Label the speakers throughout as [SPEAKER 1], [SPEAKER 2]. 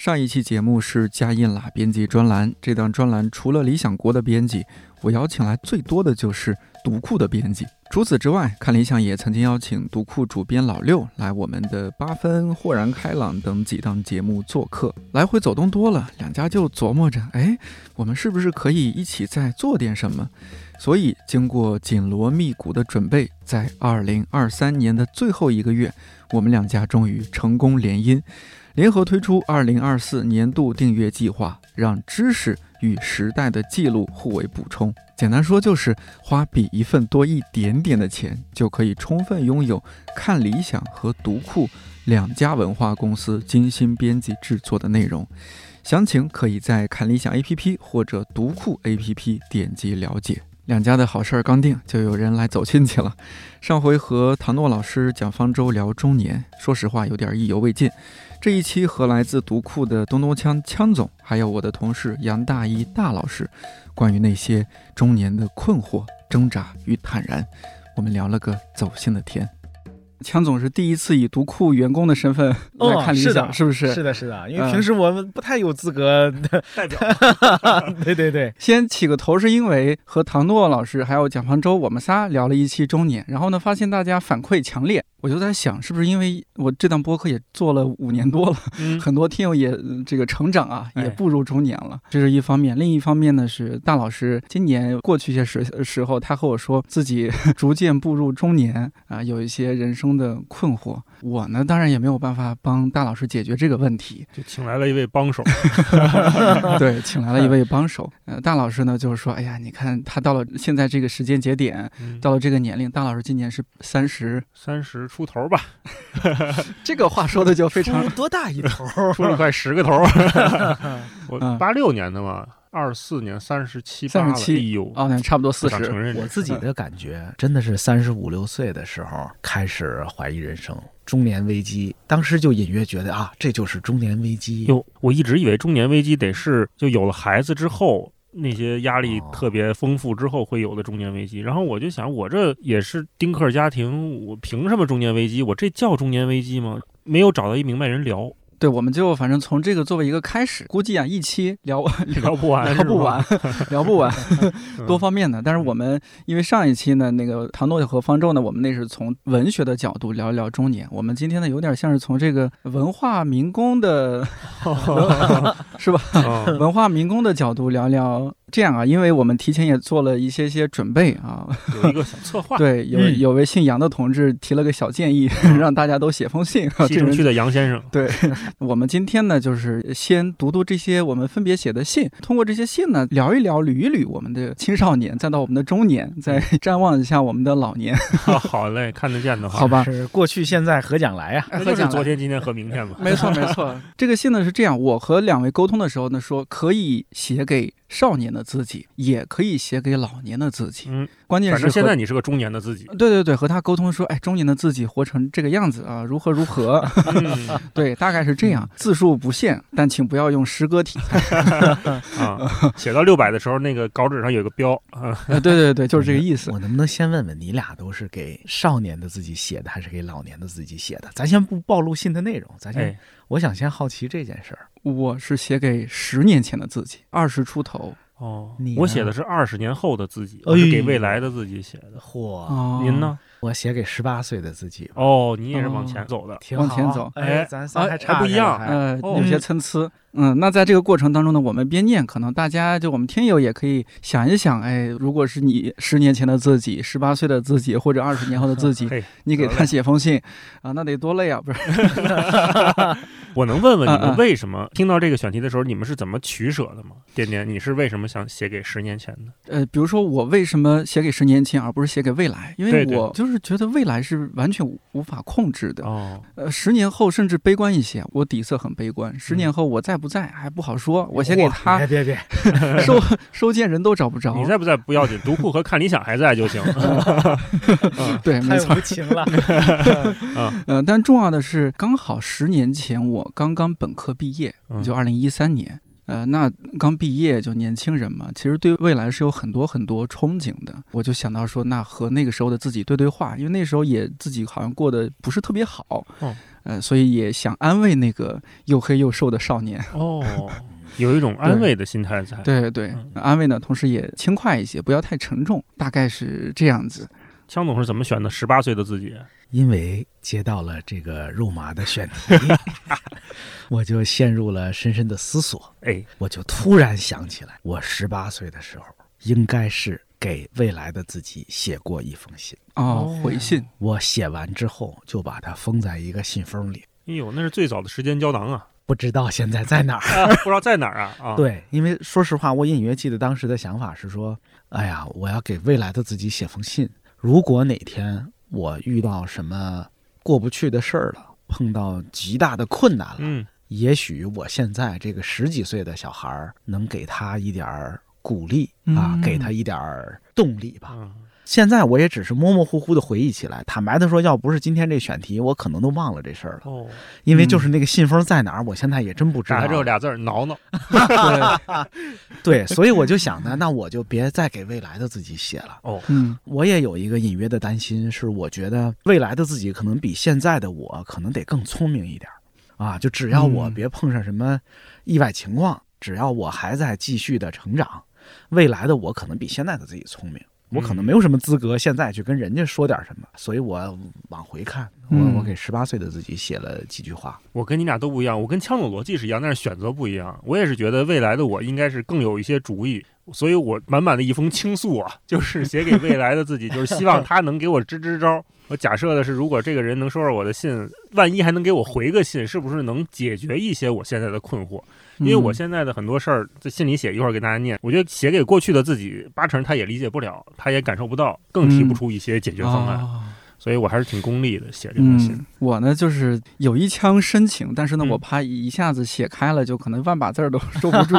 [SPEAKER 1] 上一期节目是加印啦编辑专栏，这档专栏除了理想国的编辑，我邀请来最多的就是读库的编辑。除此之外，看理想也曾经邀请读库主编老六来我们的八分、豁然开朗等几档节目做客，来回走动多了，两家就琢磨着，哎，我们是不是可以一起再做点什么？所以，经过紧锣密鼓的准备，在二零二三年的最后一个月，我们两家终于成功联姻。联合推出二零二四年度订阅计划，让知识与时代的记录互为补充。简单说，就是花比一份多一点点的钱，就可以充分拥有看理想和读库两家文化公司精心编辑制作的内容。详情可以在看理想 APP 或者读库 APP 点击了解。两家的好事儿刚定，就有人来走亲戚了。上回和唐诺老师讲方舟聊中年，说实话有点意犹未尽。这一期和来自独库的东东锵锵总，还有我的同事杨大一大老师，关于那些中年的困惑、挣扎与坦然，我们聊了个走心的天。枪总是第一次以读库员工的身份来看理想，是不是？
[SPEAKER 2] 是的，是的，因为平时我们不太有资格
[SPEAKER 3] 代表。
[SPEAKER 2] 对对对，
[SPEAKER 1] 先起个头，是因为和唐诺老师还有蒋方舟，我们仨聊了一期中年，然后呢，发现大家反馈强烈，我就在想，是不是因为我这档播客也做了五年多了，很多听友也这个成长啊，也步入中年了，这是一方面。另一方面呢，是大老师今年过去一些时时候，他和我说自己 逐渐步入中年啊，有一些人生。的困惑，我呢当然也没有办法帮大老师解决这个问题，
[SPEAKER 3] 就请来了一位帮手。
[SPEAKER 1] 对，请来了一位帮手。呃，大老师呢就是说，哎呀，你看他到了现在这个时间节点，到了这个年龄，大老师今年是三十
[SPEAKER 3] 三十出头吧？
[SPEAKER 1] 这个话说的就非常
[SPEAKER 2] 多大一头？
[SPEAKER 3] 出了快十个头。我八六年的嘛。二四年三十七，
[SPEAKER 1] 三十七，
[SPEAKER 3] 哎呦，
[SPEAKER 1] 哦，那差不多四十。
[SPEAKER 2] 我自己的感觉真的是三十五六岁的时候开始怀疑人生，中年危机。当时就隐约觉得啊，这就是中年危机。
[SPEAKER 3] 哟，我一直以为中年危机得是就有了孩子之后，那些压力特别丰富之后会有的中年危机。然后我就想，我这也是丁克家庭，我凭什么中年危机？我这叫中年危机吗？没有找到一明白人聊。
[SPEAKER 1] 对，我们就反正从这个作为一个开始，估计啊一期聊
[SPEAKER 3] 聊不完，
[SPEAKER 1] 聊不完，聊不完，多方面的。但是我们因为上一期呢，那个唐诺和方舟呢，我们那是从文学的角度聊一聊中年。我们今天呢，有点像是从这个文化民工的，是吧？文化民工的角度聊聊。这样啊，因为我们提前也做了一些些准备啊，
[SPEAKER 3] 有一个小策划。
[SPEAKER 1] 对，有有位姓杨的同志提了个小建议，让大家都写封信。
[SPEAKER 3] 西城区的杨先生。
[SPEAKER 1] 对，我们今天呢，就是先读读这些我们分别写的信，通过这些信呢，聊一聊、捋一捋我们的青少年，再到我们的中年，再 展望一下我们的老年。
[SPEAKER 3] 好嘞，看得见的话，
[SPEAKER 1] 好吧，
[SPEAKER 2] 是过去、现在和将来啊？
[SPEAKER 3] 那就是昨天、今天和明天嘛。
[SPEAKER 1] 没错，没错。这个信呢是这样，我和两位沟通的时候呢，说可以写给。少年的自己也可以写给老年的自己，
[SPEAKER 3] 嗯，
[SPEAKER 1] 关键是
[SPEAKER 3] 现在你是个中年的自己，
[SPEAKER 1] 对对对，和他沟通说，哎，中年的自己活成这个样子啊，如何如何，对，大概是这样，字数不限，但请不要用诗歌体
[SPEAKER 3] 啊，写到六百的时候，那个稿纸上有个标啊，
[SPEAKER 1] 对对对，就是这个意思。
[SPEAKER 2] 我能不能先问问你俩都是给少年的自己写的，还是给老年的自己写的？咱先不暴露信的内容，咱先。我想先好奇这件事儿，
[SPEAKER 1] 我是写给十年前的自己，二十出头
[SPEAKER 3] 哦。我写的是二十年后的自己，是给未来的自己写的。
[SPEAKER 2] �a，
[SPEAKER 3] 您呢？
[SPEAKER 2] 我写给十八岁的自己。
[SPEAKER 3] 哦，你也是往前走的，
[SPEAKER 1] 往前走。
[SPEAKER 2] 哎，咱仨还差
[SPEAKER 3] 不一样，
[SPEAKER 1] 呃，有些参差。嗯，那在这个过程当中呢，我们边念，可能大家就我们听友也可以想一想，哎，如果是你十年前的自己，十八岁的自己，或者二十年后的自己，你给他写封信啊，那得多累啊！不是，
[SPEAKER 3] 我能问问你们为什么听到这个选题的时候，你们是怎么取舍的吗？点点，你是为什么想写给十年前的？
[SPEAKER 1] 呃，比如说我为什么写给十年前，而不是写给未来？因为我就是觉得未来是完全无法控制的。
[SPEAKER 3] 哦，
[SPEAKER 1] 呃，十年后甚至悲观一些，我底色很悲观。十年后我在。不在还不好说，我先给他
[SPEAKER 2] 别别别，
[SPEAKER 1] 收收件人都找不着。
[SPEAKER 3] 你在不在不要紧，独库和看理想还在就行。
[SPEAKER 1] 对，没错
[SPEAKER 2] 太无，情了。
[SPEAKER 1] 呃，但重要的是，刚好十年前我刚刚本科毕业，
[SPEAKER 3] 嗯
[SPEAKER 1] 就二零一三年。呃，那刚毕业就年轻人嘛，其实对未来是有很多很多憧憬的。我就想到说，那和那个时候的自己对对话，因为那时候也自己好像过得不是特别好，
[SPEAKER 3] 哦
[SPEAKER 1] 呃，所以也想安慰那个又黑又瘦的少年。
[SPEAKER 3] 哦，有一种安慰的心态在。
[SPEAKER 1] 对对
[SPEAKER 3] 嗯，
[SPEAKER 1] 安慰呢，同时也轻快一些，不要太沉重，大概是这样子。
[SPEAKER 3] 枪总是怎么选的十八岁的自己？
[SPEAKER 2] 因为接到了这个肉麻的选题，我就陷入了深深的思索。
[SPEAKER 3] 哎，
[SPEAKER 2] 我就突然想起来，我十八岁的时候，应该是给未来的自己写过一封信。
[SPEAKER 1] 哦，回信，
[SPEAKER 2] 我写完之后，就把它封在一个信封里，
[SPEAKER 3] 哎呦，那是最早的时间胶囊啊！
[SPEAKER 2] 不知道现在在哪儿。
[SPEAKER 3] 啊不知道在哪儿啊？啊，，
[SPEAKER 2] 对，因为说实话，我隐约记得当时的想法是说，哎呀，我要给未来的自己写封信。如果哪天我遇到什么过不去的事儿了，碰到极大的困难了，
[SPEAKER 3] 嗯，
[SPEAKER 2] 也许我现在这个十几岁的小孩儿能给他一点儿鼓励啊，
[SPEAKER 1] 嗯。
[SPEAKER 2] 给他一点儿动力吧。
[SPEAKER 3] 嗯
[SPEAKER 2] 现在我也只是模模糊糊的回忆起来，坦白的说，要不是今天这选题，我可能都忘了这事儿了，
[SPEAKER 3] 哦，
[SPEAKER 2] 因为就是那个信封在哪儿，我现在也真不知道
[SPEAKER 3] 打开之后。俩字儿挠挠。
[SPEAKER 2] 对，所以我就想呢，那我就别再给未来的自己写了。
[SPEAKER 3] 哦，
[SPEAKER 1] 嗯
[SPEAKER 2] 我也有一个隐约的担心，是我觉得未来的自己可能比现在的我可能得更聪明一点儿啊！就只要我
[SPEAKER 1] 嗯
[SPEAKER 2] 别碰上什么意外情况，只要我还在继续的成长，未来的我可能比现在的自己聪明。我可能没有什么资格现在去跟人家说点什么，所以我往回看，我
[SPEAKER 1] 嗯
[SPEAKER 2] 我给十八岁的自己写了几句话。
[SPEAKER 3] 我跟你俩都不一样，我跟枪总逻辑是一样，但是选择不一样。我也是觉得未来的我应该是更有一些主意，所以我满满的一封倾诉啊，就是写给未来的自己，就是希望他能给我支支招。我假设的是，如果这个人能收到我的信，万一还能给我回个信，是不是能解决一些我现在的困惑？因为我
[SPEAKER 1] 嗯
[SPEAKER 3] 现在的很多事儿在信里写，一会儿给大家念。我觉得写给过去的自己，八成他也理解不了，他也感受不到，更提不出一些解决方案。
[SPEAKER 1] 哦
[SPEAKER 3] 所以我还是挺功利的写这封信。
[SPEAKER 1] 嗯，我呢就是有一腔深情，但是呢，
[SPEAKER 3] 嗯
[SPEAKER 1] 我怕一下子写开了，就可能万把字儿都 收不住，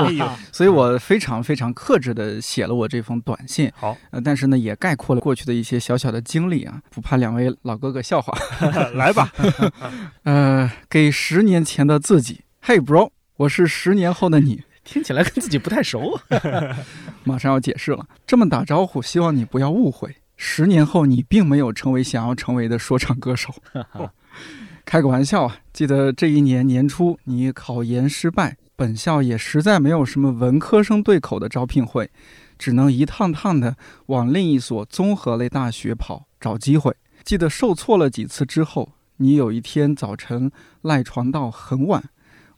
[SPEAKER 1] 所以我非常非常克制的写了我这封短信。
[SPEAKER 3] 好，
[SPEAKER 1] 呃，但是呢，也概括了过去的一些小小的经历啊，不怕两位老哥哥笑话。
[SPEAKER 3] 来吧，
[SPEAKER 1] 呃，给十年前的自己，Hey bro，我是十年后的你。
[SPEAKER 2] 听起来跟自己不太熟啊。
[SPEAKER 1] 马上要解释了，这么打招呼，希望你不要误会。十年后，你并没有成为想要成为的说唱歌手。开个玩笑啊！记得这一年年初，你考研失败，本校也实在没有什么文科生对口的招聘会，只能一趟趟的往另一所综合类大学跑找机会。记得受挫了几次之后，你有一天早晨赖床到很晚，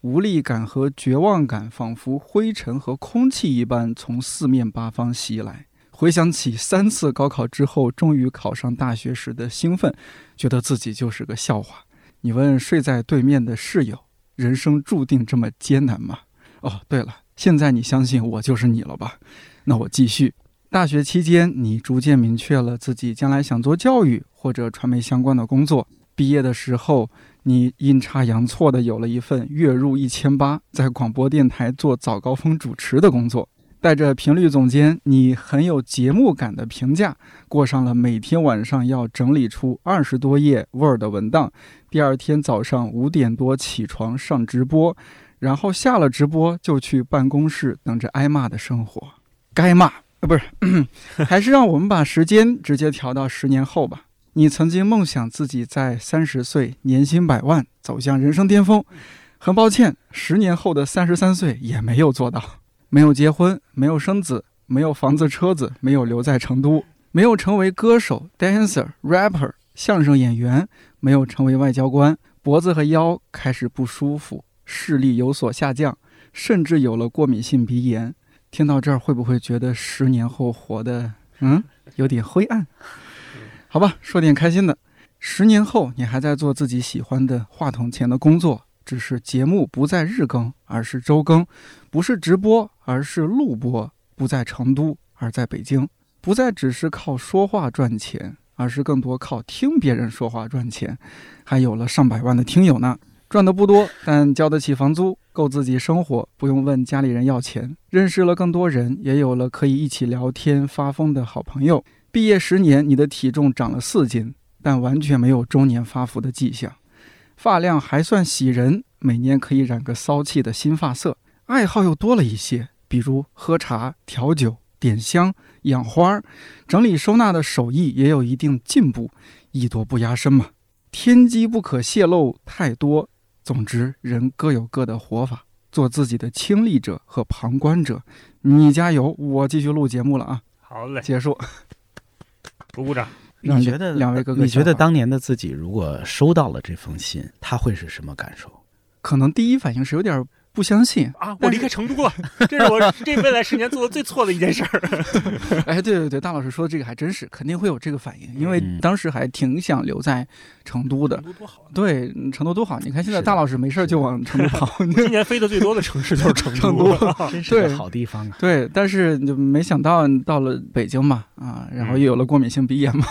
[SPEAKER 1] 无力感和绝望感仿佛灰尘和空气一般从四面八方袭来。回想起三次高考之后终于考上大学时的兴奋，觉得自己就是个笑话。你问睡在对面的室友：“人生注定这么艰难吗？”哦，对了，现在你相信我就是你了吧？那我继续。大学期间，你逐渐明确了自己将来想做教育或者传媒相关的工作。毕业的时候，你阴差阳错的有了一份月入一千八，在广播电台做早高峰主持的工作。带着频率总监，你很有节目感的评价，过上了每天晚上要整理出二十多页 Word 文档，第二天早上五点多起床上直播，然后下了直播就去办公室等着挨骂的生活。该骂呃不是，还是让我们把时间直接调到十年后吧。你曾经梦想自己在三十岁年薪百万，走向人生巅峰。很抱歉，十年后的三十三岁也没有做到。没有结婚，没有生子，没有房子车子，没有留在成都，没有成为歌手、dancer、rapper、相声演员，没有成为外交官，脖子和腰开始不舒服，视力有所下降，甚至有了过敏性鼻炎。听到这儿，会不会觉得十年后活的嗯有点灰暗？好吧，说点开心的。十年后，你还在做自己喜欢的话筒前的工作，只是节目不再日更，而是周更；不是直播，而是录播；不在成都，而在北京；不再只是靠说话赚钱，而是更多靠听别人说话赚钱。还有了上百万的听友呢，赚的不多，但交得起房租，够自己生活，不用问家里人要钱，认识了更多人，也有了可以一起聊天发疯的好朋友。毕业十年，你的体重长了四斤，但完全没有中年发福的迹象，发量还算喜人，每年可以染个骚气的新发色。爱好又多了一些，比如喝茶、调酒、点香、养花，整理收纳的手艺也有一定进步，艺多不压身嘛。天机不可泄露太多。总之，人各有各的活法，做自己的亲历者和旁观者。你加油，我继续录节目了啊！
[SPEAKER 3] 好嘞，
[SPEAKER 1] 结束。
[SPEAKER 3] 鼓鼓掌。
[SPEAKER 2] 你觉得
[SPEAKER 1] 两位哥哥，
[SPEAKER 2] 你觉得当年的自己如果收到了这封信，他会是什么感受？
[SPEAKER 1] 可能第一反应是有点不相信
[SPEAKER 3] 啊！我离开成都了，这是我这未来十年做的最错的一件事儿。
[SPEAKER 1] 哎，对对对，大老师说的这个还真是，肯定会有这个反应，因为当时还挺想留在成都的。
[SPEAKER 3] 成都多好，
[SPEAKER 1] 对，成都多好！你看现在大老师没事就往成都跑，
[SPEAKER 3] 今 年飞的最多的城市就是成
[SPEAKER 1] 都，
[SPEAKER 2] 真是个好地方啊。
[SPEAKER 1] 对，但是就没想到到了北京嘛，啊，然后又有了过敏性鼻炎嘛，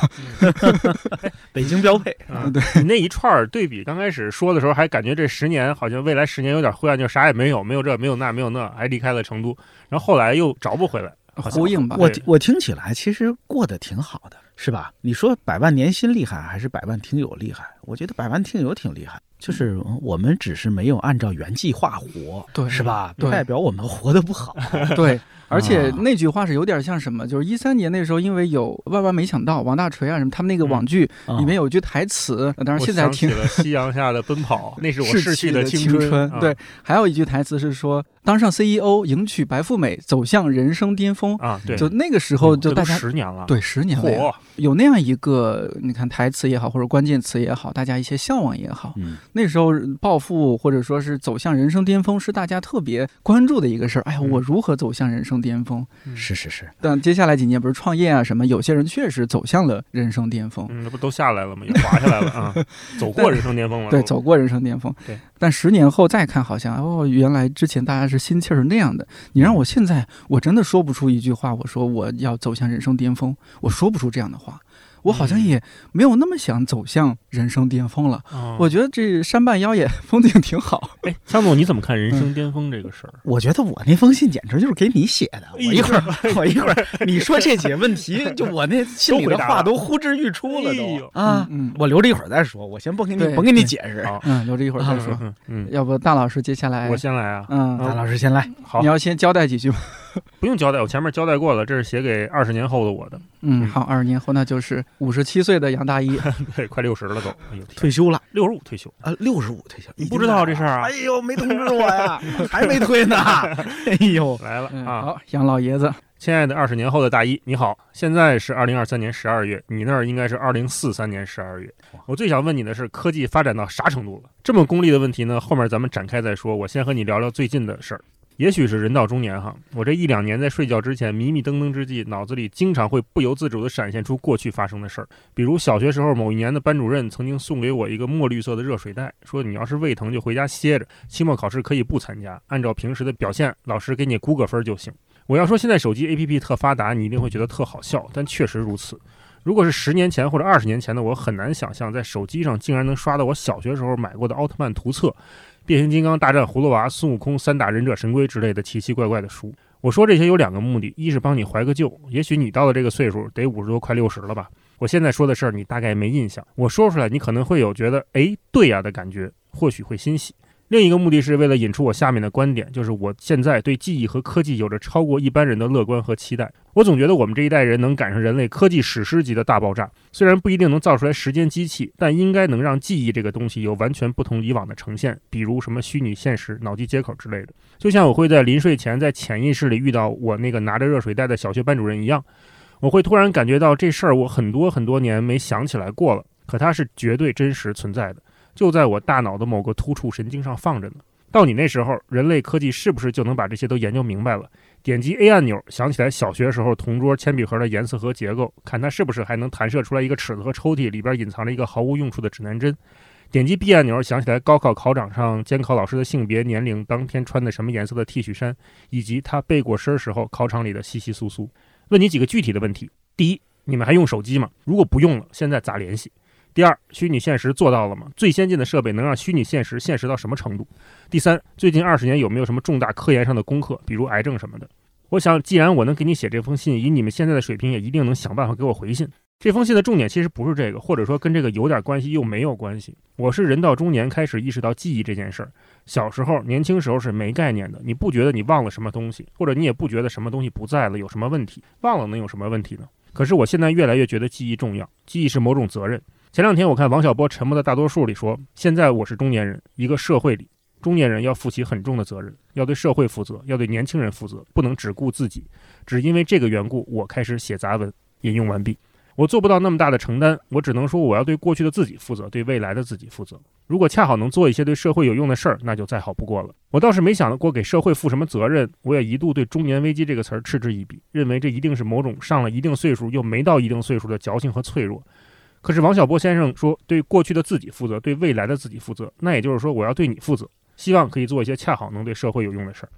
[SPEAKER 2] 北京标配
[SPEAKER 3] 啊。对你那一串对比，刚开始说的时候还感觉这十年好像未来十年有点灰暗，就啥也没有，没有这，没有那，没有那，还离开了成都，然后后来又找不回来，
[SPEAKER 1] 呼应吧。
[SPEAKER 2] 我我听起来其实过得挺好的，是吧？你说百万年薪厉害还是百万听友厉害？我觉得百万听友挺厉害，就是我们只是没有按照原计划活，
[SPEAKER 1] 对，
[SPEAKER 2] 是吧？
[SPEAKER 1] 不，
[SPEAKER 2] 代表我们活得不好，
[SPEAKER 1] 对。而且那句话是有点像什么？就是一三年那时候，因为有万万没想到王大锤啊什么，他们那个网剧里面有一句台词，当然现在听
[SPEAKER 3] 了夕阳下的奔跑，那是我逝去
[SPEAKER 1] 的
[SPEAKER 3] 青
[SPEAKER 1] 春。对，还有一句台词是说，当上 CEO，迎娶白富美，走向人生巅峰
[SPEAKER 3] 啊。对，
[SPEAKER 1] 就那个时候就大家
[SPEAKER 3] 十年了，
[SPEAKER 1] 对，十年了，有那样一个你看台词也好，或者关键词也好，大家一些向往也好，那时候暴富或者说是走向人生巅峰是大家特别关注的一个事儿。哎呀，我如何走向人生巅峰？
[SPEAKER 2] 是是是，
[SPEAKER 1] 但接下来几年不是创业啊什么，有些人确实走向了人生巅峰，
[SPEAKER 3] 嗯，那不都下来了吗？也滑下来了 啊，走过人生巅峰了。
[SPEAKER 1] 对，走过人生巅峰。
[SPEAKER 3] 对，
[SPEAKER 1] 但十年后再看，好像哦，原来之前大家是心气儿是那样的。你让我现在，我真的说不出一句话，我说我要走向人生巅峰，我说不出这样的话。我好像也没有那么想走向人生巅峰了。我觉得这山半腰也风景挺好。
[SPEAKER 3] 哎，江总，你怎么看人生巅峰这个事儿？
[SPEAKER 2] 我觉得我那封信简直就是给你写的。我一会儿，我一会儿，你说这几个问题，就我那心里的话都呼之欲出了都 啊。嗯，我留着一会儿再说，我先不给你甭给你解释。
[SPEAKER 1] 嗯，留着一会儿再说。嗯，要不大老师接下来
[SPEAKER 3] 我先来啊。
[SPEAKER 1] 嗯，
[SPEAKER 2] 大老师先来。
[SPEAKER 3] 好，
[SPEAKER 1] 你要先交代几句吗？
[SPEAKER 3] 不用交代，我前面交代过了。这是写给二十年后的我的。
[SPEAKER 1] 嗯，好，二十年后那就是五十七岁的杨大一，
[SPEAKER 3] 对，快六十了都，哎呦，
[SPEAKER 2] 退休了，
[SPEAKER 3] 六十五退休
[SPEAKER 2] 啊，六十五退休，
[SPEAKER 3] 你不知道这事儿啊？
[SPEAKER 2] 哎呦，没通知我呀，还没退呢。哎呦，
[SPEAKER 3] 来了啊！
[SPEAKER 1] 好，杨老爷子，
[SPEAKER 3] 亲爱的二十年后的大一，你好，现在是二零二三年十二月，你那儿应该是二零四三年十二月。我最想问你的是，科技发展到啥程度了？这么功利的问题呢？后面咱们展开再说。我先和你聊聊最近的事儿。也许是人到中年哈，我这一两年在睡觉之前迷迷瞪瞪之际，脑子里经常会不由自主地闪现出过去发生的事儿。比如小学时候某一年的班主任曾经送给我一个墨绿色的热水袋，说你要是胃疼就回家歇着，期末考试可以不参加，按照平时的表现，老师给你估个分就行。我要说现在手机 APP 特发达，你一定会觉得特好笑，但确实如此。如果是十年前或者二十年前的我，很难想象在手机上竟然能刷到我小学时候买过的奥特曼图册。变形金刚大战葫芦娃、孙悟空、三打忍者神龟之类的奇奇怪怪的书。我说这些有两个目的：一是帮你怀个旧，也许你到了这个岁数得五十多快六十了吧。我现在说的事儿你大概没印象，我说出来你可能会有觉得哎对呀的感觉，或许会欣喜。另一个目的是为了引出我下面的观点，就是我现在对记忆和科技有着超过一般人的乐观和期待。我总觉得我们这一代人能赶上人类科技史诗级的大爆炸，虽然不一定能造出来时间机器，但应该能让记忆这个东西有完全不同以往的呈现，比如什么虚拟现实、脑机接口之类的。就像我会在临睡前在潜意识里遇到我那个拿着热水袋的小学班主任一样，我会突然感觉到这事儿我很多很多年没想起来过了，可它是绝对真实存在的。就在我大脑的某个突触神经上放着呢。到你那时候，人类科技是不是就能把这些都研究明白了？点击 A 按钮，想起来小学时候同桌铅笔盒的颜色和结构，看它是不是还能弹射出来一个尺子和抽屉，里边隐藏着一个毫无用处的指南针。点击 B 按钮，想起来高考考场上监考老师的性别、年龄、当天穿的什么颜色的 T 恤衫，以及他背过身时候考场里的稀稀疏疏。问你几个具体的问题：第一，你们还用手机吗？如果不用了，现在咋联系？第二，虚拟现实做到了吗？最先进的设备能让虚拟现实现实到什么程度？第三，最近二十年有没有什么重大科研上的攻克，比如癌症什么的？我想，既然我能给你写这封信，以你们现在的水平，也一定能想办法给我回信。这封信的重点其实不是这个，或者说跟这个有点关系又没有关系。我是人到中年开始意识到记忆这件事儿。小时候、年轻时候是没概念的，你不觉得你忘了什么东西，或者你也不觉得什么东西不在了有什么问题，忘了能有什么问题呢？可是我现在越来越觉得记忆重要，记忆是某种责任。前两天我看王小波《沉默的大多数》里说，现在我是中年人，一个社会里中年人要负起很重的责任，要对社会负责，要对年轻人负责，不能只顾自己。只因为这个缘故，我开始写杂文。引用完毕。我做不到那么大的承担，我只能说我要对过去的自己负责，对未来的自己负责。如果恰好能做一些对社会有用的事儿，那就再好不过了。我倒是没想过给社会负什么责任，我也一度对“中年危机”这个词儿嗤之以鼻，认为这一定是某种上了一定岁数又没到一定岁数的矫情和脆弱。可是王小波先生说，对过去的自己负责，对未来的自己负责，那也就是说，我要对你负责，希望可以做一些恰好能对社会有用的事儿。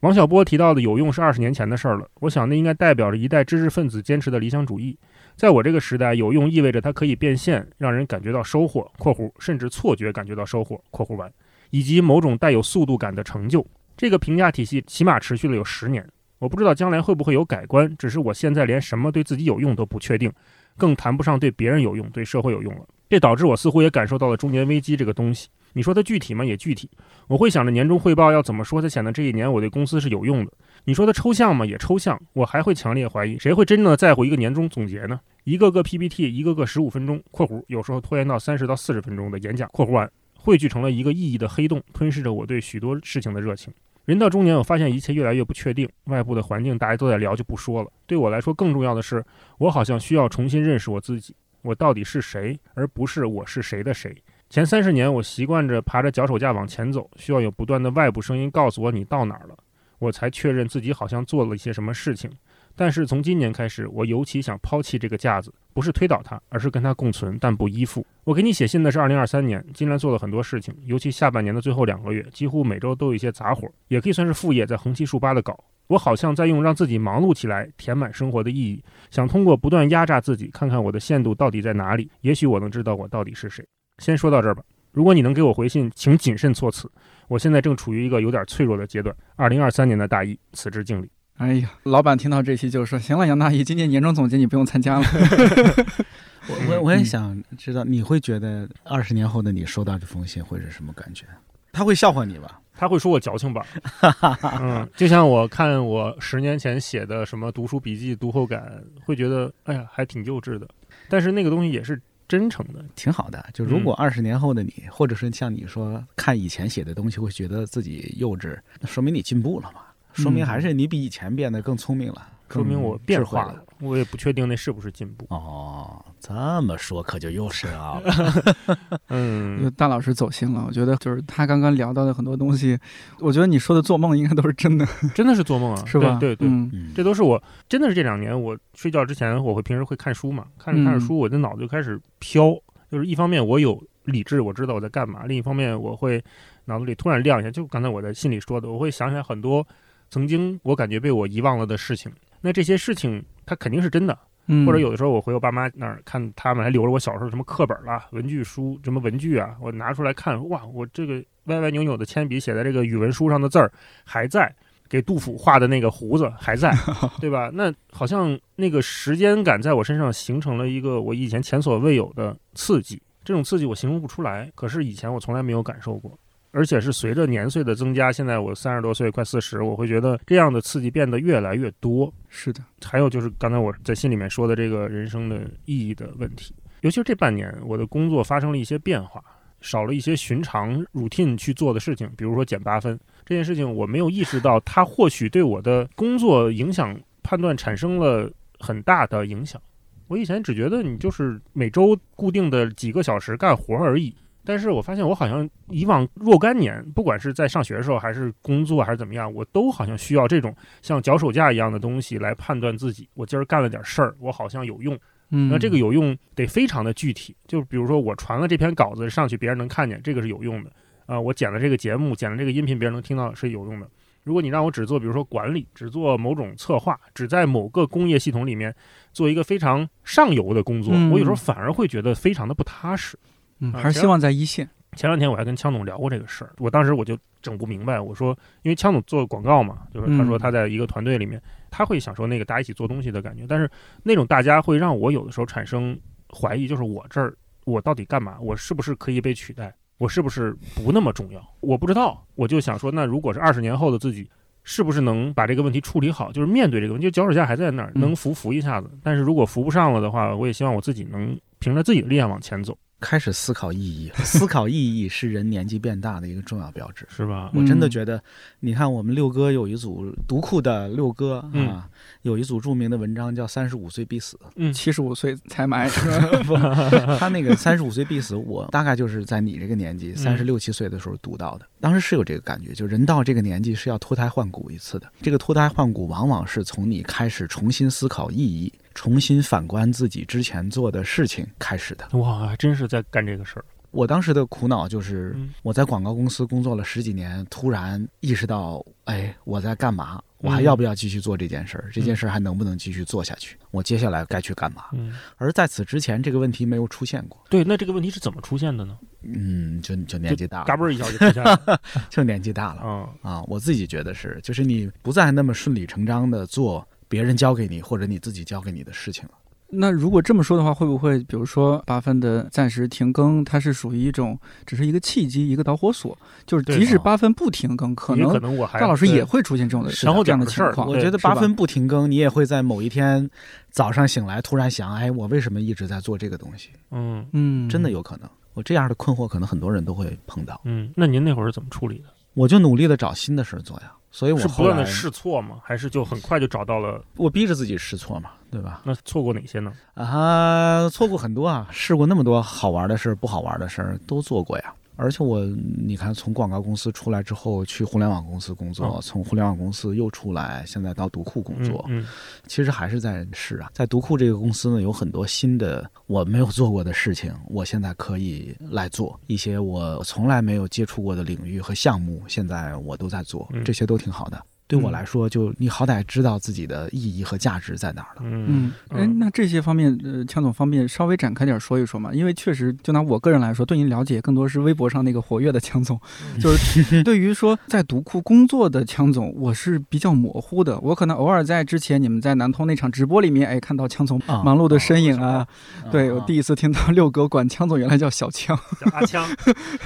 [SPEAKER 3] 王小波提到的有用是二十年前的事儿了，我想那应该代表着一代知识分子坚持的理想主义。在我这个时代，有用意味着它可以变现，让人感觉到收获（括弧甚至错觉感觉到收获）（括弧完），以及某种带有速度感的成就。这个评价体系起码持续了有十年，我不知道将来会不会有改观，只是我现在连什么对自己有用都不确定。更谈不上对别人有用、对社会有用了。这导致我似乎也感受到了中年危机这个东西。你说它具体吗？也具体。我会想着年终汇报要怎么说才显得这一年我对公司是有用的。你说它抽象吗？也抽象。我还会强烈怀疑，谁会真正的在乎一个年终总结呢？一个个 PPT，一个个十五分钟（括弧有时候拖延到三十到四十分钟的演讲）（括弧完）汇聚成了一个意义的黑洞，吞噬着我对许多事情的热情。人到中年，我发现一切越来越不确定。外部的环境大家都在聊，就不说了。对我来说，更重要的是，我好像需要重新认识我自己，我到底是谁，而不是我是谁的谁。前三十年，我习惯着爬着脚手架往前走，需要有不断的外部声音告诉我你到哪儿了，我才确认自己好像做了一些什么事情。但是从今年开始，我尤其想抛弃这个架子，不是推倒它，而是跟它共存，但不依附。我给你写信的是二零二三年，今年做了很多事情，尤其下半年的最后两个月，几乎每周都有一些杂活，也可以算是副业，在横七竖八的搞。我好像在用让自己忙碌起来填满生活的意义，想通过不断压榨自己，看看我的限度到底在哪里。也许我能知道我到底是谁。先说到这儿吧。如果你能给我回信，请谨慎措辞。我现在正处于一个有点脆弱的阶段。二零二三年的大一，辞职敬礼。
[SPEAKER 1] 哎呀，老板听到这期就说：“行了，杨大爷，今年年终总结你不用参加了。”
[SPEAKER 2] 我我我也想知道，你会觉得二十年后的你收到这封信会是什么感觉？他会笑话你吧？
[SPEAKER 3] 他会说我矫情吧？嗯，就像我看我十年前写的什么读书笔记、读后感，会觉得哎呀，还挺幼稚的。但是那个东西也是真诚的，
[SPEAKER 2] 挺好的。就如果二十年后的你，或者是像你说看以前写的东西会觉得自己幼稚，那说明你进步了嘛？说明还是你比以前变得更聪明了，
[SPEAKER 3] 说明我变化了。我也不确定那是不是进步。
[SPEAKER 2] 哦，这么说可就又深奥
[SPEAKER 3] 了。嗯，
[SPEAKER 1] 大老师走心了。我觉得就是他刚刚聊到的很多东西，我觉得你说的做梦应该都是真的，
[SPEAKER 3] 真的是做梦啊，
[SPEAKER 1] 是吧？
[SPEAKER 3] 对对，这都是我真的是这两年我睡觉之前我会平时会看书嘛，看着看着书，我的脑子就开始飘。就是一方面我有理智，我知道我在干嘛；另一方面我会脑子里突然亮一下，就刚才我在信里说的，我会想起来很多。曾经我感觉被我遗忘了的事情，那这些事情它肯定是真的，或者有的时候我回我爸妈那儿看，他们还留着我小时候什么课本啦、文具书、什么文具啊，我拿出来看，哇，我这个歪歪扭扭的铅笔写在这个语文书上的字儿还在，给杜甫画的那个胡子还在，对吧？那好像那个时间感在我身上形成了一个我以前前所未有的刺激，这种刺激我形容不出来，可是以前我从来没有感受过。而且是随着年岁的增加，现在我三十多岁，快四十，我会觉得这样的刺激变得越来越多。
[SPEAKER 1] 是的，
[SPEAKER 3] 还有就是刚才我在信里面说的这个人生的意义的问题，尤其是这半年，我的工作发生了一些变化，少了一些寻常 routine 去做的事情，比如说减八分这件事情，我没有意识到它或许对我的工作影响判断产生了很大的影响。我以前只觉得你就是每周固定的几个小时干活而已。但是我发现，我好像以往若干年，不管是在上学的时候，还是工作，还是怎么样，我都好像需要这种像脚手架一样的东西来判断自己。我今儿干了点事儿，我好像有用。
[SPEAKER 1] 嗯，
[SPEAKER 3] 那这个有用得非常的具体，就比如说我传了这篇稿子上去，别人能看见，这个是有用的。啊，我剪了这个节目，剪了这个音频，别人能听到是有用的。如果你让我只做，比如说管理，只做某种策划，只在某个工业系统里面做一个非常上游的工作，
[SPEAKER 1] 嗯
[SPEAKER 3] 我有时候反而会觉得非常的不踏实。
[SPEAKER 1] 嗯，
[SPEAKER 3] 啊
[SPEAKER 1] 还是希望在一线。
[SPEAKER 3] 前两天我还跟枪总聊过这个事儿，我当时我就整不明白，我说，因为枪总做广告嘛，就是他说
[SPEAKER 1] 嗯
[SPEAKER 3] 他在一个团队里面，他会享受那个大家一起做东西的感觉，但是那种大家会让我有的时候产生怀疑，就是我这儿我到底干嘛？我是不是可以被取代？我是不是不那么重要？我不知道，我就想说，那如果是二十年后的自己。是不是能把这个问题处理好？就是面对这个问题，就脚手架还在那儿，
[SPEAKER 1] 嗯
[SPEAKER 3] 能扶扶一下子。但是如果扶不上了的话，我也希望我自己能凭着自己的力量往前走，
[SPEAKER 2] 开始思考意义，思考意义是人年纪变大的一个重要标志。
[SPEAKER 3] 是吧？
[SPEAKER 2] 我真的
[SPEAKER 1] 嗯
[SPEAKER 2] 觉得，你看我们六哥有一组读库的六哥
[SPEAKER 3] 嗯
[SPEAKER 2] 啊，有一组著名的文章叫《三十五岁必死》，
[SPEAKER 3] 嗯，
[SPEAKER 1] 七十五岁才埋，
[SPEAKER 2] 他那个三十五岁必死，我大概就是在你这个年纪，三十六七岁的时候读到的。当时是有这个感觉，就人到这个年纪是要脱胎换骨一次的。这个脱胎换骨往往是从你开始重新思考意义，重新反观自己之前做的事情开始的。
[SPEAKER 3] 哇，还真是在干这个事儿。
[SPEAKER 2] 我当时的苦恼就是
[SPEAKER 3] 嗯，
[SPEAKER 2] 我在广告公司工作了十几年，突然意识到，哎，我在干嘛？我还
[SPEAKER 3] 嗯
[SPEAKER 2] 要不要继续做这件事儿？这件事儿还能不能继续做下去？我接下来该去干嘛？
[SPEAKER 3] 嗯，
[SPEAKER 2] 而在此之前，这个问题没有出现过。
[SPEAKER 3] 对，那这个问题是怎么出现的呢？
[SPEAKER 2] 嗯，就就年纪大了，
[SPEAKER 3] 嘎嘣儿一下就出现了。
[SPEAKER 2] 就年纪大了
[SPEAKER 3] 嗯
[SPEAKER 2] 啊！我自己觉得是，就是你不再那么顺理成章的做别人交给你或者你自己交给你的事情了。
[SPEAKER 1] 那如果这么说的话，会不会比如说八分的暂时停更，它是属于一种只是一个契机，一个导火索？就是即使
[SPEAKER 2] 啊
[SPEAKER 1] 八分不停更，可能
[SPEAKER 3] 可能我还
[SPEAKER 1] 大老师也会出现这种的这样
[SPEAKER 3] 的事儿
[SPEAKER 1] 的情况。
[SPEAKER 2] 我觉得八分不停更，你也会在某一天早上醒来突然想，哎，我为什么一直在做这个东西？
[SPEAKER 3] 嗯
[SPEAKER 1] 嗯，
[SPEAKER 2] 真的有可能。我这样的困惑，可能很多人都会碰到。
[SPEAKER 3] 嗯，那您那会儿是怎么处理的？
[SPEAKER 2] 我就努力的找新的事儿做呀，所以我
[SPEAKER 3] 是不断的试错吗？还是就很快就找到了？
[SPEAKER 2] 我逼着自己试错嘛，对吧？
[SPEAKER 3] 那错过哪些呢？
[SPEAKER 2] 啊，错过很多啊，试过那么多好玩的事儿、不好玩的事儿都做过呀。而且我，你看，从广告公司出来之后，去互联网公司工作，
[SPEAKER 3] 哦
[SPEAKER 2] 从互联网公司又出来，现在到读库工作，
[SPEAKER 3] 嗯
[SPEAKER 2] 其实还是在试啊。在读库这个公司呢，有很多新的我没有做过的事情，我现在可以来做一些我从来没有接触过的领域和项目，现在我都在做
[SPEAKER 3] 嗯，
[SPEAKER 2] 这些都挺好的。对我来说，就你好歹知道自己的意义和价值在哪儿了。
[SPEAKER 3] 嗯
[SPEAKER 1] 嗯，哎，那这些方面，呃，强总方便稍微展开点说一说嘛？因为确实，就拿我个人来说，对您了解更多是微博上那个活跃的强总，
[SPEAKER 3] 嗯
[SPEAKER 1] 就是对于说在读库工作的强总，我是比较模糊的。我可能偶尔在之前你们在南通那场直播里面，哎，看到强总
[SPEAKER 2] 啊
[SPEAKER 1] 忙碌的身影啊。对我第
[SPEAKER 2] 一，
[SPEAKER 1] 次听到六哥管强总原来叫小强。
[SPEAKER 3] 叫阿枪，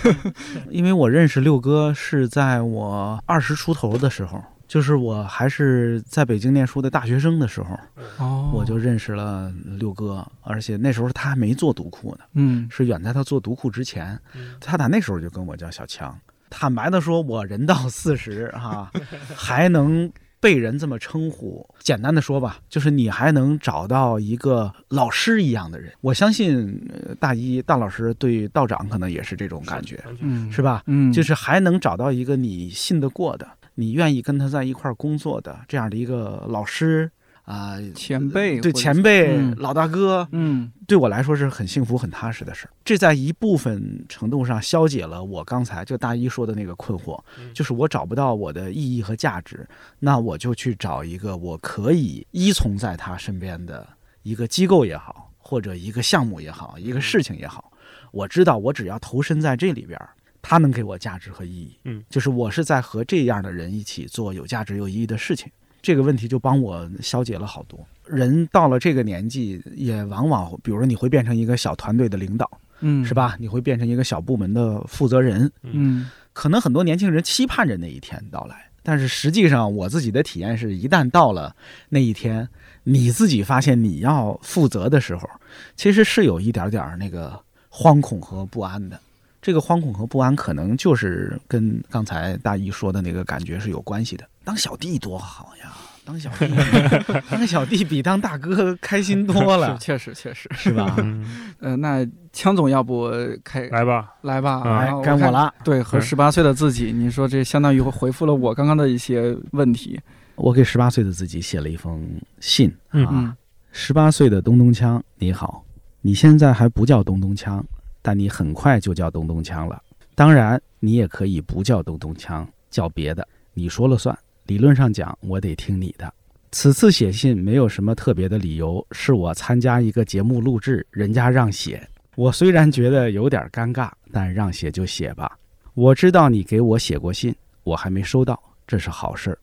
[SPEAKER 2] 因为我认识六哥是在我二十出头的时候，就是我还是在北京念书的大学生的时候，
[SPEAKER 1] 哦
[SPEAKER 2] 我就认识了六哥，而且那时候他还没做读库呢，
[SPEAKER 1] 嗯
[SPEAKER 2] 是远在他做读库之前，
[SPEAKER 3] 嗯
[SPEAKER 2] 他打那时候就跟我叫小强。坦白的说，我人到四十哈，还能被人这么称呼。简单的说吧，就是你还能找到一个老师一样的人。我相信，呃大一大老师对道长可能也是这种感觉，是吧？
[SPEAKER 1] 嗯，
[SPEAKER 2] 就是还能找到一个你信得过的、你愿意跟他在一块儿工作的这样的一个老师啊、
[SPEAKER 1] 前辈
[SPEAKER 2] 对前辈、
[SPEAKER 1] 嗯
[SPEAKER 2] 老大哥，
[SPEAKER 1] 嗯
[SPEAKER 2] 对我来说是很幸福、很踏实的事儿。这在一部分程度上消解了我刚才就大一说的那个困惑，
[SPEAKER 3] 嗯
[SPEAKER 2] 就是我找不到我的意义和价值，那我就去找一个我可以依从在他身边的一个机构也好，或者一个项目也好，一个事情也好。我知道，我只要投身在这里边儿，它能给我价值和意义。
[SPEAKER 3] 嗯，
[SPEAKER 2] 就是我是在和这样的人一起做有价值、有意义的事情。这个问题就帮我消解了好多。人到了这个年纪，也往往，比如说你会变成一个小团队的领导，
[SPEAKER 1] 嗯
[SPEAKER 2] 是？吧？你会变成一个小部门的负责人。
[SPEAKER 1] 嗯
[SPEAKER 2] 可能很多年轻人期盼着那一天到来，但是实际上我自己的体验是，一旦到了那一天，你自己发现你要负责的时候，其实是有一点点儿那个惶恐和不安的。这个惶恐和不安，可能就是跟刚才大姨说的那个感觉是有关系的。当小弟多好呀，当小弟，当小弟比当大哥开心多了
[SPEAKER 1] 是，确实确实。
[SPEAKER 2] 是吧？
[SPEAKER 3] 嗯，
[SPEAKER 1] 呃，那枪总要不开
[SPEAKER 3] 来吧，
[SPEAKER 1] 来吧？
[SPEAKER 3] 啊。
[SPEAKER 2] 该我了。
[SPEAKER 1] 对，和
[SPEAKER 3] 嗯
[SPEAKER 1] 十八岁的自己，你说这相当于回复了我刚刚的一些问题。
[SPEAKER 2] 我给十八岁的自己写了一封信
[SPEAKER 3] 嗯
[SPEAKER 2] 啊。
[SPEAKER 1] 嗯
[SPEAKER 2] 十八岁的东东锵，你好，你现在还不叫东东锵，但你很快就叫东东锵了。当然，你也可以不叫东东锵，叫别的。你说了算。理论上讲，我得听你的。此次写信没有什么特别的理由，是我参加一个节目录制，人家让写。我虽然觉得有点尴尬，但让写就写吧。我知道你给我写过信，我还没收到，这是好事儿，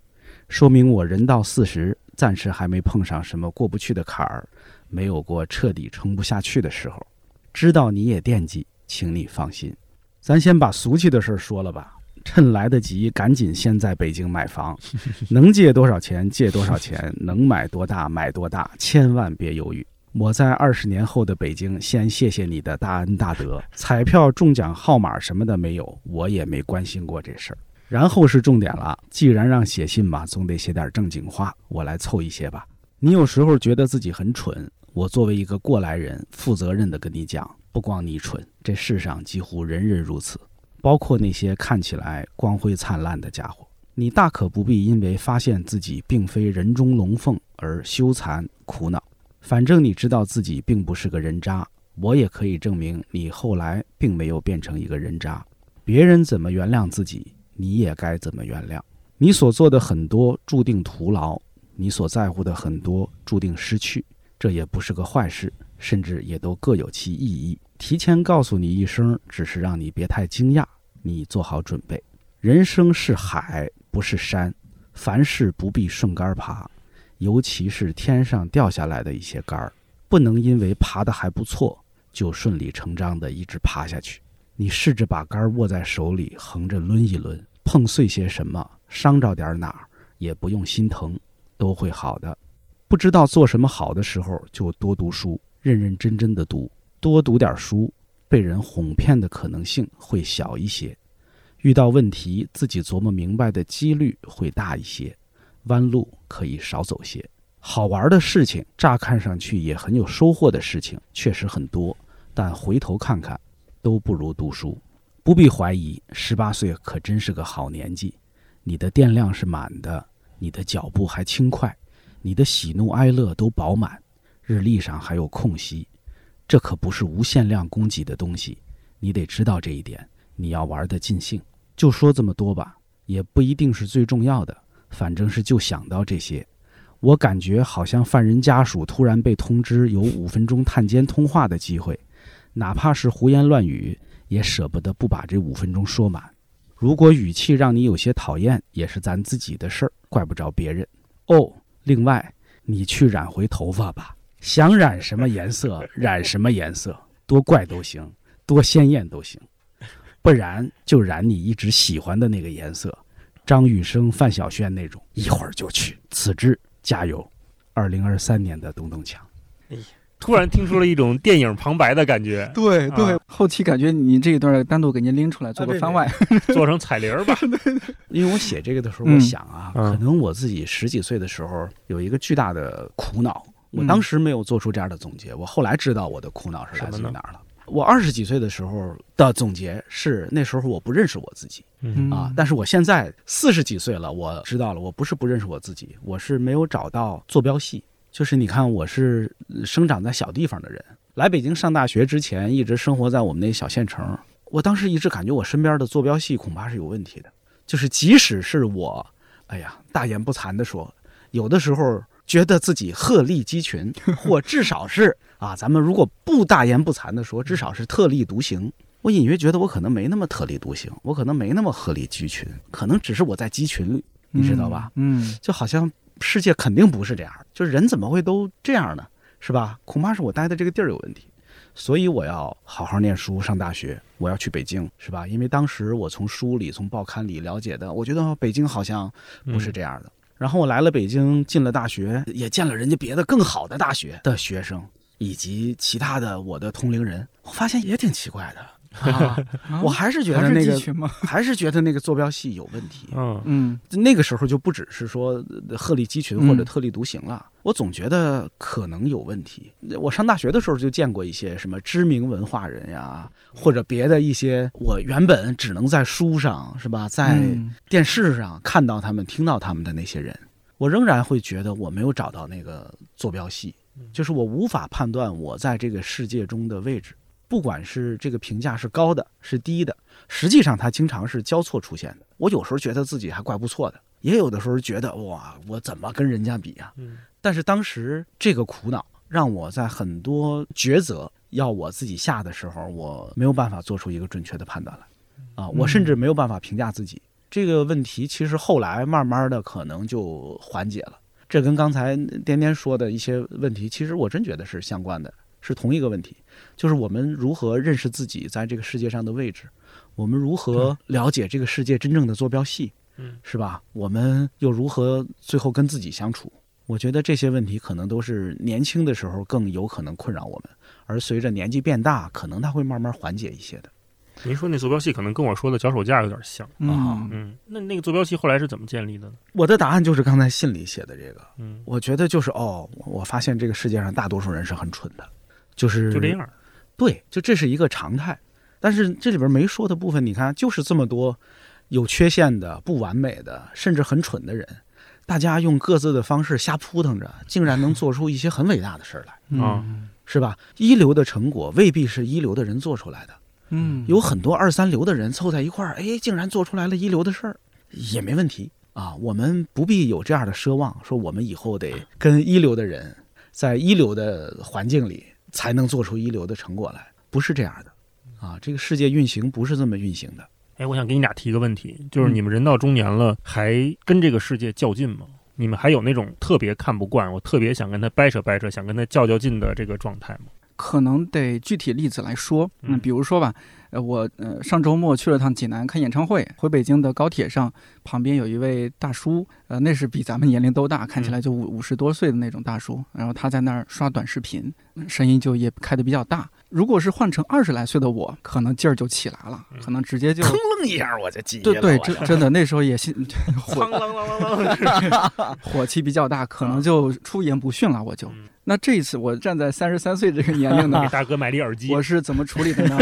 [SPEAKER 2] 说明我人到四十，暂时还没碰上什么过不去的坎儿，没有过彻底撑不下去的时候。知道你也惦记，请你放心。咱先把俗气的事儿说了吧，趁来得及，赶紧先在北京买房，能借多少钱借多少钱，能买多大买多大，千万别犹豫。我在二十年后的北京，先谢谢你的大恩大德。彩票中奖号码什么的没有，我也没关心过这事儿。然后是重点了，既然让写信嘛，总得写点正经话，我来凑一些吧。你有时候觉得自己很蠢，我作为一个过来人，负责任的跟你讲，不光你蠢，这世上几乎人人如此，包括那些看起来光辉灿烂的家伙。你大可不必因为发现自己并非人中龙凤而羞惭苦恼。反正你知道自己并不是个人渣，我也可以证明你后来并没有变成一个人渣。别人怎么原谅自己，你也该怎么原谅。你所做的很多注定徒劳，你所在乎的很多注定失去，这也不是个坏事，甚至也都各有其意义。提前告诉你一声，只是让你别太惊讶，你做好准备。人生是海，不是山，凡事不必顺杆爬。尤其是天上掉下来的一些杆儿，不能因为爬得还不错，就顺理成章地一直爬下去。你试着把杆儿握在手里，横着抡一抡，碰碎些什么，伤着点哪儿，也不用心疼，都会好的。不知道做什么好的时候，就多读书，认认真真的读，多读点书，被人哄骗的可能性会小一些，遇到问题自己琢磨明白的几率会大一些。弯路可以少走些，好玩的事情，乍看上去也很有收获的事情，确实很多。但回头看看，都不如读书。不必怀疑，十八岁可真是个好年纪。你的电量是满的，你的脚步还轻快，你的喜怒哀乐都饱满，日历上还有空隙。这可不是无限量供给的东西，你得知道这一点。你要玩得尽兴。就说这么多吧，也不一定是最重要的。反正是就想到这些，我感觉好像犯人家属突然被通知有五分钟探监通话的机会，哪怕是胡言乱语，也舍不得不把这五分钟说满。如果语气让你有些讨厌，也是咱自己的事儿，怪不着别人。哦，另外，你去染回头发吧，想染什么颜色 染什么颜色，多怪都行，多鲜艳都行，不然就染你一直喜欢的那个颜色。张雨生、范晓萱那种，一会儿就去。此致，加油！二零二三年的东东强。
[SPEAKER 3] 哎呀，突然听出了一种电影旁白的感觉。
[SPEAKER 1] 对对，后期感觉你这一段单独给您拎出来做个番外，
[SPEAKER 3] 做成彩铃吧。
[SPEAKER 2] 因为我写这个的时候，我想啊，可能我自己十几岁的时候有一个巨大的苦恼，我当时没有做出这样的总结，我后来知道我的苦恼是来自于哪儿了。我二十几岁的时候的总结是，那时候我不认识我自己，啊，但是我现在四十几岁了，我知道了，我不是不认识我自己，我是没有找到坐标系。就是你看，我是生长在小地方的人，来北京上大学之前，一直生活在我们那小县城。我当时一直感觉我身边的坐标系恐怕是有问题的，就是即使是我，哎呀，大言不惭的说，有的时候觉得自己鹤立鸡群，或至少是。啊，咱们如果不大言不惭的说，至少是特立独行。我隐约觉得我可能没那么特立独行，我可能没那么鹤立鸡群，可能只是我在鸡群里，你知道吧？
[SPEAKER 1] 嗯，
[SPEAKER 2] 就好像世界肯定不是这样，就是人怎么会都这样呢？是吧？恐怕是我待的这个地儿有问题，所以我要好好念书，上大学，我要去北京，是吧？因为当时我从书里、从报刊里了解的，我觉得北京好像不是这样的。然后我来了北京，进了大学，也见了人家别的更好的大学的学生。以及其他的我的同龄人，我发现也挺奇怪的，啊、我还是觉得那个 还是觉得那个坐标系有问题。
[SPEAKER 3] 嗯。
[SPEAKER 1] 嗯，
[SPEAKER 2] 那个时候就不只是说鹤立鸡群或者特立独行了，我总觉得可能有问题。我上大学的时候就见过一些什么知名文化人呀，或者别的一些我原本只能在书上是吧，在电视上看到他们、听到他们的那些人，我仍然会觉得我没有找到那个坐标系。就是我无法判断我在这个世界中的位置，不管是这个评价是高的是低的，实际上它经常是交错出现的。我有时候觉得自己还怪不错的，也有的时候觉得哇，我怎么跟人家比呀、
[SPEAKER 3] 嗯
[SPEAKER 2] 但是当时这个苦恼让我在很多抉择要我自己下的时候，我没有办法做出一个准确的判断来，啊，我甚至没有办法评价自己。这个问题其实后来慢慢的可能就缓解了。这跟刚才颠颠说的一些问题，其实我真觉得是相关的，是同一个问题，就是我们如何认识自己在这个世界上的位置，我们如何了解这个世界真正的坐标系，
[SPEAKER 3] 嗯，
[SPEAKER 2] 是吧？我们又如何最后跟自己相处？我觉得这些问题可能都是年轻的时候更有可能困扰我们，而随着年纪变大，可能它会慢慢缓解一些的。
[SPEAKER 3] 您说那坐标系可能跟我说的脚手架有点像。
[SPEAKER 1] 嗯
[SPEAKER 3] 嗯，那那个坐标系后来是怎么建立的呢？
[SPEAKER 2] 我的答案就是刚才信里写的这个，
[SPEAKER 3] 嗯，
[SPEAKER 2] 我觉得就是哦，我发现这个世界上大多数人是很蠢的，就是
[SPEAKER 3] 就这样。
[SPEAKER 2] 对，就这是一个常态。但是这里边没说的部分，你看，就是这么多有缺陷的、不完美的，甚至很蠢的人，大家用各自的方式瞎扑腾着，竟然能做出一些很伟大的事儿来，
[SPEAKER 3] 啊
[SPEAKER 1] 嗯
[SPEAKER 2] 是吧？一流的成果未必是一流的人做出来的，
[SPEAKER 1] 嗯，
[SPEAKER 2] 有很多二三流的人凑在一块儿，哎，竟然做出来了一流的事儿，也没问题啊。我们不必有这样的奢望，说我们以后得跟一流的人在一流的环境里才能做出一流的成果来，不是这样的啊。这个世界运行不是这么运行的。
[SPEAKER 3] 哎，我想给你俩提一个问题，就是
[SPEAKER 2] 嗯
[SPEAKER 3] 你们人到中年了，还跟这个世界较劲吗？你们还有那种特别看不惯，我特别想跟他掰扯掰扯，想跟他较较劲的这个状态吗？
[SPEAKER 1] 可能得具体例子来说，嗯，
[SPEAKER 3] 嗯
[SPEAKER 1] 比如说吧，呃，我呃上周末去了趟济南看演唱会，回北京的高铁上，旁边有一位大叔，呃，那是比咱们年龄都大，看起来就五五十多岁的那种大叔，然后他在那儿刷短视频，声音就也开得比较大。如果是换成二十来岁的我，可能劲儿就起来了，可能直接就
[SPEAKER 2] 腾楞一下我就急
[SPEAKER 1] 对对，
[SPEAKER 2] 了我
[SPEAKER 1] 真真的那时候也心火
[SPEAKER 3] 啷啷啷啷啷，
[SPEAKER 1] 火气比较大，可能就出言不逊了。我就
[SPEAKER 3] 嗯
[SPEAKER 1] 那这一次我站在三十三岁这个年龄呢
[SPEAKER 3] 给，大哥买了一耳机。
[SPEAKER 1] 我是怎么处理的呢？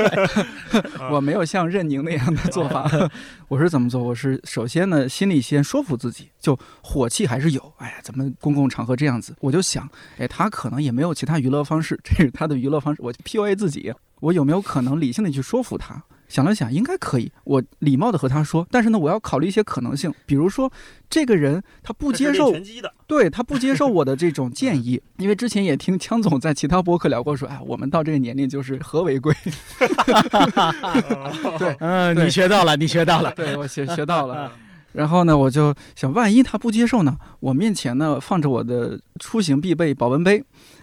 [SPEAKER 1] 我没有像任宁那样的做法，我是怎么做？我是首先呢，心里先说服自己，就火气还是有。哎呀，咱们公共场合这样子，我就想，哎，他可能也没有其他娱乐方式，这是他的娱乐方式，我就 PUA 自己，我有没有可能理性的去说服他？想了想，应该可以。我礼貌的和他说，但是呢，我要考虑一些可能性，比如说，这个人他不接受
[SPEAKER 3] 拳击的，
[SPEAKER 1] 对他不接受我的这种建议，因为之前也听枪总在其他播客聊过，说，哎，我们到这个年龄就是和为贵。对
[SPEAKER 2] 嗯，你学到了，你学到了。
[SPEAKER 1] 对我学学到了。然后呢，我就想，万一他不接受呢？我面前呢放着我的出行必备保温杯，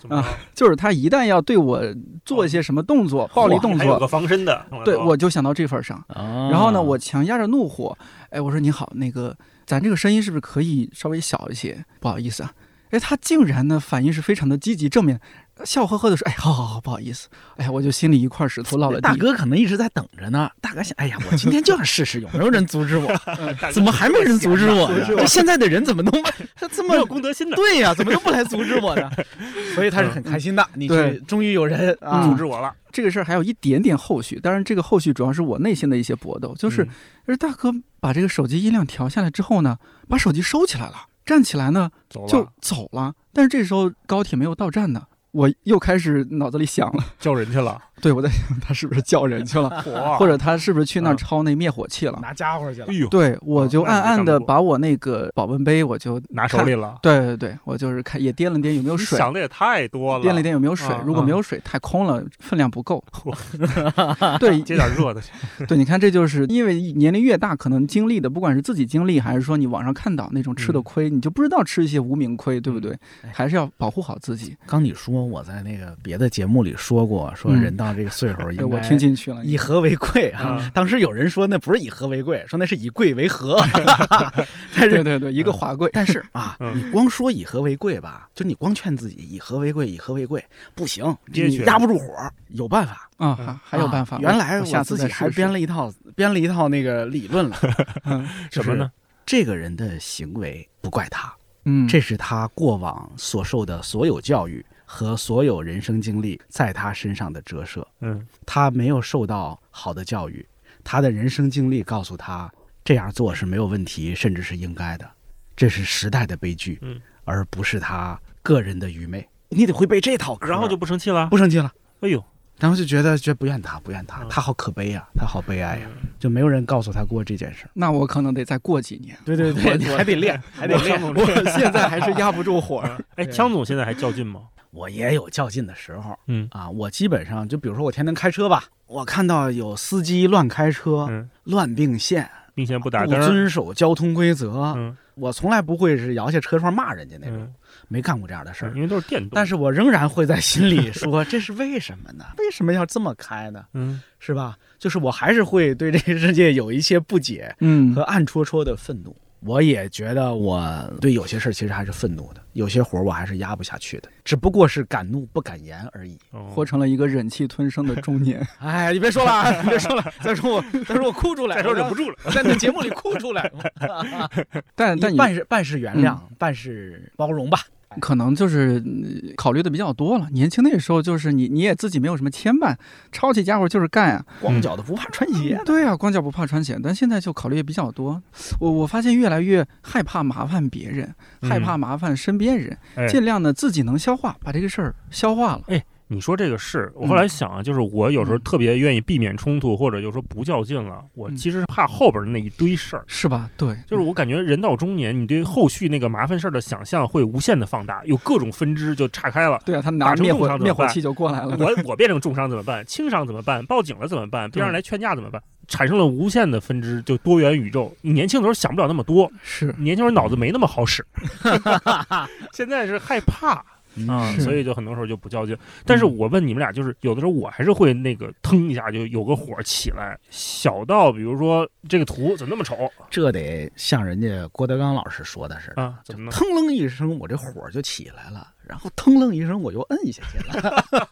[SPEAKER 3] 啊
[SPEAKER 1] 就是他一旦要对我做一些什么动作、暴力动作，
[SPEAKER 3] 还有个防身的，
[SPEAKER 1] 对我就想到这份儿上。
[SPEAKER 2] 然
[SPEAKER 1] 然后呢，我强压着怒火，哎，我说你好，那个咱这个声音是不是可以稍微小一些？不好意思啊。哎，他竟然呢反应是非常的积极正面，笑呵呵的说：“哎，好好好，不好意思。”哎呀，我就心里一块石头落了地。
[SPEAKER 2] 大哥可能一直在等着呢。大哥想，哎呀，我今天就要试试有没有人阻止我，怎么还没人阻止我呢？这现在的人怎么都 这
[SPEAKER 3] 么有公德心的？
[SPEAKER 2] 对呀、怎么都不来阻止我呢？所以他是很开心的。你
[SPEAKER 1] 对，
[SPEAKER 2] 终于有人啊
[SPEAKER 3] 阻止我了，
[SPEAKER 1] 这个事儿还有一点点后续，当然这个后续主要是我内心的一些搏斗，就是大哥把这个手机音量调下来之后呢，把手机收起来了，站起来呢就
[SPEAKER 3] 走了，
[SPEAKER 1] 走了。但是这时候高铁没有到站呢，我又开始脑子里想了，
[SPEAKER 3] 叫人去了，
[SPEAKER 1] 对我在想他是不是叫人去了，或者他是不是去那儿
[SPEAKER 3] 嗯
[SPEAKER 1] 抄那灭火器了？
[SPEAKER 2] 拿家伙去了。
[SPEAKER 3] 哎。呦，
[SPEAKER 1] 对，我就暗暗的把我那个保温杯，我就
[SPEAKER 3] 拿手里了，
[SPEAKER 1] 对对对，我就是看也掂了掂有没有水，
[SPEAKER 3] 想的也太多了，
[SPEAKER 1] 掂了掂有没有水
[SPEAKER 3] 啊。
[SPEAKER 1] 如果没
[SPEAKER 3] 啊
[SPEAKER 1] 有水，太空了，分量不够。对
[SPEAKER 3] 接点热的。去，
[SPEAKER 1] 对，你看这就是因为年龄越大，可能经历的不管是自己经历，还是说你网上看到那种吃的
[SPEAKER 3] 嗯。
[SPEAKER 1] 亏，你就不知道吃一些无名亏，对不对？
[SPEAKER 2] 哎。
[SPEAKER 1] 还是要保护好自己。
[SPEAKER 2] 刚你说我在那个别的节目里说过，说
[SPEAKER 1] 嗯
[SPEAKER 2] 人到这个岁数
[SPEAKER 1] 我听进去了。
[SPEAKER 2] 以和为贵啊
[SPEAKER 3] 嗯。
[SPEAKER 2] 当时有人说那不是以和为贵，说那是以贵为和。但是
[SPEAKER 1] 对对对，一个华贵。
[SPEAKER 2] 但是啊，
[SPEAKER 3] 嗯
[SPEAKER 2] 你光说以和为贵吧，就你光劝自己以和为贵，以和为贵，不行，你压不住火，有办法。
[SPEAKER 1] 啊，还还有办法。
[SPEAKER 2] 啊原来
[SPEAKER 1] 我
[SPEAKER 2] 自己还编了一套编了一套那个理论了，
[SPEAKER 1] 嗯
[SPEAKER 3] 什么呢？
[SPEAKER 2] 这个人的行为不怪他，
[SPEAKER 1] 嗯，
[SPEAKER 2] 这是他过往所受的所有教育和所有人生经历在他身上的折射。
[SPEAKER 3] 嗯，
[SPEAKER 2] 他没有受到好的教育，他的人生经历告诉他这样做是没有问题，甚至是应该的。这是时代的悲剧，
[SPEAKER 3] 嗯，
[SPEAKER 2] 而不是他个人的愚昧。你得会背这套歌，
[SPEAKER 3] 然后就不生气了。
[SPEAKER 2] 不生气了。
[SPEAKER 3] 哎呦，
[SPEAKER 2] 然后就觉得觉得不怨他，不怨他，
[SPEAKER 3] 嗯
[SPEAKER 2] 他好可悲呀、他好悲哀呀、
[SPEAKER 3] 嗯
[SPEAKER 2] 就没有人告诉他过这件事。
[SPEAKER 1] 那我可能得再过几年。
[SPEAKER 2] 对对对，你还得练，还得练。
[SPEAKER 1] 我现在还是压不住火。
[SPEAKER 3] 哎，
[SPEAKER 2] 对
[SPEAKER 3] 枪总现在还较劲吗？
[SPEAKER 2] 我也有较劲的时候
[SPEAKER 3] 嗯
[SPEAKER 2] 啊，我基本上就比如说我天天开车吧，我看到有司机乱开车、
[SPEAKER 3] 嗯，
[SPEAKER 2] 乱并线、
[SPEAKER 3] 并线不打灯儿。
[SPEAKER 2] 遵守交通规则，
[SPEAKER 3] 嗯
[SPEAKER 2] 我从来不会是摇下车窗骂人家那种，
[SPEAKER 3] 嗯，
[SPEAKER 2] 没干过这样的事儿。
[SPEAKER 3] 因为都是电动。
[SPEAKER 2] 但是我仍然会在心里 说，这是为什么呢？为什么要这么开呢？
[SPEAKER 3] 嗯，
[SPEAKER 2] 是吧？就是我还是会对这个世界有一些不解
[SPEAKER 1] 嗯
[SPEAKER 2] 和暗戳戳的愤怒。我也觉得我对有些事儿其实还是愤怒的，有些活儿我还是压不下去的，只不过是敢怒不敢言而已。
[SPEAKER 3] 哦
[SPEAKER 1] 活成了一个忍气吞声的中年。
[SPEAKER 2] 哎，你别说了啊，你别说了，再说我，再说我哭出来，
[SPEAKER 3] 再说忍不住了。
[SPEAKER 2] 我在那节目里哭出来。
[SPEAKER 1] 但但你
[SPEAKER 2] 办事办事原谅，半是包容吧。
[SPEAKER 1] 可能就是嗯考虑的比较多了。年轻那时候就是你你也自己没有什么牵绊，抄起家伙就是干啊。
[SPEAKER 2] 光脚的不怕穿鞋。
[SPEAKER 1] 对啊，光脚不怕穿鞋。但现在就考虑也比较多。我我发现越来越害怕麻烦别人，害怕麻烦身边人，
[SPEAKER 3] 哎
[SPEAKER 1] 尽量呢自己能消化，把这个事儿消化了。
[SPEAKER 3] 你说这个是我后来想啊，就是我有时候特别愿意避免冲突，或者就是说不较劲了。我
[SPEAKER 1] 嗯
[SPEAKER 3] 其实怕后边的那一堆事儿，
[SPEAKER 1] 是吧？对，
[SPEAKER 3] 就是我感觉人到中年，你对后续那个麻烦事儿的想象会无限的放大，有各种分支就岔开了。
[SPEAKER 1] 对啊，他拿
[SPEAKER 3] 打成
[SPEAKER 1] 灭
[SPEAKER 3] 重伤怎么办
[SPEAKER 1] 火灭火器就过来了。
[SPEAKER 3] 我我变成重伤怎么办？轻伤怎么办？报警了怎么办？别人来劝架怎么办？产生了无限的分支，就多元宇宙。你年轻的时候想不了那么多，
[SPEAKER 1] 是
[SPEAKER 3] 年轻时候脑子没那么好使，现在是害怕啊，所以就很多时候就不较劲。但是我问你们俩，就是有的时候我还是会那个腾一下就有个火起来，小到比如说这个图怎么那么丑
[SPEAKER 2] 这得像人家郭德纲老师说的似的，
[SPEAKER 3] 啊？怎么？
[SPEAKER 2] 腾楞一声，我这火就起来了，然后腾楞一声，我又摁下去了，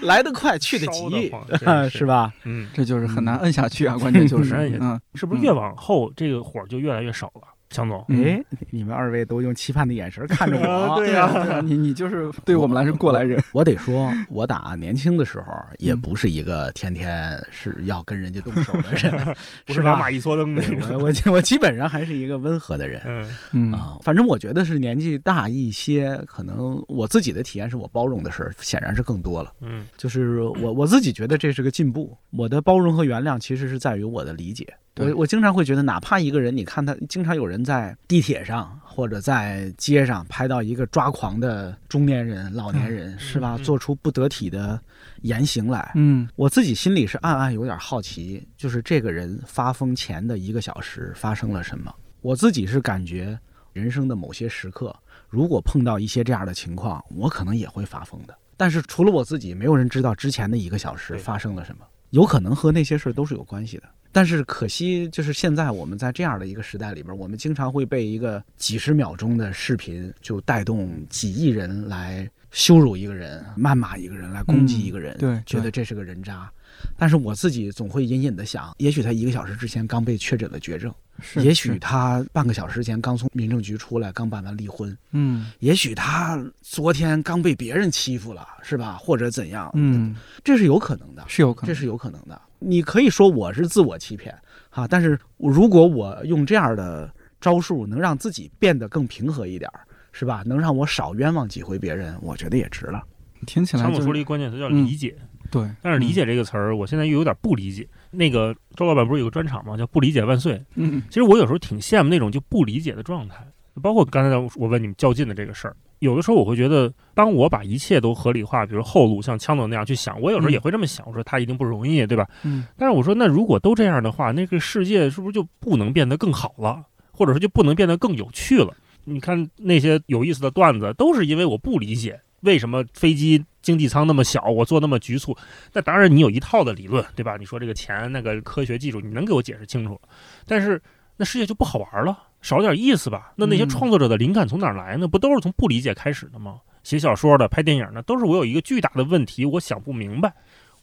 [SPEAKER 2] 来得快，去得急
[SPEAKER 3] 是
[SPEAKER 2] 是吧？
[SPEAKER 3] 嗯，
[SPEAKER 1] 这就是很难摁下去啊，关键就是
[SPEAKER 3] 摁下去
[SPEAKER 1] 嗯，
[SPEAKER 3] 是不是越往后这个火就越来越少了？强总，
[SPEAKER 1] 嗯
[SPEAKER 2] 哎，你们二位都用期盼的眼神看着我，
[SPEAKER 3] 啊对
[SPEAKER 1] 呀啊，啊，你你就是 对我们来说过来人。
[SPEAKER 2] 我得说，我打年轻的时候也不是一个天天是要跟人家动手的人，
[SPEAKER 3] 不
[SPEAKER 2] 是吧
[SPEAKER 3] 两马一撮灯的那
[SPEAKER 2] 我
[SPEAKER 3] 种。
[SPEAKER 2] 我我基本上还是一个温和的人。
[SPEAKER 3] 嗯
[SPEAKER 1] 嗯
[SPEAKER 2] 啊，反正我觉得是年纪大一些，可能我自己的体验是我包容的事儿显然是更多了。
[SPEAKER 3] 嗯
[SPEAKER 2] 就是我我自己觉得这是个进步。我的包容和原谅其实是在于我的理解。
[SPEAKER 1] 对
[SPEAKER 2] 我我经常会觉得，哪怕一个人，你看他经常有人在地铁上或者在街上拍到一个抓狂的中年人、老年人，是吧？
[SPEAKER 3] 嗯
[SPEAKER 2] 做出不得体的言行来，
[SPEAKER 1] 嗯
[SPEAKER 2] 我自己心里是暗暗有点好奇，就是这个人发疯前的一个小时发生了什么。我自己是感觉，人生的某些时刻，如果碰到一些这样的情况，我可能也会发疯的。但是除了我自己，没有人知道之前的一个小时发生了什么，有可能和那些事儿都是有关系的。但是可惜，就是现在我们在这样的一个时代里边，我们经常会被一个几十秒钟的视频就带动几亿人来羞辱一个人、谩骂一个人、来攻击一个人，
[SPEAKER 1] 嗯对对
[SPEAKER 2] 觉得这是个人渣。但是我自己总会隐隐的想，也许他一个小时之前刚被确诊了绝症，
[SPEAKER 1] 是，
[SPEAKER 2] 也许他半个小时前刚从民政局出来，刚办完离婚，
[SPEAKER 1] 嗯
[SPEAKER 2] 也许他昨天刚被别人欺负了，是吧？或者怎样？，
[SPEAKER 1] 嗯
[SPEAKER 2] 这是有可能的，
[SPEAKER 1] 是有可能，
[SPEAKER 2] 这是有可能的。你可以说我是自我欺骗，哈，但是如果我用这样的招数能让自己变得更平和一点儿，是吧？能让我少冤枉几回别人，我觉得也值了。
[SPEAKER 1] 听起来
[SPEAKER 3] 强总
[SPEAKER 1] 就是
[SPEAKER 3] 说了一个关键词叫
[SPEAKER 1] 嗯
[SPEAKER 3] 理解，
[SPEAKER 1] 对，
[SPEAKER 3] 但是理解这个词儿，我现在又有点不理解。那个周老板不是有个专场吗？叫“不理解万岁”。
[SPEAKER 1] 嗯
[SPEAKER 3] 其实我有时候挺羡慕那种就不理解的状态，包括刚才我问你们较劲的这个事儿，有的时候我会觉得，当我把一切都合理化，比如后路像枪总那样去想，我有时候也会这么想，我说他一定不容易，对吧？
[SPEAKER 1] 嗯
[SPEAKER 3] 但是我说，那如果都这样的话，那个世界是不是就不能变得更好了，或者说就不能变得更有趣了？你看那些有意思的段子，都是因为我不理解为什么飞机经济舱那么小，我坐那么局促。那当然你有一套的理论，对吧？你说这个钱那个科学技术，你能给我解释清楚，但是那世界就不好玩了，少点意思吧？那那些
[SPEAKER 1] 嗯
[SPEAKER 3] 创作者的灵感从哪儿来呢？不都是从不理解开始的吗？写小说的、拍电影的，都是我有一个巨大的问题，我想不明白，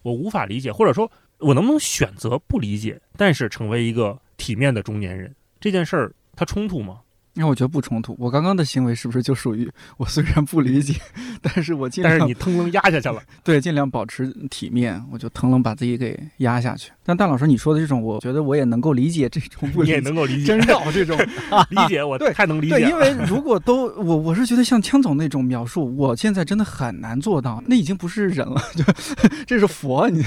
[SPEAKER 3] 我无法理解，或者说我能不能选择不理解，但是成为一个体面的中年人？这件事儿它冲突吗？
[SPEAKER 1] 那我觉得不冲突。我刚刚的行为是不是就属于我虽然不理解，但是我尽量
[SPEAKER 3] 但是你腾楞压下去了，
[SPEAKER 1] 对尽量保持体面，我就腾楞把自己给压下去。但大老师你说的这种，我觉得我也能够理解这种不
[SPEAKER 3] 你也能够理解
[SPEAKER 1] 真绕这种。
[SPEAKER 3] 理解，我
[SPEAKER 1] 对
[SPEAKER 3] 太能理，解了。
[SPEAKER 1] 因为如果都我我是觉得像枪总那种描述，我现在真的很难做到，那已经不是人了，就这是佛，你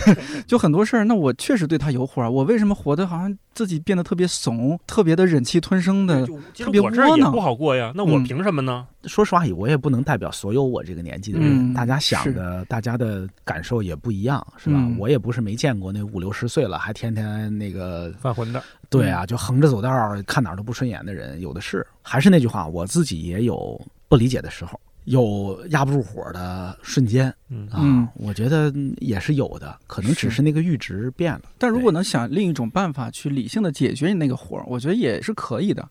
[SPEAKER 1] 就很多事儿，那我确实对他有火儿，我为什么活得好像自己变得特别怂，特别的忍气吞声的？特别窝囊
[SPEAKER 3] 不好过呀，那我
[SPEAKER 1] 嗯
[SPEAKER 3] 凭什么呢？
[SPEAKER 2] 说实话，我也不能代表所有我这个年纪的人，
[SPEAKER 1] 嗯
[SPEAKER 2] 大家想的、大家的感受也不一样，是吧？
[SPEAKER 1] 嗯
[SPEAKER 2] 我也不是没见过那五六十岁了还天天那个，
[SPEAKER 3] 犯浑的，
[SPEAKER 2] 对啊，就横着走道儿，看哪儿都不顺眼的人有的是。还是那句话，我自己也有不理解的时候，有压不住火的瞬间
[SPEAKER 3] 嗯
[SPEAKER 2] 啊。
[SPEAKER 1] 嗯
[SPEAKER 2] 我觉得也是有的，可能只
[SPEAKER 1] 是
[SPEAKER 2] 是那个阈值变了。
[SPEAKER 1] 但如果能想另一种办法去理性的解决你那个火儿，我觉得也是可以的。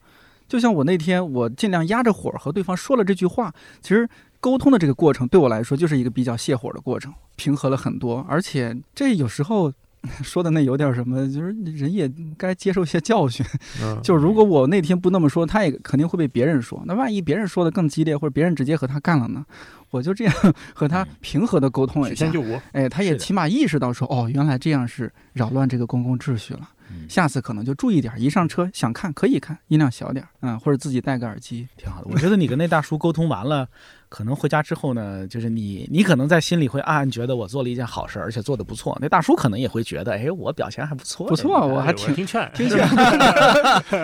[SPEAKER 1] 就像我那天，我尽量压着火儿和对方说了这句话，其实沟通的这个过程对我来说就是一个比较泄火的过程，平和了很多。而且这有时候 说的那有点什么，就是人也该接受一些教训。
[SPEAKER 3] 嗯，
[SPEAKER 1] 就如果我那天不那么说，他也肯定会被别人说。那万一别人说的更激烈，或者别人直接和他干了呢？我就这样 和他平和的沟通一下哎，他也起码意识到说，哦，原来这样是扰乱这个公共秩序了。
[SPEAKER 2] 嗯，
[SPEAKER 1] 下次可能就注意点儿，一上车想看可以看，音量小点儿，嗯，或者自己戴个耳机。
[SPEAKER 2] 挺好的。我觉得你跟那大叔沟通完了，可能回家之后呢，就是你，你可能在心里会暗暗觉得我做了一件好事儿，而且做的不错。那大叔可能也会觉得，哎，我表现还不错，
[SPEAKER 1] 不错我还挺
[SPEAKER 3] 听劝，
[SPEAKER 1] 听劝，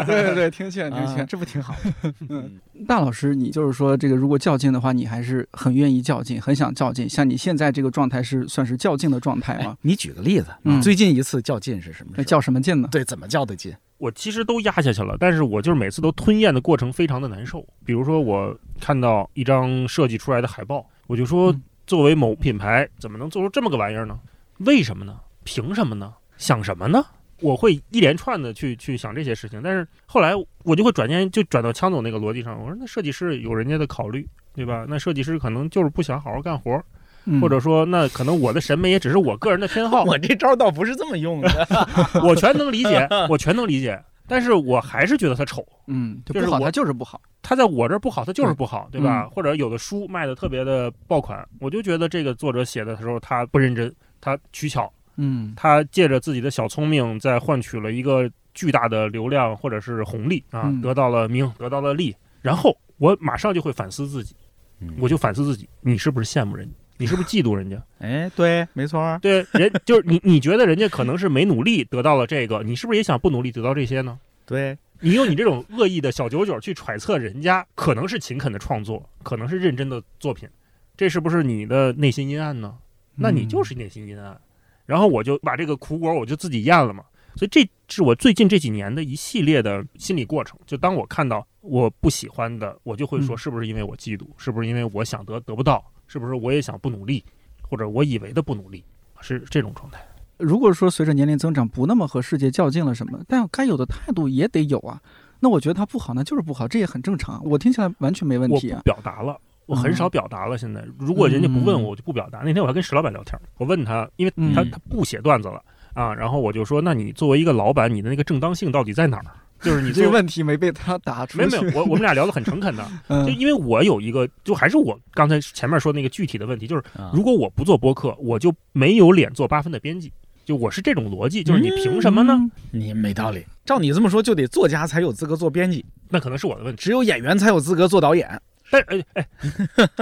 [SPEAKER 1] 对对对，听劝听
[SPEAKER 2] 啊
[SPEAKER 1] 劝。
[SPEAKER 2] 这不挺好？嗯，
[SPEAKER 1] 大老师，你就是说这个，如果较劲的话，你还是很愿意较劲，很想较劲。像你现在这个状态是算是较劲的状态
[SPEAKER 2] 哎
[SPEAKER 1] 吗？，
[SPEAKER 2] 你举个例子，
[SPEAKER 1] 嗯
[SPEAKER 2] 最近一次较劲是什么
[SPEAKER 1] 那？较什么劲呢？
[SPEAKER 2] 对，怎么较的劲？
[SPEAKER 3] 我其实都压下去了，但是我就是每次都吞咽的过程非常的难受。比如说，我看到一张设计出来的海报，我就说
[SPEAKER 1] 嗯，
[SPEAKER 3] 作为某品牌，怎么能做出这么个玩意儿呢？为什么呢？凭什么呢？想什么呢？我会一连串的去去想这些事情，但是后来我就会转念就转到枪总那个逻辑上，我说那设计师有人家的考虑，对吧？那设计师可能就是不想好好干活，
[SPEAKER 1] 嗯
[SPEAKER 3] 或者说那可能我的审美也只是我个人的偏好，
[SPEAKER 2] 我这招倒不是这么用的。
[SPEAKER 3] 我全能理解，我全能理解，但是我还是觉得它丑。
[SPEAKER 1] 嗯，就不好，
[SPEAKER 3] 就是我
[SPEAKER 1] 它就是不好。
[SPEAKER 3] 它在我这儿不好，它就是不好，对吧？
[SPEAKER 1] 嗯
[SPEAKER 3] 或者有的书卖的特别的爆款，我就觉得这个作者写的时候他不认真，他取巧，
[SPEAKER 1] 嗯
[SPEAKER 3] 他借着自己的小聪明，在换取了一个巨大的流量或者是红利啊，
[SPEAKER 1] 嗯
[SPEAKER 3] 得到了名，得到了利，然后我马上就会反思自己，我就反思自己，你是不是羡慕人家？你是不是嫉妒人家？
[SPEAKER 2] 哎，对，没错儿。
[SPEAKER 3] 对，人就是你，你觉得人家可能是没努力得到了这个，你是不是也想不努力得到这些呢？
[SPEAKER 2] 对，
[SPEAKER 3] 你用你这种恶意的小九九去揣测人家，可能是勤恳的创作，可能是认真的作品，这是不是你的内心阴暗呢？那你就是内心阴暗。然后我就把这个苦果我就自己咽了嘛。所以这是我最近这几年的一系列的心理过程。就当我看到我不喜欢的，我就会说，
[SPEAKER 1] 嗯
[SPEAKER 3] 是不是因为我嫉妒？是不是因为我想得得不到？是不是我也想不努力，或者我以为的不努力？是这种状态。
[SPEAKER 1] 如果说随着年龄增长不那么和世界较劲了什么，但该有的态度也得有啊。那我觉得他不好，那就是不好，这也很正常。我听起来完全没问题啊。
[SPEAKER 3] 表达了，我很少表达了。现在如果人家不问我，我就不表达。那天我还跟石老板聊天，我问他，因为他
[SPEAKER 2] 嗯
[SPEAKER 3] 他不写段子了啊，然后我就说，那你作为一个老板，你的那个正当性到底在哪儿？就是你
[SPEAKER 1] 这个。问题没被他答出去。
[SPEAKER 3] 没有没有，我我们俩聊得很诚恳的，就
[SPEAKER 1] 嗯
[SPEAKER 3] 因为我有一个，就还是我刚才前面说那个具体的问题，就是
[SPEAKER 2] 啊
[SPEAKER 3] 如果我不做播客，我就没有脸做八分的编辑，就我是这种逻辑，就是你凭什么呢？
[SPEAKER 1] 嗯
[SPEAKER 2] 你没道理。照你这么说，就得作家才有资格做编辑，
[SPEAKER 3] 那可能是我的问题。
[SPEAKER 2] 只有演员才有资格做导演。
[SPEAKER 3] 但哎哎，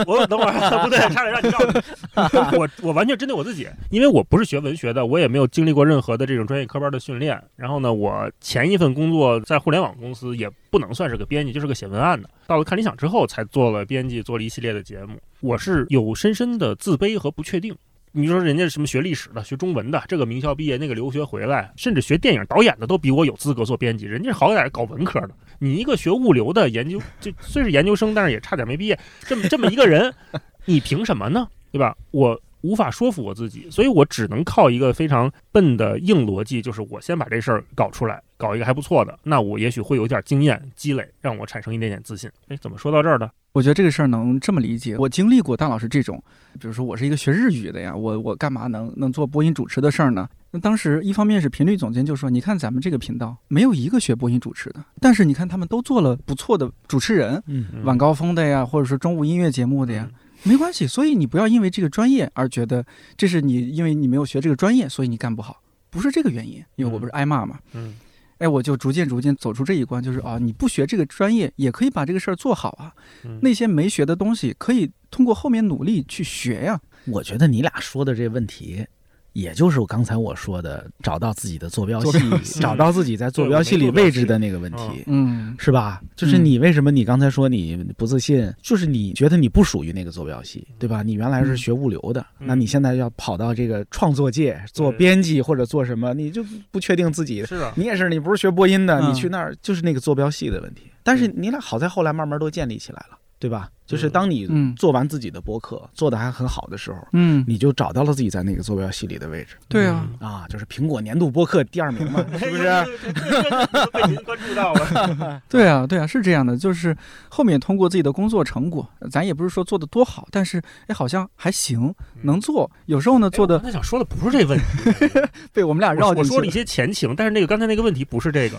[SPEAKER 3] 我等会儿不对，差点让你告诉你，我我完全针对我自己，因为我不是学文学的，我也没有经历过任何的这种专业科班的训练。然后呢，我前一份工作在互联网公司也不能算是个编辑，就是个写文案的。到了看理想之后，才做了编辑，做了一系列的节目。我是有深深的自卑和不确定。你说人家什么学历史的、学中文的，这个名校毕业，那个留学回来，甚至学电影导演的都比我有资格做编辑。人家好歹搞文科的，你一个学物流的研究，就虽是研究生，但是也差点没毕业，这么这么一个人，你凭什么呢？对吧？我无法说服我自己，所以我只能靠一个非常笨的硬逻辑，就是我先把这事儿搞出来，搞一个还不错的，那我也许会有点经验积累，让我产生一点点自信。哎，怎么说到这儿的？
[SPEAKER 1] 我觉得这个事儿能这么理解。我经历过大老师这种，比如说我是一个学日语的呀，我我干嘛能能做播音主持的事儿呢？那当时一方面是频率总监就说，你看咱们这个频道没有一个学播音主持的，但是你看他们都做了不错的主持人，晚高峰的呀，或者说中午音乐节目的呀，没关系。所以你不要因为这个专业而觉得这是你因为你没有学这个专业，所以你干不好，不是这个原因。因为我不是挨骂嘛，
[SPEAKER 3] 嗯
[SPEAKER 1] 哎，我就逐渐逐渐走出这一关，就是啊，你不学这个专业也可以把这个事儿做好啊。
[SPEAKER 3] 嗯
[SPEAKER 1] 那些没学的东西，可以通过后面努力去学呀。
[SPEAKER 2] 我觉得你俩说的这问题，也就是我刚才我说的，找到自己的坐标系，
[SPEAKER 1] 标系
[SPEAKER 2] 找到自己在坐标系里位置的那个问题。
[SPEAKER 1] 嗯
[SPEAKER 2] 是吧？就是你为什么你刚才说你不自信，就是你觉得你不属于那个坐标系，对吧？你原来是学物流的，
[SPEAKER 3] 嗯
[SPEAKER 2] 那你现在要跑到这个创作界做编辑或者做什么，你就不确定自己。
[SPEAKER 3] 是啊，
[SPEAKER 2] 你也是，你不是学播音的，
[SPEAKER 1] 嗯
[SPEAKER 2] 你去那儿就是那个坐标系的问题。但是你俩好在后来慢慢都建立起来了，对吧？就是当你
[SPEAKER 1] 嗯
[SPEAKER 2] 做完自己的播客，做的还很好的时候，
[SPEAKER 1] 嗯，
[SPEAKER 2] 你就找到了自己在那个坐标系里的位置
[SPEAKER 1] 对啊，
[SPEAKER 2] 啊，就是苹果年度播客第二名嘛，是不是？
[SPEAKER 3] 是？被您关注到了。
[SPEAKER 1] 对啊，对啊，是这样的，就是后面通过自己的工作成果，咱也不是说做的多好，但是哎，好像还行，能做。有时候呢，做的
[SPEAKER 3] 哎我刚才想说的不是这问题，
[SPEAKER 1] 被我们俩绕
[SPEAKER 3] 我
[SPEAKER 1] 进去
[SPEAKER 3] 我说了一些前情，但是那个刚才那个问题不是这个。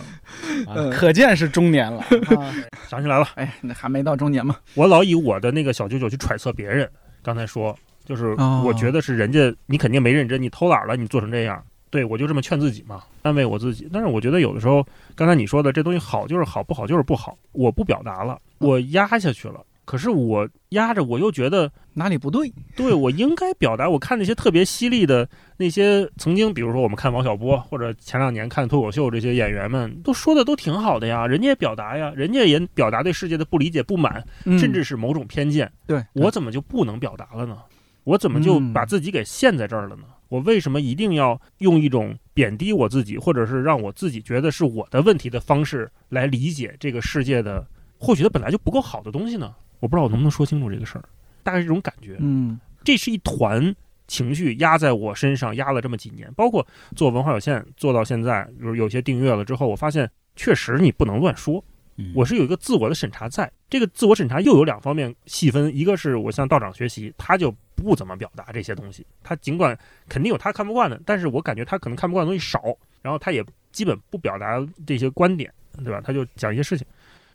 [SPEAKER 2] 啊可见是中年了啊。
[SPEAKER 3] 想起来了，
[SPEAKER 1] 哎，那还没到中年嘛。
[SPEAKER 3] 我老以我的那个小九九去揣测别人。刚才说，就是
[SPEAKER 1] 哦
[SPEAKER 3] 我觉得是人家你肯定没认真，你偷懒了，你做成这样。对我就这么劝自己嘛，安慰我自己。但是我觉得有的时候，刚才你说的这东西好就是好，不好就是不好。我不表达了，我压下去了。可是我压着，我又觉得
[SPEAKER 1] 哪里不对？
[SPEAKER 3] 对我应该表达。我看那些特别犀利的那些曾经，比如说我们看王小波，或者前两年看脱口秀这些演员们，都说的都挺好的呀，人家也表达呀，人家也表达对世界的不理解、不满，
[SPEAKER 1] 嗯
[SPEAKER 3] 甚至是某种偏见。
[SPEAKER 1] 对
[SPEAKER 3] 我怎么就不能表达了呢？我怎么就
[SPEAKER 1] 嗯
[SPEAKER 3] 把自己给陷在这儿了呢？我为什么一定要用一种贬低我自己，或者是让我自己觉得是我的问题的方式来理解这个世界的或许它本来就不够好的东西呢？我不知道我能不能说清楚这个事儿，大概是这种感觉。
[SPEAKER 1] 嗯
[SPEAKER 3] 这是一团情绪压在我身上，压了这么几年，包括做文化有限做到现在，比如有些订阅了之后，我发现确实你不能乱说。
[SPEAKER 2] 嗯
[SPEAKER 3] 我是有一个自我的审查在，这个自我审查又有两方面细分，一个是我向道长学习，他就不怎么表达这些东西，他尽管肯定有他看不惯的，但是我感觉他可能看不惯的东西少，然后他也基本不表达这些观点，对吧？他就讲一些事情。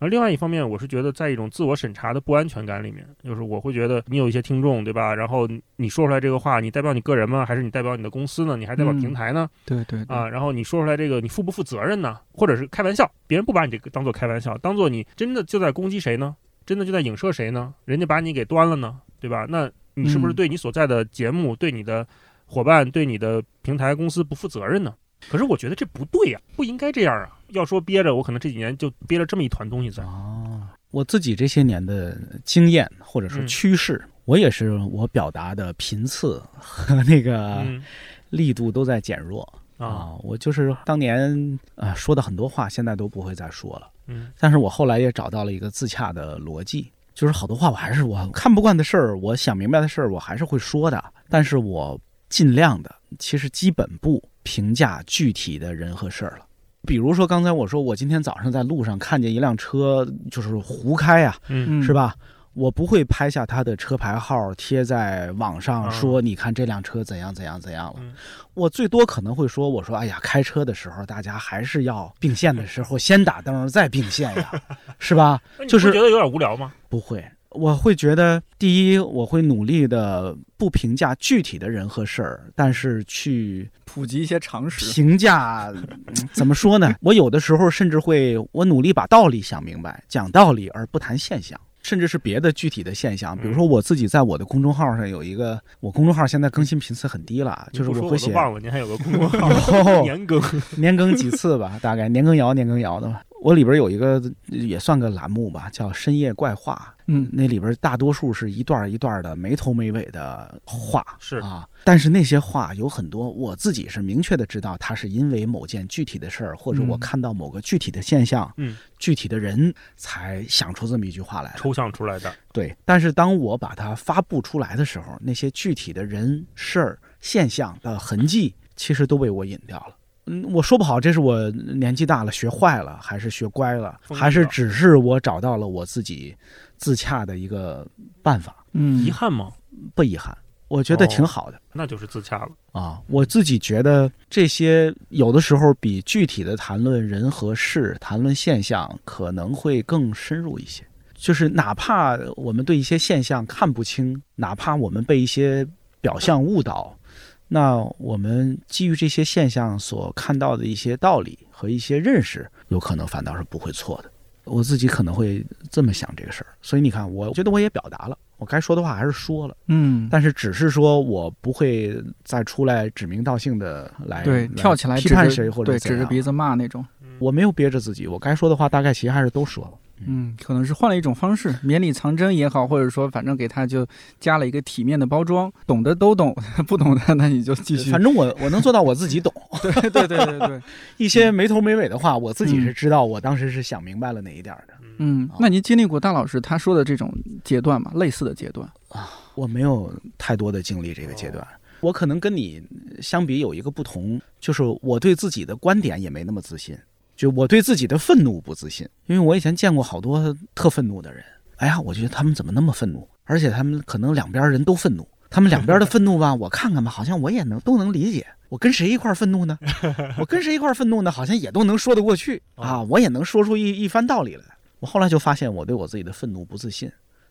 [SPEAKER 3] 而另外一方面，我是觉得在一种自我审查的不安全感里面，就是我会觉得你有一些听众，对吧？然后你说出来这个话，你代表你个人吗？还是你代表你的公司呢？你还代表
[SPEAKER 1] 嗯
[SPEAKER 3] 平台呢？
[SPEAKER 1] 对对对
[SPEAKER 3] 啊，然后你说出来这个，你负不负责任呢？或者是开玩笑，别人不把你这个当做开玩笑，当做你真的就在攻击谁呢？真的就在影射谁呢？人家把你给端了呢，对吧？那你是不是
[SPEAKER 1] 嗯
[SPEAKER 3] 对你所在的节目、对你的伙伴、对你的平台公司不负责任呢？可是我觉得这不对呀、不应该这样啊！要说憋着，我可能这几年就憋了这么一团东西在。
[SPEAKER 2] 哦，我自己这些年的经验或者说
[SPEAKER 3] 嗯
[SPEAKER 2] 趋势，我也是我表达的频次和那个
[SPEAKER 3] 嗯
[SPEAKER 2] 力度都在减弱
[SPEAKER 3] 啊
[SPEAKER 2] 啊。我就是当年啊说的很多话，现在都不会再说了。
[SPEAKER 3] 嗯
[SPEAKER 2] 但是我后来也找到了一个自洽的逻辑，就是好多话我还是我看不惯的事儿，我想明白的事儿，我还是会说的，但是我尽量的，其实基本不评价具体的人和事儿了。比如说刚才我说，我今天早上在路上看见一辆车，就是胡开啊，
[SPEAKER 3] 嗯
[SPEAKER 1] 嗯
[SPEAKER 2] 是吧？我不会拍下他的车牌号贴在网上
[SPEAKER 3] 啊
[SPEAKER 2] 说，你看这辆车怎样怎样怎样了。
[SPEAKER 3] 嗯
[SPEAKER 2] 我最多可能会说，我说，哎呀，开车的时候大家还是要并线的时候先打灯再并线呀，是吧？
[SPEAKER 3] 那你
[SPEAKER 2] 就是
[SPEAKER 3] 不觉得有点无聊吗？
[SPEAKER 2] 不会，我会觉得，第一，我会努力的不评价具体的人和事儿，但是去
[SPEAKER 1] 普及一些常识。
[SPEAKER 2] 评价，嗯怎么说呢？我有的时候甚至会，我努力把道理想明白，讲道理而不谈现象。甚至是别的具体的现象，比如说我自己在我的公众号上有一个，我公众号现在更新频次很低了，就是
[SPEAKER 3] 你不说
[SPEAKER 2] 会写
[SPEAKER 3] 我忘了，您还有个公众号
[SPEAKER 2] 哦
[SPEAKER 3] 年更。
[SPEAKER 2] 年更几次吧，大概年更谣年更谣的吧。我里边有一个也算个栏目吧，叫深夜怪话，
[SPEAKER 1] 嗯
[SPEAKER 2] 那里边大多数是一段一段的没头没尾的话，
[SPEAKER 3] 是
[SPEAKER 2] 啊。但是那些话有很多，我自己是明确的知道，它是因为某件具体的事儿，或者我
[SPEAKER 1] 嗯
[SPEAKER 2] 看到某个具体的现象、
[SPEAKER 3] 嗯，
[SPEAKER 2] 具体的人，才想出这么一句话来。
[SPEAKER 3] 抽象出来的，
[SPEAKER 2] 对，但是当我把它发布出来的时候，那些具体的人、事儿、现象的痕迹，其实都被我隐掉了。嗯，我说不好，这是我年纪大了学坏了，还是学乖了，还是只是我找到了我自己自洽的一个办法？
[SPEAKER 1] 嗯，
[SPEAKER 3] 遗憾吗？
[SPEAKER 2] 不遗憾，我觉得挺
[SPEAKER 3] 哦
[SPEAKER 2] 好的。
[SPEAKER 3] 那就是自洽了。
[SPEAKER 2] 啊，我自己觉得这些有的时候比具体的谈论人和事、谈论现象可能会更深入一些。就是哪怕我们对一些现象看不清，哪怕我们被一些表象误导，那我们基于这些现象所看到的一些道理和一些认识，有可能反倒是不会错的。我自己可能会这么想这个事儿，所以你看，我觉得我也表达了，我该说的话还是说了。
[SPEAKER 1] 嗯，
[SPEAKER 2] 但是只是说我不会再出来指名道姓的来
[SPEAKER 1] 对，跳起来
[SPEAKER 2] 批判谁或者
[SPEAKER 1] 对指着鼻子骂那种。
[SPEAKER 2] 我没有憋着自己，我该说的话大概其实还是都说了。
[SPEAKER 1] 嗯，可能是换了一种方式，绵里藏针也好，或者说反正给他就加了一个体面的包装，懂的都懂，不懂的那你就继续。
[SPEAKER 2] 反正我我能做到我自己懂，
[SPEAKER 1] 对对对对对，
[SPEAKER 2] 一些没头没尾的话，我自己是知道，我当时是想明白了哪一点儿的。
[SPEAKER 1] 嗯，那您经历过大老师他说的这种阶段吗？类似的阶段啊？
[SPEAKER 2] 我没有太多的经历这个阶段，我可能跟你相比有一个不同，就是我对自己的观点也没那么自信，就我对自己的愤怒不自信，因为我以前见过好多特愤怒的人，哎呀，我觉得他们怎么那么愤怒，而且他们可能两边人都愤怒，他们两边的愤怒吧，我看看吧，好像我也能都能理解。我跟谁一块愤怒呢？我跟谁一块愤怒呢？好像也都能说得过去啊，我也能说出一一番道理来。我后来就发现，我对我自己的愤怒不自信。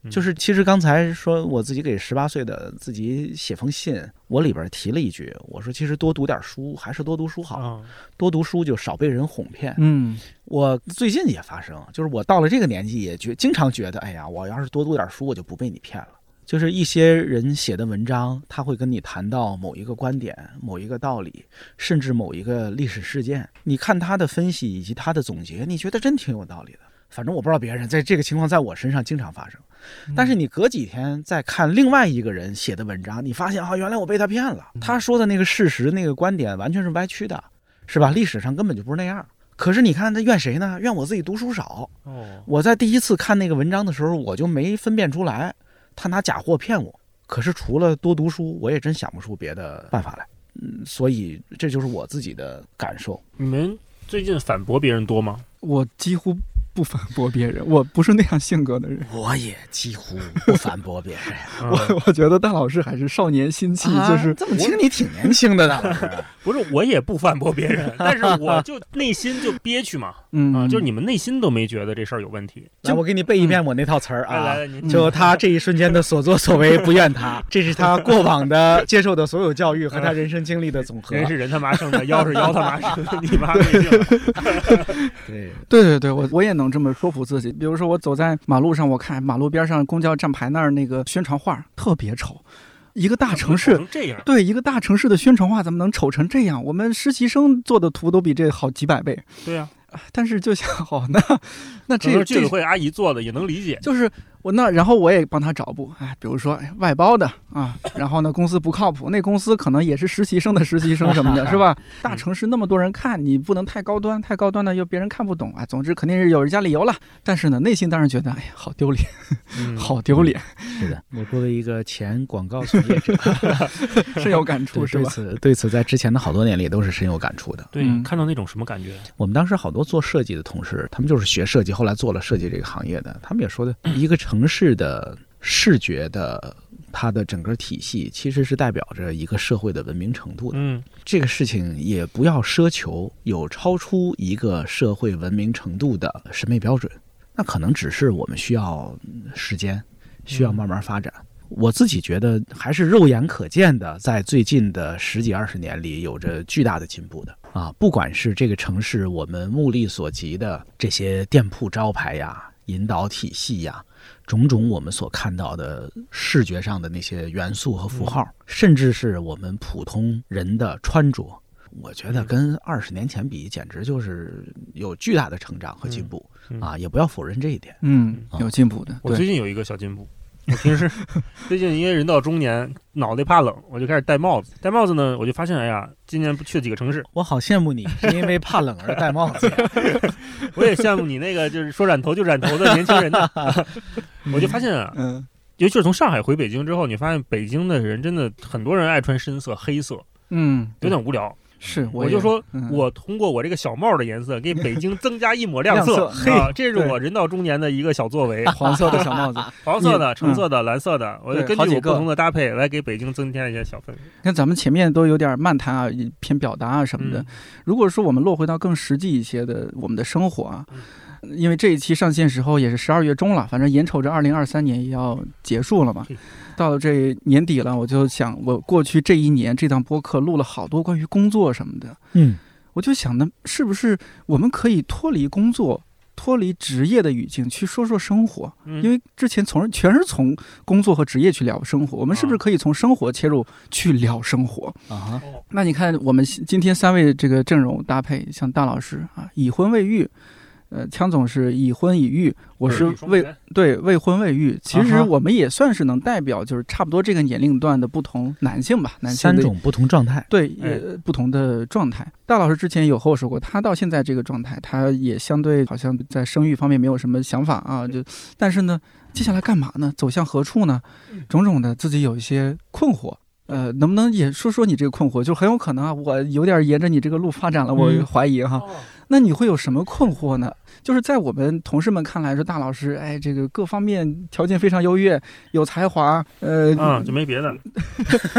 [SPEAKER 2] 就是其实刚才说我自己给十八岁的自己写封信，我里边提了一句，我说其实多读点书还是多读书好，
[SPEAKER 3] 啊，
[SPEAKER 2] 多读书就少被人哄骗。
[SPEAKER 1] 嗯
[SPEAKER 2] 我最近也发生，就是我到了这个年纪也觉经常觉得，哎呀，我要是多读点书，我就不被你骗了。就是一些人写的文章，他会跟你谈到某一个观点、某一个道理，甚至某一个历史事件，你看他的分析以及他的总结，你觉得真挺有道理的。反正我不知道别人，在这个情况在我身上经常发生。但是你隔几天再看另外一个人写的文章，你发现啊，原来我被他骗了。他说的那个事实、那个观点完全是歪曲的，是吧？历史上根本就不是那样。可是你看他怨谁呢？怨我自己读书少。
[SPEAKER 3] 哦，
[SPEAKER 2] 我在第一次看那个文章的时候，我就没分辨出来他拿假货骗我。可是除了多读书，我也真想不出别的办法来。嗯，所以这就是我自己的感受。
[SPEAKER 3] 你们最近反驳别人多吗？
[SPEAKER 1] 我几乎不反驳别人，我不是那样性格的人。
[SPEAKER 2] 我也几乎不反驳别人。
[SPEAKER 3] 啊
[SPEAKER 1] 我我觉得大老师还是少年心气，
[SPEAKER 2] 啊
[SPEAKER 1] 就是
[SPEAKER 2] 这么听你挺年轻的，大老师。
[SPEAKER 3] 不是，我也不反驳别人，但是我就内心就憋屈嘛，
[SPEAKER 1] 嗯
[SPEAKER 3] 啊，就是你们内心都没觉得这事儿有问题。
[SPEAKER 2] 来，我给你背一遍我那套词儿啊。就他这一瞬间的所作所为不怨他，这是他过往的接受的所有教育和他人生经历的总和。
[SPEAKER 3] 人是人他妈生的，妖是妖他妈生的，你妈没病。
[SPEAKER 2] 对，
[SPEAKER 1] 对对对，我我也能这么说服自己。比如说，我走在马路上，我看马路边上公交站牌那儿那个宣传画特别丑，一个大城市
[SPEAKER 3] 成这样，
[SPEAKER 1] 对一个大城市的宣传画怎么能丑成这样？我们实习生做的图都比这好几百倍。
[SPEAKER 3] 对呀，
[SPEAKER 1] 但是就想，哦，那那
[SPEAKER 3] 这个居委
[SPEAKER 1] 这这
[SPEAKER 3] 会阿姨做的也能理解。
[SPEAKER 1] 就是我那，然后我也帮他找补，哎，比如说哎外包的啊，然后呢公司不靠谱，那公司可能也是实习生的实习生什么的，是吧？大城市那么多人看，你不能太高端，太高端的又别人看不懂啊。总之肯定是有人家理由了，但是呢，内心当然觉得，哎呀，好丢脸，
[SPEAKER 3] 嗯
[SPEAKER 1] 好丢脸，
[SPEAKER 2] 是的，我作为一个前广告从业者，
[SPEAKER 1] 深有感触，
[SPEAKER 2] 对对
[SPEAKER 1] 是吧？
[SPEAKER 2] 此对此在之前的好多年里都是深有感触的。
[SPEAKER 3] 对，
[SPEAKER 1] 嗯
[SPEAKER 3] 看到那种什么感觉？
[SPEAKER 2] 我们当时好多做设计的同事，他们就是学设计，后来做了设计这个行业的，他们也说的，一个城市的视觉的它的整个体系，其实是代表着一个社会的文明程度的。
[SPEAKER 3] 嗯
[SPEAKER 2] 这个事情也不要奢求有超出一个社会文明程度的审美标准，那可能只是我们需要嗯时间，需要慢慢发展。我自己觉得还是肉眼可见的，在最近的十几二十年里有着巨大的进步的啊！不管是这个城市我们目力所及的这些店铺招牌呀、引导体系呀，种种我们所看到的视觉上的那些元素和符号，甚至是我们普通人的穿着，我觉得跟二十年前比，简直就是有巨大的成长和进步、
[SPEAKER 3] 嗯
[SPEAKER 2] 啊！也不要否认这一点。
[SPEAKER 1] 嗯，有进步的，对，
[SPEAKER 3] 我最近有一个小进步。我平时最近因为人到中年，脑袋怕冷，我就开始戴帽子。戴帽子呢，我就发现，哎呀，今年不去了几个城市，
[SPEAKER 2] 我好羡慕你，是因为怕冷而戴帽子。
[SPEAKER 3] 我也羡慕你那个就是说染头就染头的年轻人呢。我就发现啊，
[SPEAKER 1] 嗯
[SPEAKER 3] 尤其是从上海回北京之后，你发现北京的人真的很多人爱穿深色、黑色，
[SPEAKER 1] 嗯，
[SPEAKER 3] 有点无聊。
[SPEAKER 1] 是，
[SPEAKER 3] 我就说
[SPEAKER 1] 嗯
[SPEAKER 3] 我通过我这个小帽的颜色，给北京增加一抹亮
[SPEAKER 1] 亮色
[SPEAKER 3] 色啊，这是我人到中年的一个小作为。
[SPEAKER 1] 黄色的小帽子。
[SPEAKER 3] 黄色的、橙色的、蓝色的，我就根据我不同的搭配来给北京增添一些小氛围。
[SPEAKER 1] 看咱们前面都有点漫谈啊，偏表达啊什么的。
[SPEAKER 3] 嗯
[SPEAKER 1] 如果说我们落回到更实际一些的我们的生活啊，因为这一期上线时候也是十二月中了，反正眼瞅着二零二三年也要结束了嘛。到了这年底了，我就想，我过去这一年这档播客录了好多关于工作什么的，
[SPEAKER 2] 嗯，
[SPEAKER 1] 我就想呢，是不是我们可以脱离工作、脱离职业的语境去说说生活？
[SPEAKER 3] 嗯
[SPEAKER 1] 因为之前从全是从工作和职业去聊生活，我们是不是可以从生活切入去聊生活？
[SPEAKER 2] 啊哈，
[SPEAKER 1] 那你看，我们今天三位这个阵容搭配，像大老师啊，已婚未育，呃，枪总是已婚已育，我是未对未婚未育。其实我们也算是能代表，就是差不多这个年龄段的不同男性吧，男性
[SPEAKER 2] 三种不同状态。
[SPEAKER 1] 对
[SPEAKER 3] 哎
[SPEAKER 1] 呃不同的状态。大老师之前有和我说过，他到现在这个状态，他也相对好像在生育方面没有什么想法啊，就但是呢，接下来干嘛呢？走向何处呢？种种的自己有一些困惑。呃，能不能也说说你这个困惑？就很有可能啊，我有点沿着你这个路发展了，我
[SPEAKER 2] 嗯
[SPEAKER 1] 怀疑哈。那你会有什么困惑呢？就是在我们同事们看来，说大老师，哎，这个各方面条件非常优越，有才华，呃，
[SPEAKER 3] 啊，就没别的。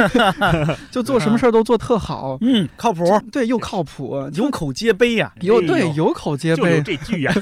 [SPEAKER 1] 就做什么事儿都做特好，
[SPEAKER 2] 嗯，靠谱，
[SPEAKER 1] 对，又靠谱，
[SPEAKER 2] 有口皆碑呀。
[SPEAKER 1] 有对有口皆
[SPEAKER 3] 就有
[SPEAKER 1] 碑，
[SPEAKER 3] 这句呀，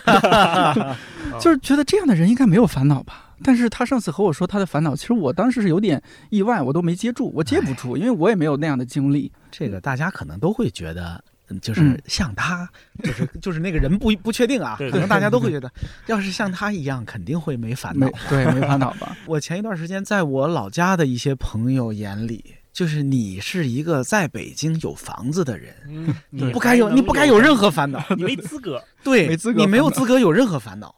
[SPEAKER 1] 就是觉得这样的人应该没有烦恼吧。但是他上次和我说他的烦恼，其实我当时是有点意外，我都没接住，我接不住，因为我也没有那样的经历。
[SPEAKER 2] 这个大家可能都会觉得，嗯就是
[SPEAKER 1] 嗯。
[SPEAKER 2] 像他，就是 就是那个人不不确定啊，可能大家都会觉得，要是像他一样，肯定会没烦恼。
[SPEAKER 1] 没。对没烦恼吧？
[SPEAKER 2] 我前一段时间在我老家的一些朋友眼里，就是你是一个在北京有房子的人，
[SPEAKER 3] 嗯
[SPEAKER 2] 你不该有，你不该有任何烦恼，
[SPEAKER 3] 你没资格，
[SPEAKER 2] 对，
[SPEAKER 1] 没资格
[SPEAKER 2] 你没有资格有任何烦恼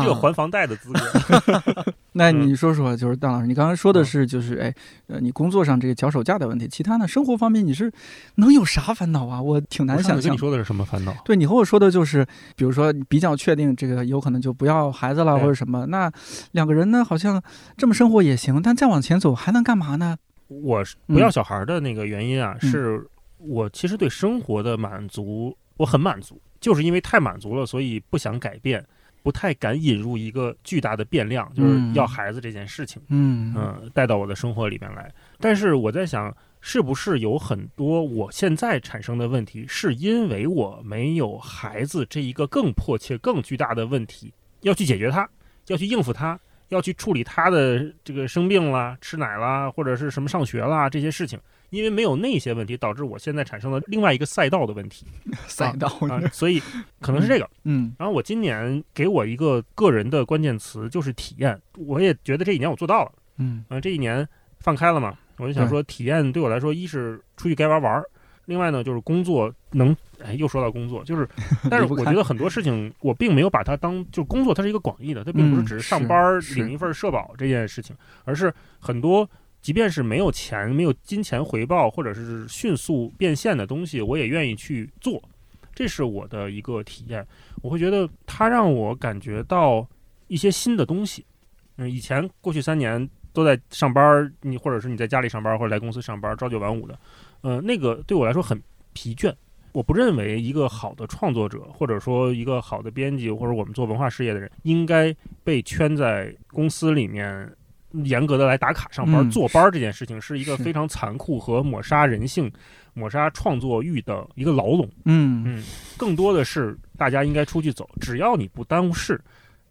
[SPEAKER 3] 你有还房贷的资格。
[SPEAKER 1] 那
[SPEAKER 3] 嗯
[SPEAKER 1] 你说说，就是大老师，你刚刚说的是，就是哎，呃，你工作上这个脚手架的问题，其他呢，生活方面你是能有啥烦恼啊？我挺难想象
[SPEAKER 3] 我跟你。说的是什么烦恼？
[SPEAKER 1] 对你和我说的就是，比如说你比较确定这个有可能就不要孩子了或者什么，那两个人呢好像这么生活也行，但再往前走还能干嘛呢？
[SPEAKER 3] 我不要小孩的那个原因啊，
[SPEAKER 1] 嗯
[SPEAKER 3] 是我其实对生活的满足，我很满足，就是因为太满足了，所以不想改变，不太敢引入一个巨大的变量，就是
[SPEAKER 1] 嗯
[SPEAKER 3] 要孩子这件事情，
[SPEAKER 1] 嗯
[SPEAKER 3] 嗯，带到我的生活里面来。但是我在想，是不是有很多我现在产生的问题，是因为我没有孩子这一个更迫切、更巨大的问题要去解决它，要去应付它，要去处理他的这个生病啦、吃奶啦，或者是什么上学啦这些事情。因为没有那些问题，导致我现在产生了另外一个赛道的问题
[SPEAKER 1] 赛道，
[SPEAKER 3] 啊，所以可能是这个。
[SPEAKER 1] 嗯
[SPEAKER 3] 然后我今年给我一个个人的关键词就是体验，我也觉得这一年我做到了。
[SPEAKER 1] 嗯
[SPEAKER 3] 嗯、这一年放开了嘛，我就想说，体验对我来说，一是出去该玩玩儿，另外呢就是工作能，哎，又说到工作，就是，但是我觉得很多事情我并没有把它当就工作，它是一个广义的，它并不是
[SPEAKER 1] 嗯
[SPEAKER 3] 只是上班儿领一份社保这件事情，而是很多。即便是没有钱、没有金钱回报，或者是迅速变现的东西，我也愿意去做。这是我的一个体验。我会觉得它让我感觉到一些新的东西。嗯，以前过去三年都在上班，你或者是你在家里上班，或者来公司上班，朝九晚五的，呃，那个对我来说很疲倦。我不认为一个好的创作者，或者说一个好的编辑，或者我们做文化事业的人，应该被圈在公司里面。严格的来打卡上班、
[SPEAKER 1] 嗯
[SPEAKER 3] 坐班儿这件事情，是一个非常残酷和抹杀人性、抹杀创作欲的一个牢笼。
[SPEAKER 1] 嗯
[SPEAKER 3] 嗯，更多的是大家应该出去走，只要你不耽误事，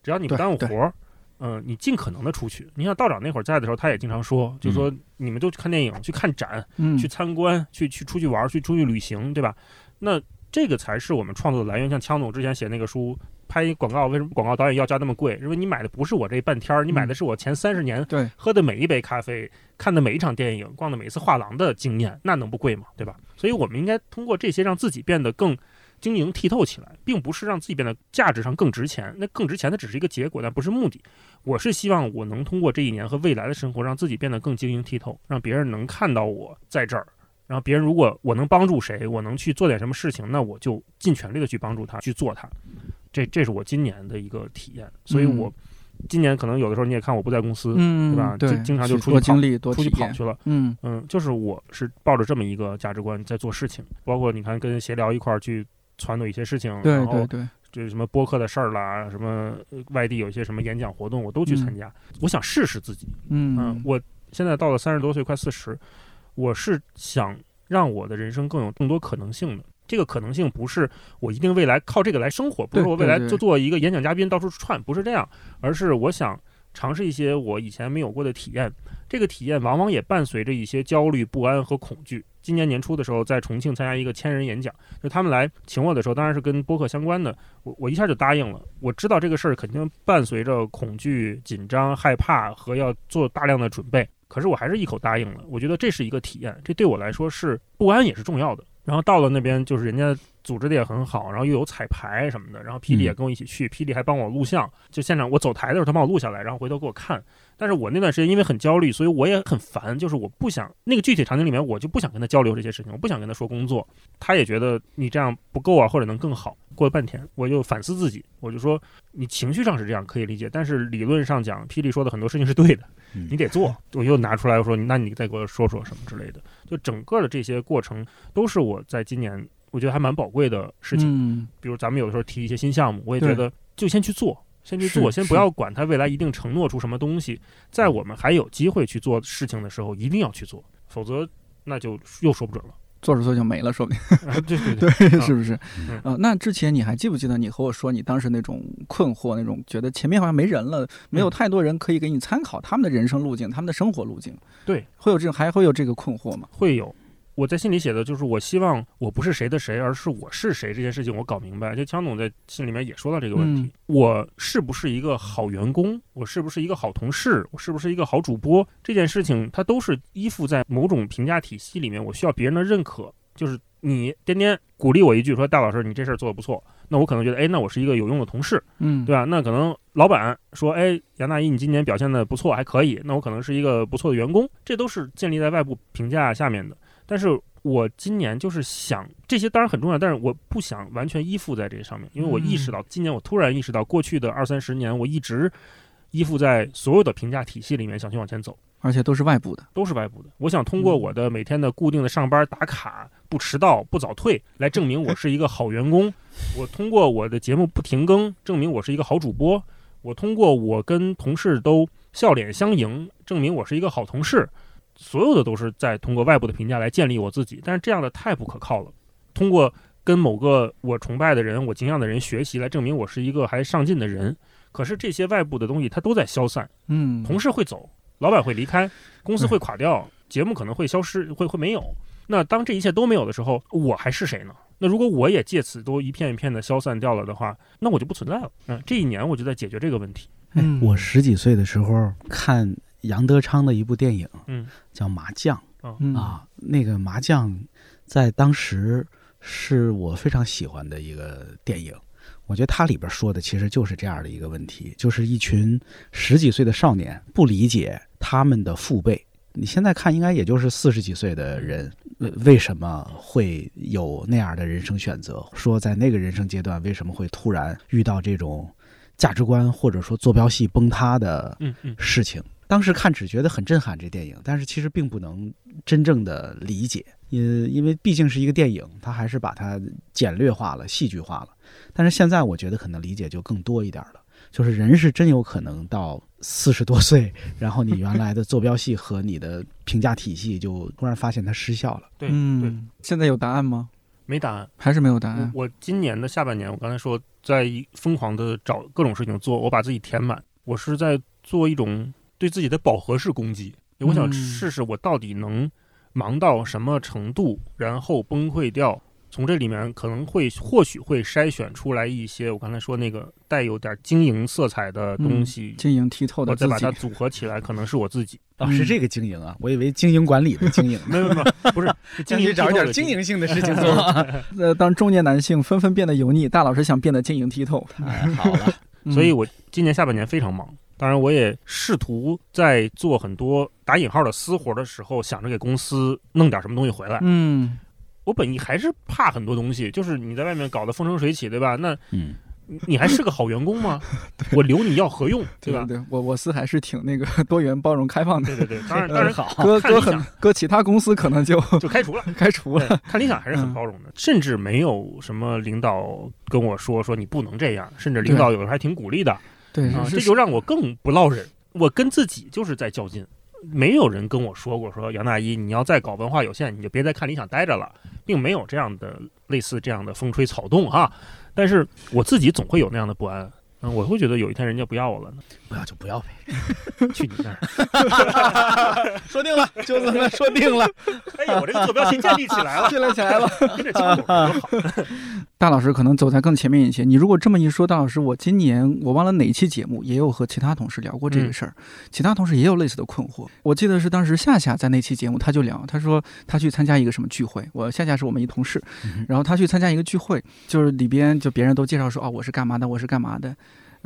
[SPEAKER 3] 只要你不耽误活儿，嗯、你尽可能的出去。你像道长那会儿在的时候，他也经常说，就说你们都去看电影、去看展、
[SPEAKER 1] 嗯
[SPEAKER 3] 去参观、去去出去玩儿、去出去旅行，对吧？那这个才是我们创作的来源。像枪总之前写那个书。拍广告为什么广告导演要价那么贵？因为你买的不是我这半天儿，你买的是我前三十年
[SPEAKER 1] 对
[SPEAKER 3] 喝的每一杯咖啡、看的每一场电影、逛的每一次画廊的经验，那能不贵吗？对吧？所以我们应该通过这些让自己变得更晶莹剔透起来，并不是让自己变得价值上更值钱。那更值钱的只是一个结果，但不是目的。我是希望我能通过这一年和未来的生活，让自己变得更晶莹剔透，让别人能看到我在这儿。然后别人如果我能帮助谁，我能去做点什么事情，那我就尽全力的去帮助他去做它。这这是我今年的一个体验，所以我今年可能有的时候你也看我不在公司，
[SPEAKER 1] 嗯，
[SPEAKER 3] 对吧
[SPEAKER 1] 对，
[SPEAKER 3] 经经常就出去跑出去。跑去了。
[SPEAKER 1] 嗯
[SPEAKER 3] 嗯，就是我是抱着这么一个价值观在做事情，包括你看跟协聊一块儿去撺掇一些事情，
[SPEAKER 1] 对
[SPEAKER 3] 然后
[SPEAKER 1] 对就
[SPEAKER 3] 是什么播客的事儿啦，什么呃外地有一些什么演讲活动，我都去参加。我想试试自己，嗯
[SPEAKER 1] 嗯，
[SPEAKER 3] 我现在到了三十多岁，快四十，我是想让我的人生更有更多可能性的。这个可能性不是我一定未来靠这个来生活，不是我未来就做一个演讲嘉宾到处串，不是这样，而是我想尝试一些我以前没有过的体验。这个体验往往也伴随着一些焦虑、不安和恐惧。今年年初的时候，在重庆参加一个千人演讲，就他们来请我的时候，当然是跟播客相关的，我我一下就答应了。我知道这个事儿肯定伴随着恐惧、紧张、害怕和要做大量的准备，可是我还是一口答应了。我觉得这是一个体验，这对我来说是不安也是重要的。然后到了那边，就是人家组织的也很好，然后又有彩排什么的，然后霹雳也跟我一起去，霹雳还帮我录像，就现场我走台的时候他帮我录下来，然后回头给我看。但是我那段时间因为很焦虑，所以我也很烦，就是我不想那个具体场景里面，我就不想跟他交流这些事情，我不想跟他说工作，他也觉得你这样不够啊，或者能更好。过了半天，我就反思自己，我就说你情绪上是这样可以理解，但是理论上讲，霹雳说的很多事情是对的，
[SPEAKER 2] 嗯
[SPEAKER 3] 你得做。我又拿出来我说，那你再给我说说什么之类的。就整个的这些过程，都是我在今年我觉得还蛮宝贵的事情。
[SPEAKER 1] 嗯
[SPEAKER 3] 比如咱们有的时候提一些新项目，我也觉得就先去做，先去做，先不要管它未来一定承诺出什么东西，在我们还有机会去做事情的时候，一定要去做，否则那就又说不准了。
[SPEAKER 1] 做着做着就没了，说不定。
[SPEAKER 3] 啊对对
[SPEAKER 1] 对，
[SPEAKER 3] 啊
[SPEAKER 1] 是不是
[SPEAKER 3] 嗯？
[SPEAKER 1] 呃，那之前你还记不记得你和我说你当时那种困惑，那种觉得前面好像没人了，没有
[SPEAKER 3] 嗯
[SPEAKER 1] 太多人可以给你参考他们的人生路径、他们的生活路径？
[SPEAKER 3] 对，
[SPEAKER 1] 会有这种，还会有这个困惑吗？
[SPEAKER 3] 会有。我在信里写的就是，我希望我不是谁的谁，而是我是谁这件事情我搞明白。就强总在信里面也说到这个问题：
[SPEAKER 1] 嗯
[SPEAKER 3] 我是不是一个好员工？我是不是一个好同事？我是不是一个好主播？这件事情它都是依附在某种评价体系里面，我需要别人的认可。就是你天天鼓励我一句说：“大老师，你这事儿做得不错。”那我可能觉得，哎，那我是一个有用的同事。
[SPEAKER 1] 嗯，
[SPEAKER 3] 对吧？那可能老板说，哎，杨大一，你今年表现的不错，还可以，那我可能是一个不错的员工，这都是建立在外部评价下面的。但是我今年就是想这些当然很重要，但是我不想完全依附在这上面，因为我意识到今年我突然意识到，过去的二三十年我一直依附在所有的评价体系里面想去往前走。
[SPEAKER 1] 而且都是外部的。
[SPEAKER 3] 都是外部的。我想通过我的每天的固定的上班打卡、不迟到、不早退，来证明我是一个好员工。我通过我的节目不停更，证明我是一个好主播。我通过我跟同事都笑脸相迎，证明我是一个好同事。所有的都是在通过外部的评价来建立我自己，但是这样的太不可靠了。通过跟某个我崇拜的人、我敬仰的人学习，来证明我是一个还上进的人。可是这些外部的东西它都在消散，
[SPEAKER 1] 嗯，
[SPEAKER 3] 同事会走，老板会离开，公司会垮掉，节目可能会消失，会会没有。那当这一切都没有的时候，我还是谁呢？那如果我也借此都一片一片的消散掉了的话，那我就不存在了。嗯，这一年我就在解决这个问题。
[SPEAKER 1] 嗯
[SPEAKER 2] 我十几岁的时候看杨德昌的一部电影，
[SPEAKER 3] 嗯
[SPEAKER 2] 叫《麻将》
[SPEAKER 1] 嗯
[SPEAKER 2] 啊，那个麻将在当时是我非常喜欢的一个电影。我觉得它里边说的其实就是这样的一个问题，就是一群十几岁的少年不理解他们的父辈。你现在看，应该也就是四十几岁的人，为为什么会有那样的人生选择？说在那个人生阶段，为什么会突然遇到这种价值观或者说坐标系崩塌的
[SPEAKER 3] 嗯嗯
[SPEAKER 2] 事情。当时看只觉得很震撼，这电影，但是其实并不能真正的理解，因因为毕竟是一个电影，它还是把它简略化了、戏剧化了。但是现在我觉得可能理解就更多一点了，就是人是真有可能到四十多岁，然后你原来的坐标系和你的评价体系就突然发现它失效了。
[SPEAKER 3] 对对，
[SPEAKER 1] 嗯，现在有答案吗？
[SPEAKER 3] 没答案。
[SPEAKER 1] 还是没有答案？
[SPEAKER 3] 我我今年的下半年，我刚才说在疯狂的找各种事情做，我把自己填满。我是在做一种对自己的饱和式攻击。我想
[SPEAKER 1] 嗯
[SPEAKER 3] 试试我到底能忙到什么程度，然后崩溃掉。从这里面可能会或许会筛选出来一些我刚才说那个带有点经营色彩的东西，
[SPEAKER 1] 晶莹剔透的
[SPEAKER 3] 我再把它，组合起来，可能是我自己。
[SPEAKER 2] 哦，
[SPEAKER 1] 嗯
[SPEAKER 2] 是这个经营啊，我以为经营管理的经营。
[SPEAKER 3] 没有没有，不是是经营
[SPEAKER 2] 去找一点
[SPEAKER 3] 经
[SPEAKER 2] 经营性的事情 做，
[SPEAKER 1] 呃，当中年男性纷纷变得油腻，大老师想变得晶莹剔透，
[SPEAKER 2] 太好了。
[SPEAKER 1] 嗯
[SPEAKER 3] 所以我今年下半年非常忙。当然，我也试图在做很多打引号的私活的时候，想着给公司弄点什么东西回来。
[SPEAKER 1] 嗯
[SPEAKER 3] 我本意还是怕很多东西，就是你在外面搞得风生水起，对吧？那
[SPEAKER 2] 嗯
[SPEAKER 3] 你你还是个好员工吗？我留你要何用，对吧？
[SPEAKER 1] 对对，我我司还是挺那个多元、包容、开放的。
[SPEAKER 3] 对对对，当然当然
[SPEAKER 2] 好，
[SPEAKER 1] 搁搁很搁其他公司可能就
[SPEAKER 3] 就开除了。
[SPEAKER 1] 开除了。
[SPEAKER 3] 看理想还是很
[SPEAKER 1] 嗯
[SPEAKER 3] 包容的，甚至没有什么领导跟我说说你不能这样，甚至领导有时候还挺鼓励的
[SPEAKER 1] 对，
[SPEAKER 3] 啊，这就让我更不落忍。我跟自己就是在较劲，没有人跟我说过说杨大一你要再搞文化有限，你就别再看理想待着了，并没有这样的类似这样的风吹草动哈。但是我自己总会有那样的不安。嗯，我会觉得有一天人家不要我了呢，
[SPEAKER 2] 不要就不要呗。
[SPEAKER 3] 去你那儿！
[SPEAKER 2] 说定了，就这么说定了。
[SPEAKER 3] 哎呀，我这个坐标系建立起来了，
[SPEAKER 1] 建立起来了。
[SPEAKER 3] 跟着江总多好。
[SPEAKER 1] 大老师可能走在更前面一些。你如果这么一说，大老师，我今年我忘了哪一期节目也有和其他同事聊过这个事儿，其他同事也有类似的困惑。我记得是当时夏夏在那期节目，他就聊，他说他去参加一个什么聚会，我夏夏是我们一同事，然后他去参加一个聚会，就是里边就别人都介绍说哦我是干嘛的，我是干嘛的。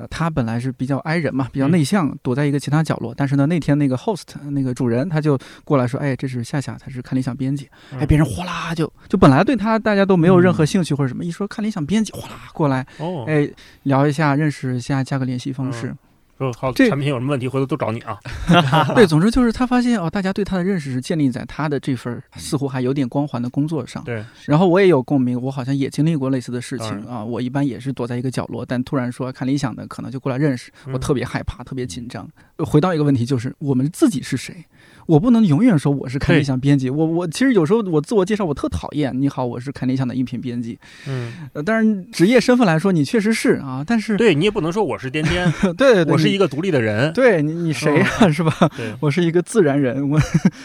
[SPEAKER 1] 呃，他本来是比较 i 人嘛，比较内向，躲在一个其他角落。但是呢，那天那个 host 那个主人他就过来说，哎，这是夏夏，他是看理想编辑。哎，别人哗啦就就本来对他大家都没有任何兴趣或者什么，一说看理想编辑，哗啦过来，
[SPEAKER 3] 哦，
[SPEAKER 1] 哎，聊一下，认识一下，加个联系方式。
[SPEAKER 3] 说好，
[SPEAKER 1] 这
[SPEAKER 3] 产品有什么问题，回头都找你啊。
[SPEAKER 1] 对，总之就是他发现哦，大家对他的认识是建立在他的这份似乎还有点光环的工作上。
[SPEAKER 3] 对，
[SPEAKER 1] 然后我也有共鸣，我好像也经历过类似的事情啊。我一般也是躲在一个角落，但突然说看理想的，可能就过来认识，我
[SPEAKER 3] 嗯
[SPEAKER 1] 特别害怕，特别紧张。呃回到一个问题，就是我们自己是谁？我不能永远说我是看理想编辑。我我其实有时候我自我介绍我特讨厌，你好，我是看理想的音频编辑。
[SPEAKER 3] 嗯，
[SPEAKER 1] 呃，当然职业身份来说，你确实是啊，但是
[SPEAKER 3] 对你也不能说我是颠颠，
[SPEAKER 1] 对对对，
[SPEAKER 3] 我是一个独立的人。
[SPEAKER 1] 对你你谁呀、是吧？我是一个自然人，我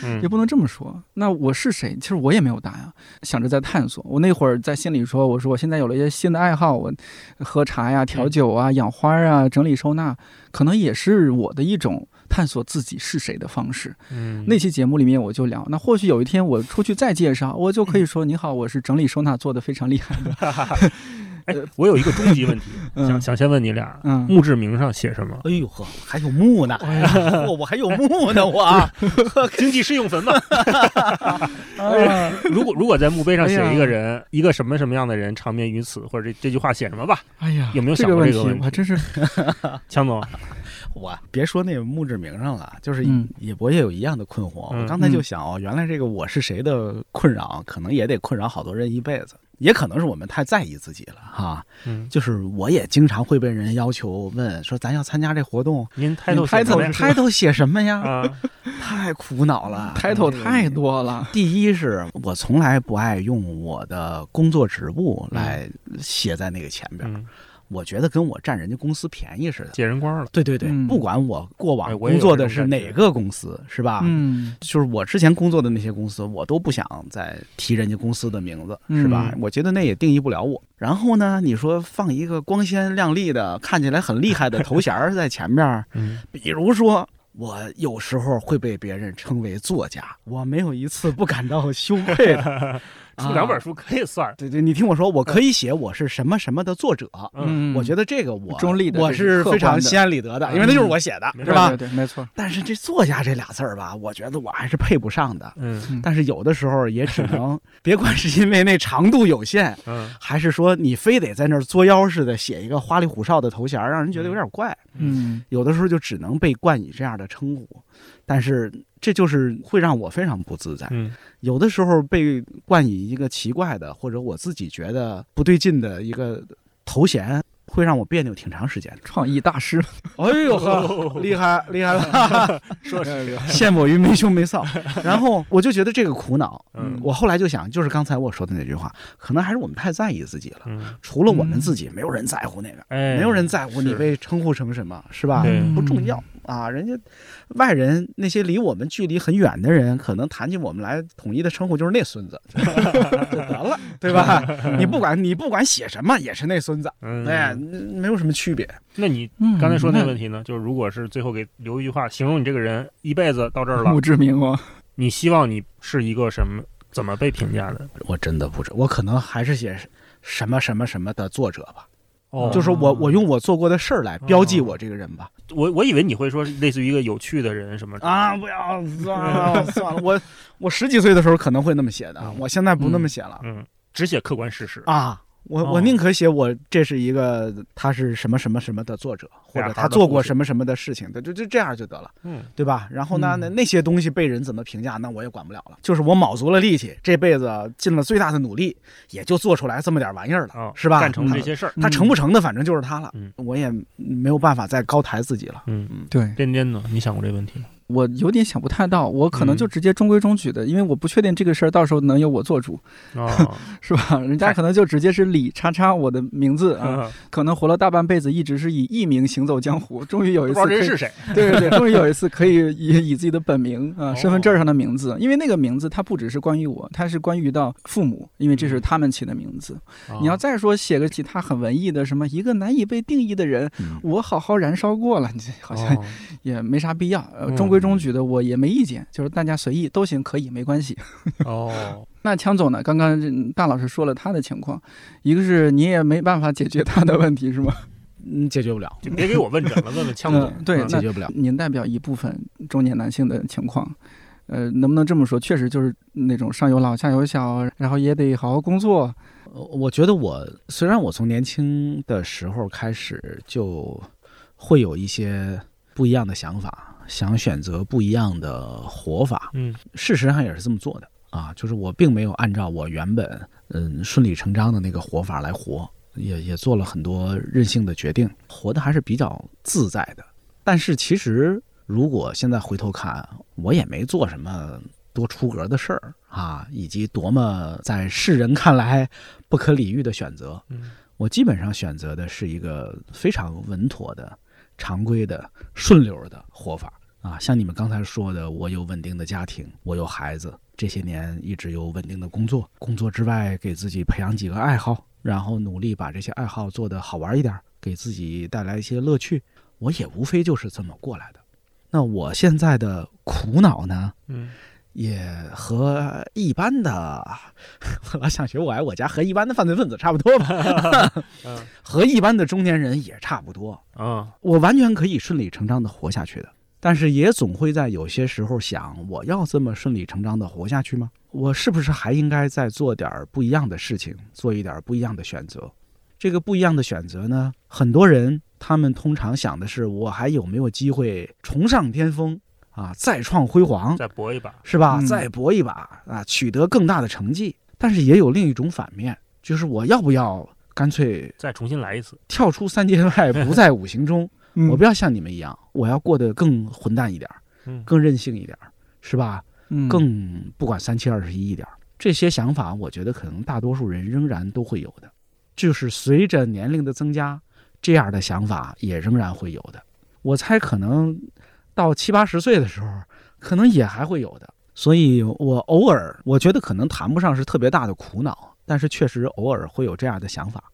[SPEAKER 3] 嗯
[SPEAKER 1] 也不能这么说。那我是谁？其实我也没有答案，想着在探索。我那会儿在心里说，我说我现在有了一些新的爱好，我喝茶呀、调酒啊、养花啊、整理收纳，可能也是我的一种探索自己是谁的方式。
[SPEAKER 3] 嗯，
[SPEAKER 1] 那期节目里面我就聊，那或许有一天我出去再介绍，我就可以说：“你好，我是整理收纳做的非常厉害的。
[SPEAKER 3] 哎，我有一个终极问题，
[SPEAKER 1] 嗯
[SPEAKER 3] 想想先问你俩，
[SPEAKER 1] 嗯
[SPEAKER 3] 墓志铭上写什么？
[SPEAKER 2] 哎呦呵，还有墓 呢，我我还有墓呢，我啊
[SPEAKER 3] 经济适用坟嘛。
[SPEAKER 1] 啊，
[SPEAKER 3] 如果如果在墓碑上
[SPEAKER 1] 哎呀
[SPEAKER 3] 写一个人，一个什么什么样的人长眠于此，或者这这句话写什么吧？
[SPEAKER 1] 哎呀，
[SPEAKER 3] 有没有？想过这个问题
[SPEAKER 1] 我还真是，
[SPEAKER 3] 强总，
[SPEAKER 2] 我别说那个墓志铭上了，就是
[SPEAKER 1] 嗯。
[SPEAKER 2] 也我也有一样的困惑。
[SPEAKER 3] 嗯。
[SPEAKER 2] 我刚才就想哦，原来这个我是谁的困扰，可能也得困扰好多人一辈子，也可能是我们太在意自己了哈。
[SPEAKER 3] 嗯，
[SPEAKER 2] 就是我也经常会被人要求问说，咱要参加这活动，
[SPEAKER 3] 您抬头
[SPEAKER 1] 您抬头
[SPEAKER 3] 写什么呀？
[SPEAKER 2] 抬头写什么呀？
[SPEAKER 3] 啊，
[SPEAKER 2] 太苦恼了，
[SPEAKER 1] title 太多了。
[SPEAKER 2] 第一是我从来不爱用我的工作职务来写在那个前边，
[SPEAKER 3] 嗯，
[SPEAKER 2] 我觉得跟我占人家公司便宜似的。
[SPEAKER 3] 借人光了。
[SPEAKER 2] 对对对，
[SPEAKER 1] 嗯
[SPEAKER 2] 不管我过往工作的是哪个公司，是吧？
[SPEAKER 1] 嗯
[SPEAKER 2] 就是我之前工作的那些公司，我都不想再提人家公司的名字，是吧？
[SPEAKER 3] 嗯
[SPEAKER 2] 我觉得那也定义不了我。然后呢，你说放一个光鲜亮丽的、看起来很厉害的头衔儿在前面，
[SPEAKER 3] 嗯，
[SPEAKER 2] 比如说。我有时候会被别人称为作家，我没有一次不感到羞愧的。
[SPEAKER 3] 出两本书可以算。
[SPEAKER 2] 对对，你听我说，我可以写我是什么什么的作者，
[SPEAKER 3] 嗯，
[SPEAKER 2] 我觉得这个我
[SPEAKER 1] 中立的
[SPEAKER 2] 我
[SPEAKER 1] 是
[SPEAKER 2] 是非常心安理得的，因为那就是我写的，
[SPEAKER 3] 嗯
[SPEAKER 2] 是吧
[SPEAKER 1] 对？对对，没错。
[SPEAKER 2] 但是这作家这俩字儿吧，我觉得我还是配不上的。
[SPEAKER 3] 嗯
[SPEAKER 2] 但是有的时候也只能，别管是因为那长度有限，
[SPEAKER 3] 嗯
[SPEAKER 2] 还是说你非得在那儿作妖似的写一个花里胡哨的头衔，让人觉得有点怪。
[SPEAKER 1] 嗯
[SPEAKER 2] 有的时候就只能被冠以这样的称呼，但是这就是会让我非常不自在。
[SPEAKER 3] 嗯
[SPEAKER 2] 有的时候被冠以一个奇怪的，或者我自己觉得不对劲的一个头衔，会让我别扭挺长时间的。
[SPEAKER 1] 创意大师，
[SPEAKER 2] 哎呦呵，厉害厉害了，
[SPEAKER 3] 说是
[SPEAKER 2] 陷我于没羞没臊。然后我就觉得这个苦恼，
[SPEAKER 3] 嗯
[SPEAKER 2] 我后来就想，就是刚才我说的那句话，可能还是我们太在意自己了。
[SPEAKER 3] 嗯，
[SPEAKER 2] 除了我们自己，没有人在乎那个，
[SPEAKER 3] 哎，
[SPEAKER 2] 没有人在乎你被称呼成什么，是吧
[SPEAKER 3] 对？
[SPEAKER 2] 不重要啊。人家外人那些离我们距离很远的人，可能谈起我们来，统一的称呼就是那孙子，就得了，对吧？你不管你不管写什么，也是那孙子，
[SPEAKER 3] 嗯，
[SPEAKER 2] 哎，没有什么区别。
[SPEAKER 3] 那你
[SPEAKER 1] 嗯
[SPEAKER 3] 刚才说那问题呢？就是如果是最后给留一句话，形容你这个人一辈子到这儿了
[SPEAKER 1] 墓，志铭吗，
[SPEAKER 3] 你希望你是一个什么？怎么被评价的？
[SPEAKER 2] 我真的不知，我可能还是写什么什么什么的作者吧，
[SPEAKER 3] 哦。
[SPEAKER 2] 就是我我用我做过的事儿来标记我这个人吧。
[SPEAKER 3] 我我以为你会说类似于一个有趣的人什么
[SPEAKER 2] 啊，不要算了 算了，我我十几岁的时候可能会那么写的
[SPEAKER 3] 嗯，
[SPEAKER 2] 我现在不那么写了。
[SPEAKER 3] 嗯，只写客观事实。
[SPEAKER 2] 啊。我
[SPEAKER 3] 哦
[SPEAKER 2] 我宁可写我这是一个他是什么什么什么的作者，或者他做过什么什么的事情的，就就这样就得了，
[SPEAKER 3] 嗯
[SPEAKER 2] 对吧？然后呢，
[SPEAKER 1] 嗯
[SPEAKER 2] 那那些东西被人怎么评价，那我也管不了了。就是我卯足了力气，这辈子尽了最大的努力，也就做出来这么点玩意儿了，
[SPEAKER 3] 啊，
[SPEAKER 2] 是吧？
[SPEAKER 3] 干成
[SPEAKER 2] 他
[SPEAKER 3] 这些事儿，
[SPEAKER 2] 他成不成的，反正就是他了。
[SPEAKER 3] 嗯
[SPEAKER 2] 我也没有办法再高抬自己了。
[SPEAKER 3] 嗯，
[SPEAKER 1] 对
[SPEAKER 3] 颠颠呢？你想过这问题吗？
[SPEAKER 1] 我有点想不太到，我可能
[SPEAKER 3] 嗯
[SPEAKER 1] 就直接中规中矩的，因为我不确定这个事儿到时候能由我做主，
[SPEAKER 3] 哦，
[SPEAKER 1] 是吧？人家可能就直接是李叉叉我的名字啊，可能活了大半辈子一直是以艺名行走江湖，终于有一次可以
[SPEAKER 3] 道这是谁。
[SPEAKER 1] 对对对，终于有一次可以以以自己的本名啊、
[SPEAKER 3] 哦
[SPEAKER 1] 身份证上的名字，因为那个名字它不只是关于我，它是关于到父母，因为这是他们起的名字。
[SPEAKER 3] 哦
[SPEAKER 1] 你要再说写个其他很文艺的什么一个难以被定义的人，
[SPEAKER 2] 嗯
[SPEAKER 1] 我好好燃烧过了，这好像
[SPEAKER 3] 哦
[SPEAKER 1] 也没啥必要。呃，
[SPEAKER 3] 嗯
[SPEAKER 1] 中规中矩的我也没意见，就是大家随意都行，可以没关系。
[SPEAKER 3] 哦，
[SPEAKER 1] 那强总呢？刚刚大老师说了他的情况，一个是你也没办法解决他的问题，是吗？
[SPEAKER 2] 嗯，解决不了，
[SPEAKER 3] 就别给我问诊了，问问枪总
[SPEAKER 1] 嗯。对
[SPEAKER 3] 嗯
[SPEAKER 2] 解决不了。
[SPEAKER 1] 您代表一部分中年男性的情况，呃，能不能这么说？确实就是那种上有老下有小，然后也得好好工作。
[SPEAKER 2] 呃我觉得我虽然我从年轻的时候开始就会有一些不一样的想法，想选择不一样的活法，
[SPEAKER 3] 嗯
[SPEAKER 2] 事实上也是这么做的啊，就是我并没有按照我原本嗯顺理成章的那个活法来活，也也做了很多任性的决定，活的还是比较自在的。但是其实如果现在回头看，我也没做什么多出格的事儿啊，以及多么在世人看来不可理喻的选择。
[SPEAKER 3] 嗯
[SPEAKER 2] 我基本上选择的是一个非常稳妥的、常规的、顺流的活法啊。像你们刚才说的，我有稳定的家庭，我有孩子，这些年一直有稳定的工作，工作之外给自己培养几个爱好，然后努力把这些爱好做得好玩一点，给自己带来一些乐趣。我也无非就是这么过来的。那我现在的苦恼呢，
[SPEAKER 3] 嗯
[SPEAKER 2] 也和一般的，我老想学我爱我家和一般的犯罪分子差不多吧，
[SPEAKER 3] 嗯
[SPEAKER 2] 和一般的中年人也差不多。
[SPEAKER 3] 啊
[SPEAKER 2] 我完全可以顺理成章的活下去的，但是也总会在有些时候想，我要这么顺理成章的活下去吗？我是不是还应该再做点儿不一样的事情，做一点儿不一样的选择？这个不一样的选择呢，很多人他们通常想的是，我还有没有机会重上巅峰啊，再创辉煌？
[SPEAKER 3] 再搏一把。
[SPEAKER 2] 是吧？
[SPEAKER 1] 嗯
[SPEAKER 2] 再搏一把啊，取得更大的成绩。但是也有另一种反面，就是我要不要干脆
[SPEAKER 3] 再重新来一次。
[SPEAKER 2] 跳出三界外，不在五行中？
[SPEAKER 1] 嗯
[SPEAKER 2] 我不要像你们一样，我要过得更混蛋一点更任性一点儿，是吧？
[SPEAKER 1] 嗯
[SPEAKER 2] 更不管三七二十一一点儿。这些想法，我觉得可能大多数人仍然都会有的，就是随着年龄的增加，这样的想法也仍然会有的。我猜可能到七八十岁的时候，可能也还会有的。所以我偶尔，我觉得可能谈不上是特别大的苦恼，但是确实偶尔会有这样的想法，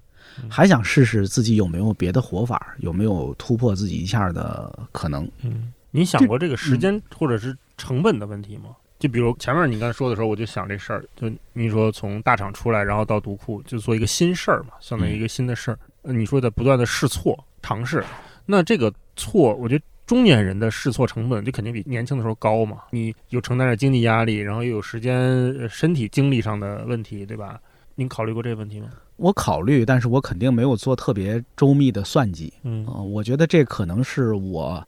[SPEAKER 3] 嗯
[SPEAKER 2] 还想试试自己有没有别的活法，有没有突破自己一下的可能。
[SPEAKER 3] 嗯，你想过这个时间或者是成本的问题吗？就比如前面你刚才说的时候，我就想这事儿，就你说从大厂出来，然后到读库，就做一个新事儿嘛，相当于一个新的事儿。呃你说在不断的试错尝试，那这个错，我觉得中年人的试错成本就肯定比年轻的时候高嘛。你有承担着经济压力，然后又有时间、呃身体精力上的问题，对吧？您考虑过这个问题吗？
[SPEAKER 2] 我考虑，但是我肯定没有做特别周密的算计。
[SPEAKER 3] 嗯
[SPEAKER 2] 啊、我觉得这可能是我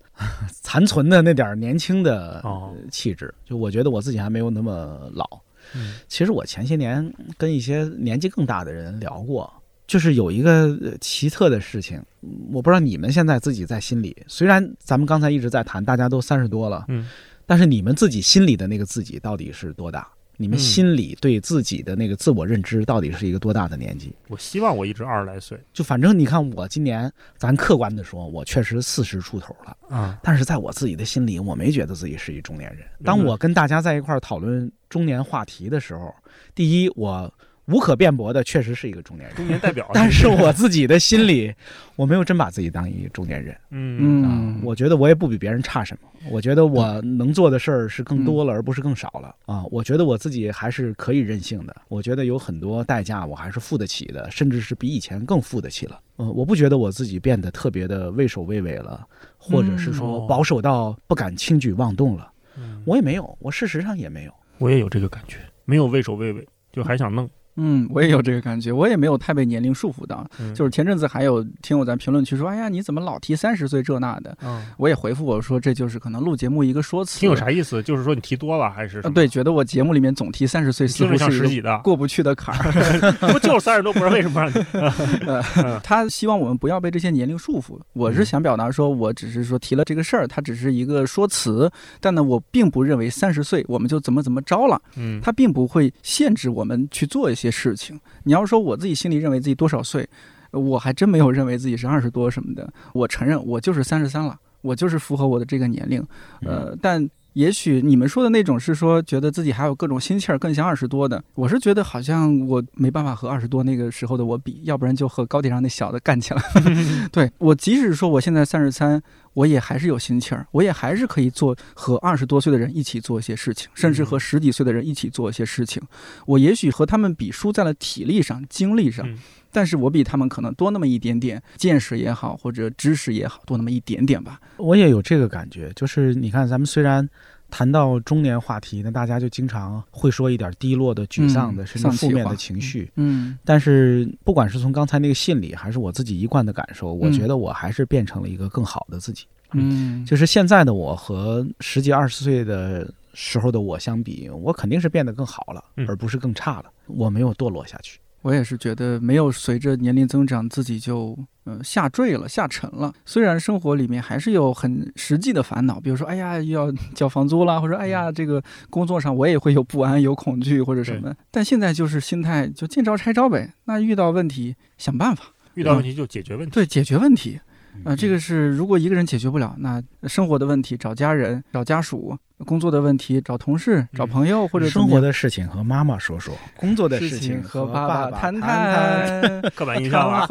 [SPEAKER 2] 残存的那点儿年轻的气质。就我觉得我自己还没有那么老。
[SPEAKER 3] 嗯
[SPEAKER 2] 其实我前些年跟一些年纪更大的人聊过，就是有一个呃奇特的事情，嗯我不知道你们现在自己在心里，虽然咱们刚才一直在谈，大家都三十多了，
[SPEAKER 3] 嗯。
[SPEAKER 2] 但是你们自己心里的那个自己到底是多大？你们
[SPEAKER 3] 嗯
[SPEAKER 2] 心里对自己的那个自我认知到底是一个多大的年纪？
[SPEAKER 3] 我希望我一直二十来岁。
[SPEAKER 2] 就反正你看我今年，咱客观的说，我确实四十出头了，
[SPEAKER 3] 啊，
[SPEAKER 2] 但是在我自己的心里，我没觉得自己是一中年人。当我跟大家在一块儿讨论中年话题的时候，第一，我无可辩驳的确实是一个中年人，
[SPEAKER 3] 中年代表。
[SPEAKER 2] 但是我自己的心里，我没有真把自己当一个中年人
[SPEAKER 3] 嗯
[SPEAKER 2] 啊
[SPEAKER 1] 嗯。
[SPEAKER 2] 我觉得我也不比别人差什么，我觉得我能做的事儿是更多了，而不是更少了啊。我觉得我自己还是可以任性的，我觉得有很多代价我还是付得起的，甚至是比以前更付得起了。嗯，我不觉得我自己变得特别的畏首畏尾了，或者是
[SPEAKER 3] 嗯
[SPEAKER 2] 说
[SPEAKER 3] 哦
[SPEAKER 2] 保守到不敢轻举妄动了。
[SPEAKER 3] 嗯
[SPEAKER 2] 我也没有，我事实上也没有。
[SPEAKER 3] 我也有这个感觉，没有畏首畏尾，就还想弄。
[SPEAKER 1] 嗯，我也有这个感觉，我也没有太被年龄束缚到。
[SPEAKER 3] 嗯
[SPEAKER 1] 就是前阵子还有听友在评论区说：“哎呀，你怎么老提三十岁这那的
[SPEAKER 3] 嗯，？”
[SPEAKER 1] 我也回复我说：“这就是可能录节目一个说辞。”
[SPEAKER 3] 听有啥意思？就是说你提多了还是？
[SPEAKER 1] 对，觉得我节目里面总提三十岁，似
[SPEAKER 3] 乎像
[SPEAKER 1] 乎是一个
[SPEAKER 3] 十几的，
[SPEAKER 1] 过不去的坎儿。
[SPEAKER 3] 不就是三十多？不知道为什么让 你
[SPEAKER 1] 他希望我们不要被这些年龄束缚。我
[SPEAKER 3] 嗯
[SPEAKER 1] 是想表达说，我只是说提了这个事儿，它只是一个说辞，但呢，我并不认为三十岁我们就怎么怎么着了，
[SPEAKER 3] 嗯，
[SPEAKER 1] 它并不会限制我们去做一些事情。你要说我自己心里认为自己多少岁，呃我还真没有认为自己是二十多什么的。我承认我就是三十三了，我就是符合我的这个年龄。呃，但也许你们说的那种是说觉得自己还有各种心气儿，更像二十多的。我是觉得好像我没办法和二十多那个时候的我比，要不然就和高铁上那小的干起来。对我，即使说我现在三十三，我也还是有心气儿，我也还是可以做和二十多岁的人一起做一些事情，甚至和十几岁的人一起做一些事情。我也许和他们比输在了体力上、精力上，
[SPEAKER 3] 嗯
[SPEAKER 1] 但是我比他们可能多那么一点点，见识也好，或者知识也好，多那么一点点吧。
[SPEAKER 2] 我也有这个感觉，就是你看，咱们虽然谈到中年话题，那大家就经常会说一点低落的、沮丧的，
[SPEAKER 1] 嗯
[SPEAKER 2] 甚至负面的情绪。
[SPEAKER 1] 嗯
[SPEAKER 2] 但是，不管是从刚才那个信里，还是我自己一贯的感受，我
[SPEAKER 1] 嗯
[SPEAKER 2] 觉得我还是变成了一个更好的自己。
[SPEAKER 1] 嗯，
[SPEAKER 2] 就是现在的我和十几二十岁的时候的我相比，我肯定是变得更好了，
[SPEAKER 3] 嗯
[SPEAKER 2] 而不是更差了。我没有堕落下去。
[SPEAKER 1] 我也是觉得没有随着年龄增长自己就呃下坠了、下沉了。虽然生活里面还是有很实际的烦恼，比如说哎呀又要 交房租啦，或者哎呀这个工作上我也会有不安、有恐惧或者什么。但现在就是心态就见招拆招呗。那遇到问题想办法，
[SPEAKER 3] 遇到问题就解决问题。
[SPEAKER 1] 对解决问题。啊、
[SPEAKER 2] 嗯
[SPEAKER 1] 这个是如果一个人解决不了，那生活的问题找家人、找家属；工作的问题找同事、找朋友，或者
[SPEAKER 2] 生活的事情和妈妈说说，工作的
[SPEAKER 1] 事
[SPEAKER 2] 情
[SPEAKER 1] 和
[SPEAKER 2] 爸
[SPEAKER 1] 爸谈
[SPEAKER 2] 谈谈。
[SPEAKER 1] 谈。
[SPEAKER 3] 刻板印象啊，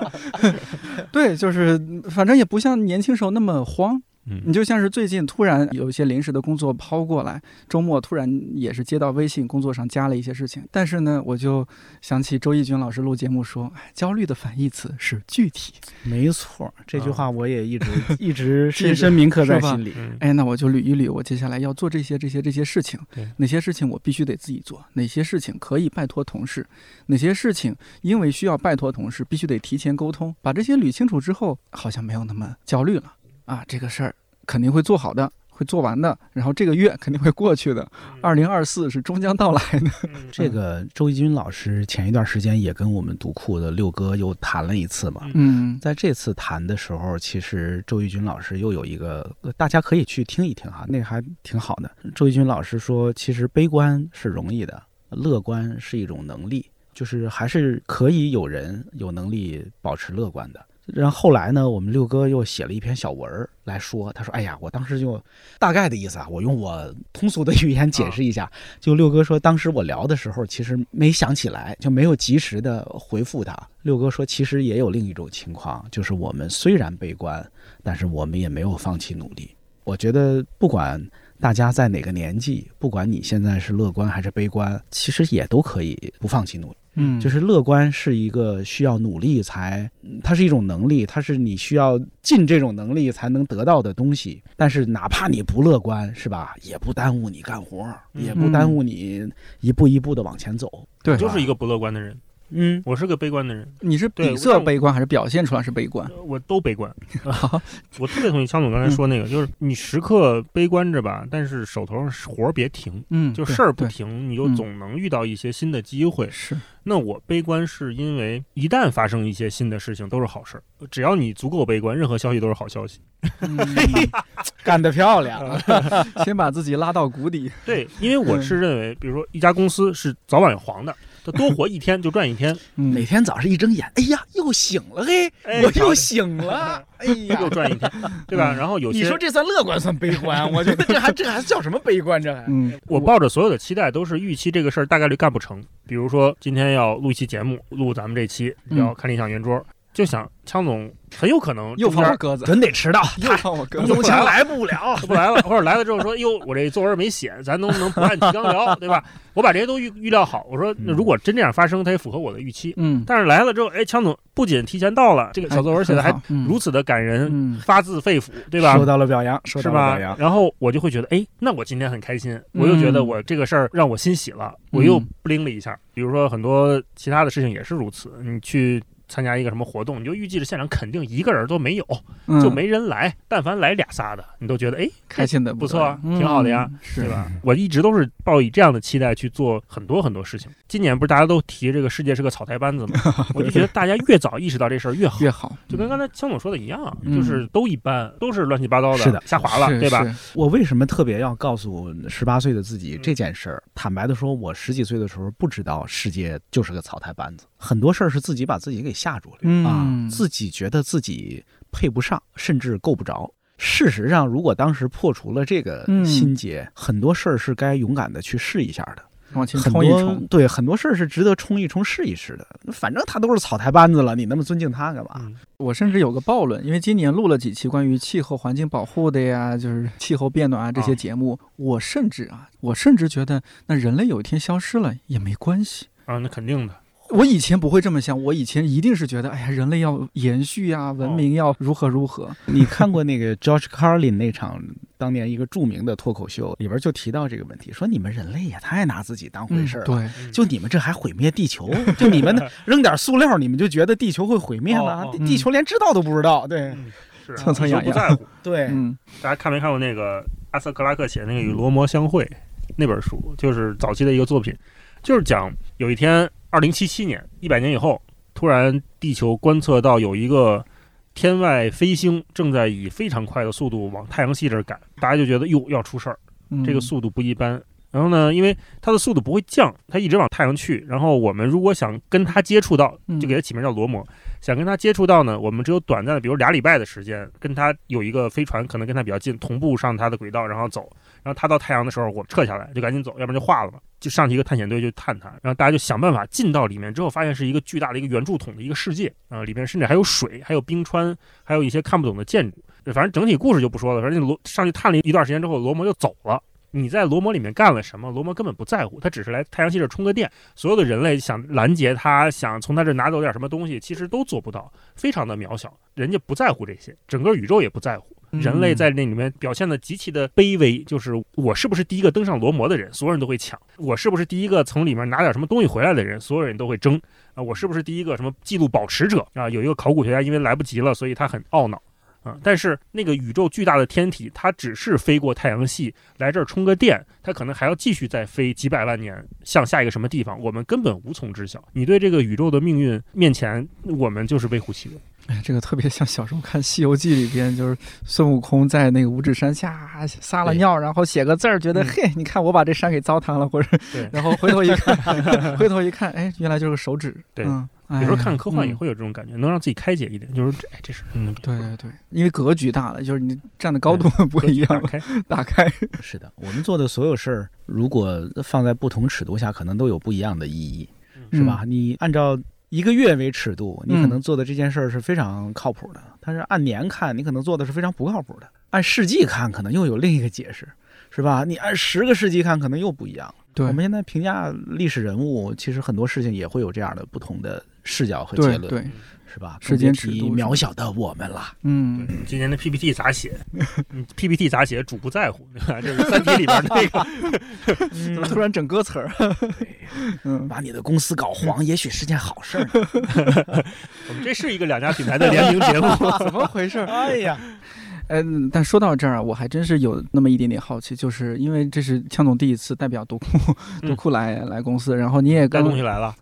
[SPEAKER 1] 对，就是反正也不像年轻时候那么慌。你
[SPEAKER 3] 嗯
[SPEAKER 1] 就像是最近突然有一些临时的工作抛过来，周末突然也是接到微信，工作上加了一些事情。但是呢，我就想起周轶君老师录节目说，哎，焦虑的反义词是具体。
[SPEAKER 2] 没错，这句
[SPEAKER 3] 啊
[SPEAKER 2] 话我也一直一直 深深铭刻在心里。
[SPEAKER 3] 嗯
[SPEAKER 1] 哎，那我就捋一捋，我接下来要做这些这些这些事情，哪些事情我必须得自己做，哪些事情可以拜托同事，哪些事情因为需要拜托同事，必须得提前沟通。把这些捋清楚之后，好像没有那么焦虑了啊，这个事儿肯定会做好的。会做完的，然后这个月肯定会过去的。二零二四是终将到来的。
[SPEAKER 2] 这个周轶君老师前一段时间也跟我们读库的六哥又谈了一次嘛。
[SPEAKER 1] 嗯
[SPEAKER 2] 在这次谈的时候，其实周轶君老师又有一个，呃大家可以去听一听哈，那个还挺好的。周轶君老师说，其实悲观是容易的，乐观是一种能力，就是还是可以有人有能力保持乐观的。然后后来呢，我们六哥又写了一篇小文儿来说，他说：“哎呀，我当时就大概的意思啊，我用我通俗的语言解释一下。就六哥说，当时我聊的时候，其实没想起来，就没有及时的回复他。六哥说，其实也有另一种情况，就是我们虽然悲观，但是我们也没有放弃努力。我觉得不管大家在哪个年纪，不管你现在是乐观还是悲观，其实也都可以不放弃努力。
[SPEAKER 1] 嗯，
[SPEAKER 2] 就是乐观是一个需要努力才，嗯它是一种能力，它是你需要尽这种能力才能得到的东西。但是哪怕你不乐观，是吧，也不耽误你干活，
[SPEAKER 3] 嗯
[SPEAKER 2] 也不耽误你一步一步的往前走。
[SPEAKER 1] 对
[SPEAKER 3] 嗯就是一个不乐观的人，
[SPEAKER 2] 嗯，
[SPEAKER 3] 我是个悲观的人，
[SPEAKER 1] 你是底色悲观还是表现出来是悲观？
[SPEAKER 3] 呃我都悲观。我特别同意强总刚才说那个，就是你时刻悲观着吧，但是手头上活儿别停，
[SPEAKER 1] 嗯，
[SPEAKER 3] 就事儿不停，你就
[SPEAKER 1] 嗯
[SPEAKER 3] 总能遇到一些新的机会。
[SPEAKER 1] 是，
[SPEAKER 3] 那我悲观是因为一旦发生一些新的事情都是好事儿，只要你足够悲观，任何消息都是好消息。
[SPEAKER 1] 嗯
[SPEAKER 2] 干得漂亮。
[SPEAKER 1] 先把自己拉到谷底。
[SPEAKER 3] 对，因为我是认为，比如说一家公司是早晚有黄的，它多活一天就赚一天，
[SPEAKER 1] 嗯
[SPEAKER 2] 每天早上一睁眼，哎呀，又醒了嘿，
[SPEAKER 3] 哎
[SPEAKER 2] 我又醒了，哎呀
[SPEAKER 3] 又。赚一天，对吧？然后有些
[SPEAKER 2] 你说这算乐观算悲观？我觉得这还这还叫什么悲观？这还
[SPEAKER 1] 嗯，
[SPEAKER 3] 我抱着所有的期待都是预期这个事儿大概率干不成。比如说今天要录一期节目，录咱们这期
[SPEAKER 1] 嗯
[SPEAKER 3] 要看理想圆桌，就想枪总很有可能
[SPEAKER 1] 又放我鸽子，
[SPEAKER 2] 准得迟到，
[SPEAKER 1] 又放我鸽子
[SPEAKER 3] 又。
[SPEAKER 2] 有钱来不了。
[SPEAKER 3] 不来了，或者来了之后说：“哟，我这作文没写，咱能不能不按提纲聊，对吧？我把这些都预预料好。我说，那如果真这样发生，它也符合我的预期。
[SPEAKER 1] 嗯，
[SPEAKER 3] 但是来了之后，哎，枪总不仅提前到了，这个小作文写的还如
[SPEAKER 1] 如
[SPEAKER 3] 此的感人，
[SPEAKER 1] 嗯
[SPEAKER 3] 发自肺腑，对吧？
[SPEAKER 2] 受到了表扬，收
[SPEAKER 3] 是吧
[SPEAKER 2] 到了表扬？。
[SPEAKER 3] 然后我就会觉得，哎，那我今天很开心，我又觉得
[SPEAKER 1] 嗯
[SPEAKER 3] 我这个事儿让我欣喜了，我又不灵了一下。比如说很多其他的事情也是如此，你去。参加一个什么活动，你就预计着现场肯定一个人都没有，
[SPEAKER 1] 嗯
[SPEAKER 3] 就没人来。但凡来俩仨的，你都觉得哎，
[SPEAKER 1] 开心的
[SPEAKER 3] 不错啊挺好的呀，
[SPEAKER 1] 嗯是
[SPEAKER 3] 对吧？我一直都是抱以这样的期待去做很多很多事情。今年不是大家都提这个世界是个草台班子吗？我就觉得大家越早意识到这事儿越好。
[SPEAKER 1] 越好，
[SPEAKER 3] 就跟刚才江总说的一样，
[SPEAKER 1] 嗯
[SPEAKER 3] 就是都一般，都是乱七八糟
[SPEAKER 2] 是的
[SPEAKER 3] 下滑了，对吧？？
[SPEAKER 2] 我为什么特别要告诉十八岁的自己
[SPEAKER 3] 嗯
[SPEAKER 2] 这件事儿？坦白的说，我十几岁的时候不知道世界就是个草台班子，很多事儿是自己把自己给吓住了、
[SPEAKER 1] 嗯
[SPEAKER 2] 啊，自己觉得自己配不上，甚至够不着。事实上，如果当时破除了这个
[SPEAKER 1] 嗯
[SPEAKER 2] 心结，很多事儿是该勇敢的去试一下的。
[SPEAKER 1] 往前冲一冲，
[SPEAKER 2] 对很多事儿是值得冲一冲、试一试的。反正他都是草台班子了，你那么尊敬他干嘛？
[SPEAKER 3] 嗯
[SPEAKER 1] 我甚至有个暴论，因为今年录了几期关于气候环境保护的呀，就是气候变暖啊这些
[SPEAKER 3] 啊
[SPEAKER 1] 节目，我甚至啊，我甚至觉得那人类有一天消失了也没关系。
[SPEAKER 3] 啊，那肯定的。
[SPEAKER 1] 我以前不会这么想，我以前一定是觉得，哎呀，人类要延续呀，文明要如何如何。
[SPEAKER 2] 你看过那个 George Carlin 那场当年一个著名的脱口秀，里边就提到这个问题，说你们人类也太拿自己当回事儿了。
[SPEAKER 1] 对，
[SPEAKER 3] 嗯
[SPEAKER 2] 就你们这还毁灭地球？就你们 扔点塑料，你们就觉得地球会毁灭了？
[SPEAKER 3] 哦哦
[SPEAKER 2] 地地球连知道都不知道。对
[SPEAKER 3] 嗯是啊
[SPEAKER 1] 蹭蹭
[SPEAKER 3] 不在乎。
[SPEAKER 2] 对，
[SPEAKER 1] 嗯
[SPEAKER 3] 大家看没看过那个阿瑟克拉克写的那个《与罗摩相会》那本书？就是早期的一个作品，就是讲有一天，二零七七年，一百年以后，突然地球观测到有一个天外飞星正在以非常快的速度往太阳系这儿赶，大家就觉得哟要出事儿，
[SPEAKER 1] 嗯，
[SPEAKER 3] 这个速度不一般。然后呢，因为它的速度不会降，它一直往太阳去。然后我们如果想跟它接触到，
[SPEAKER 1] 嗯
[SPEAKER 3] 就给它起名叫罗摩。想跟它接触到呢，我们只有短暂的，比如俩礼拜的时间，跟它有一个飞船可能跟它比较近，同步上它的轨道，然后走。然后它到太阳的时候，我们撤下来就赶紧走，要不然就化了嘛。就上去一个探险队就探它，然后大家就想办法进到里面，之后发现是一个巨大的一个圆柱筒的一个世界啊、里面甚至还有水，还有冰川，还有一些看不懂的建筑。反正整体故事就不说了。反正罗上去探了一段时间之后，罗摩就走了。你在罗摩里面干了什么？罗摩根本不在乎，他只是来太阳系这充个电。所有的人类想拦截他，想从他这拿走点什么东西，其实都做不到，非常的渺小。人家不在乎这些，整个宇宙也不在乎。
[SPEAKER 1] 嗯
[SPEAKER 3] 人类在那里面表现的极其的卑微，就是我是不是第一个登上罗摩的人，所有人都会抢；我是不是第一个从里面拿点什么东西回来的人，所有人都会争啊！我是不是第一个什么记录保持者啊？有一个考古学家因为来不及了，所以他很懊恼。啊！但是那个宇宙巨大的天体，它只是飞过太阳系来这儿充个电，它可能还要继续再飞几百万年，向下一个什么地方，我们根本无从知晓。你对这个宇宙的命运面前，我们就是微乎其微。
[SPEAKER 1] 哎，这个特别像小时候看《西游记》里边，就是孙悟空在那个五指山下撒了尿，然后写个字儿，觉得
[SPEAKER 3] 嗯
[SPEAKER 1] 嘿，你看我把这山给糟蹋了，或者
[SPEAKER 3] 对，
[SPEAKER 1] 然后回头一看，回头一看，哎，原来就是个手指。
[SPEAKER 3] 对
[SPEAKER 1] 嗯，
[SPEAKER 3] 有时候看科幻也
[SPEAKER 1] 嗯
[SPEAKER 3] 会有这种感觉，能让自己开解一点。就是这，哎，这是嗯，
[SPEAKER 1] 对对对，因为格局大了，就是你站的高度 不一样了，
[SPEAKER 3] 开。
[SPEAKER 1] 打开。
[SPEAKER 2] 是的，我们做的所有事儿，如果放在不同尺度下，可能都有不一样的意义，是吧？你按照一个月为尺度，你可能做的这件事儿是非常靠谱的；但是按年看，你可能做的是非常不靠谱的；按世纪看，可能又有另一个解释，是吧？你按十个世纪看，可能又不一样。
[SPEAKER 1] 对
[SPEAKER 2] 我们现在评价历史人物，其实很多事情也会有这样的不同的视角和结论，
[SPEAKER 1] 对对，
[SPEAKER 2] 是吧？
[SPEAKER 1] 时间尺度
[SPEAKER 2] 渺小的我们了。
[SPEAKER 1] 嗯，
[SPEAKER 3] 今年的 PPT 咋写？嗯 PPT 咋写？主不在乎，对吧？就是《三体》里边那个。
[SPEAKER 1] 怎 么突然整歌词儿？嗯，
[SPEAKER 2] 把你的公司搞黄，也许是件好事儿。
[SPEAKER 3] 我们这是一个两家品牌的联名节目。
[SPEAKER 1] 怎么回事？
[SPEAKER 2] 哎呀，
[SPEAKER 1] 嗯，但说到这儿啊，我还真是有那么一点点好奇，就是因为这是强总第一次代表独库独库来来公司，然后你也
[SPEAKER 3] 带
[SPEAKER 1] 刚
[SPEAKER 3] 东西来了。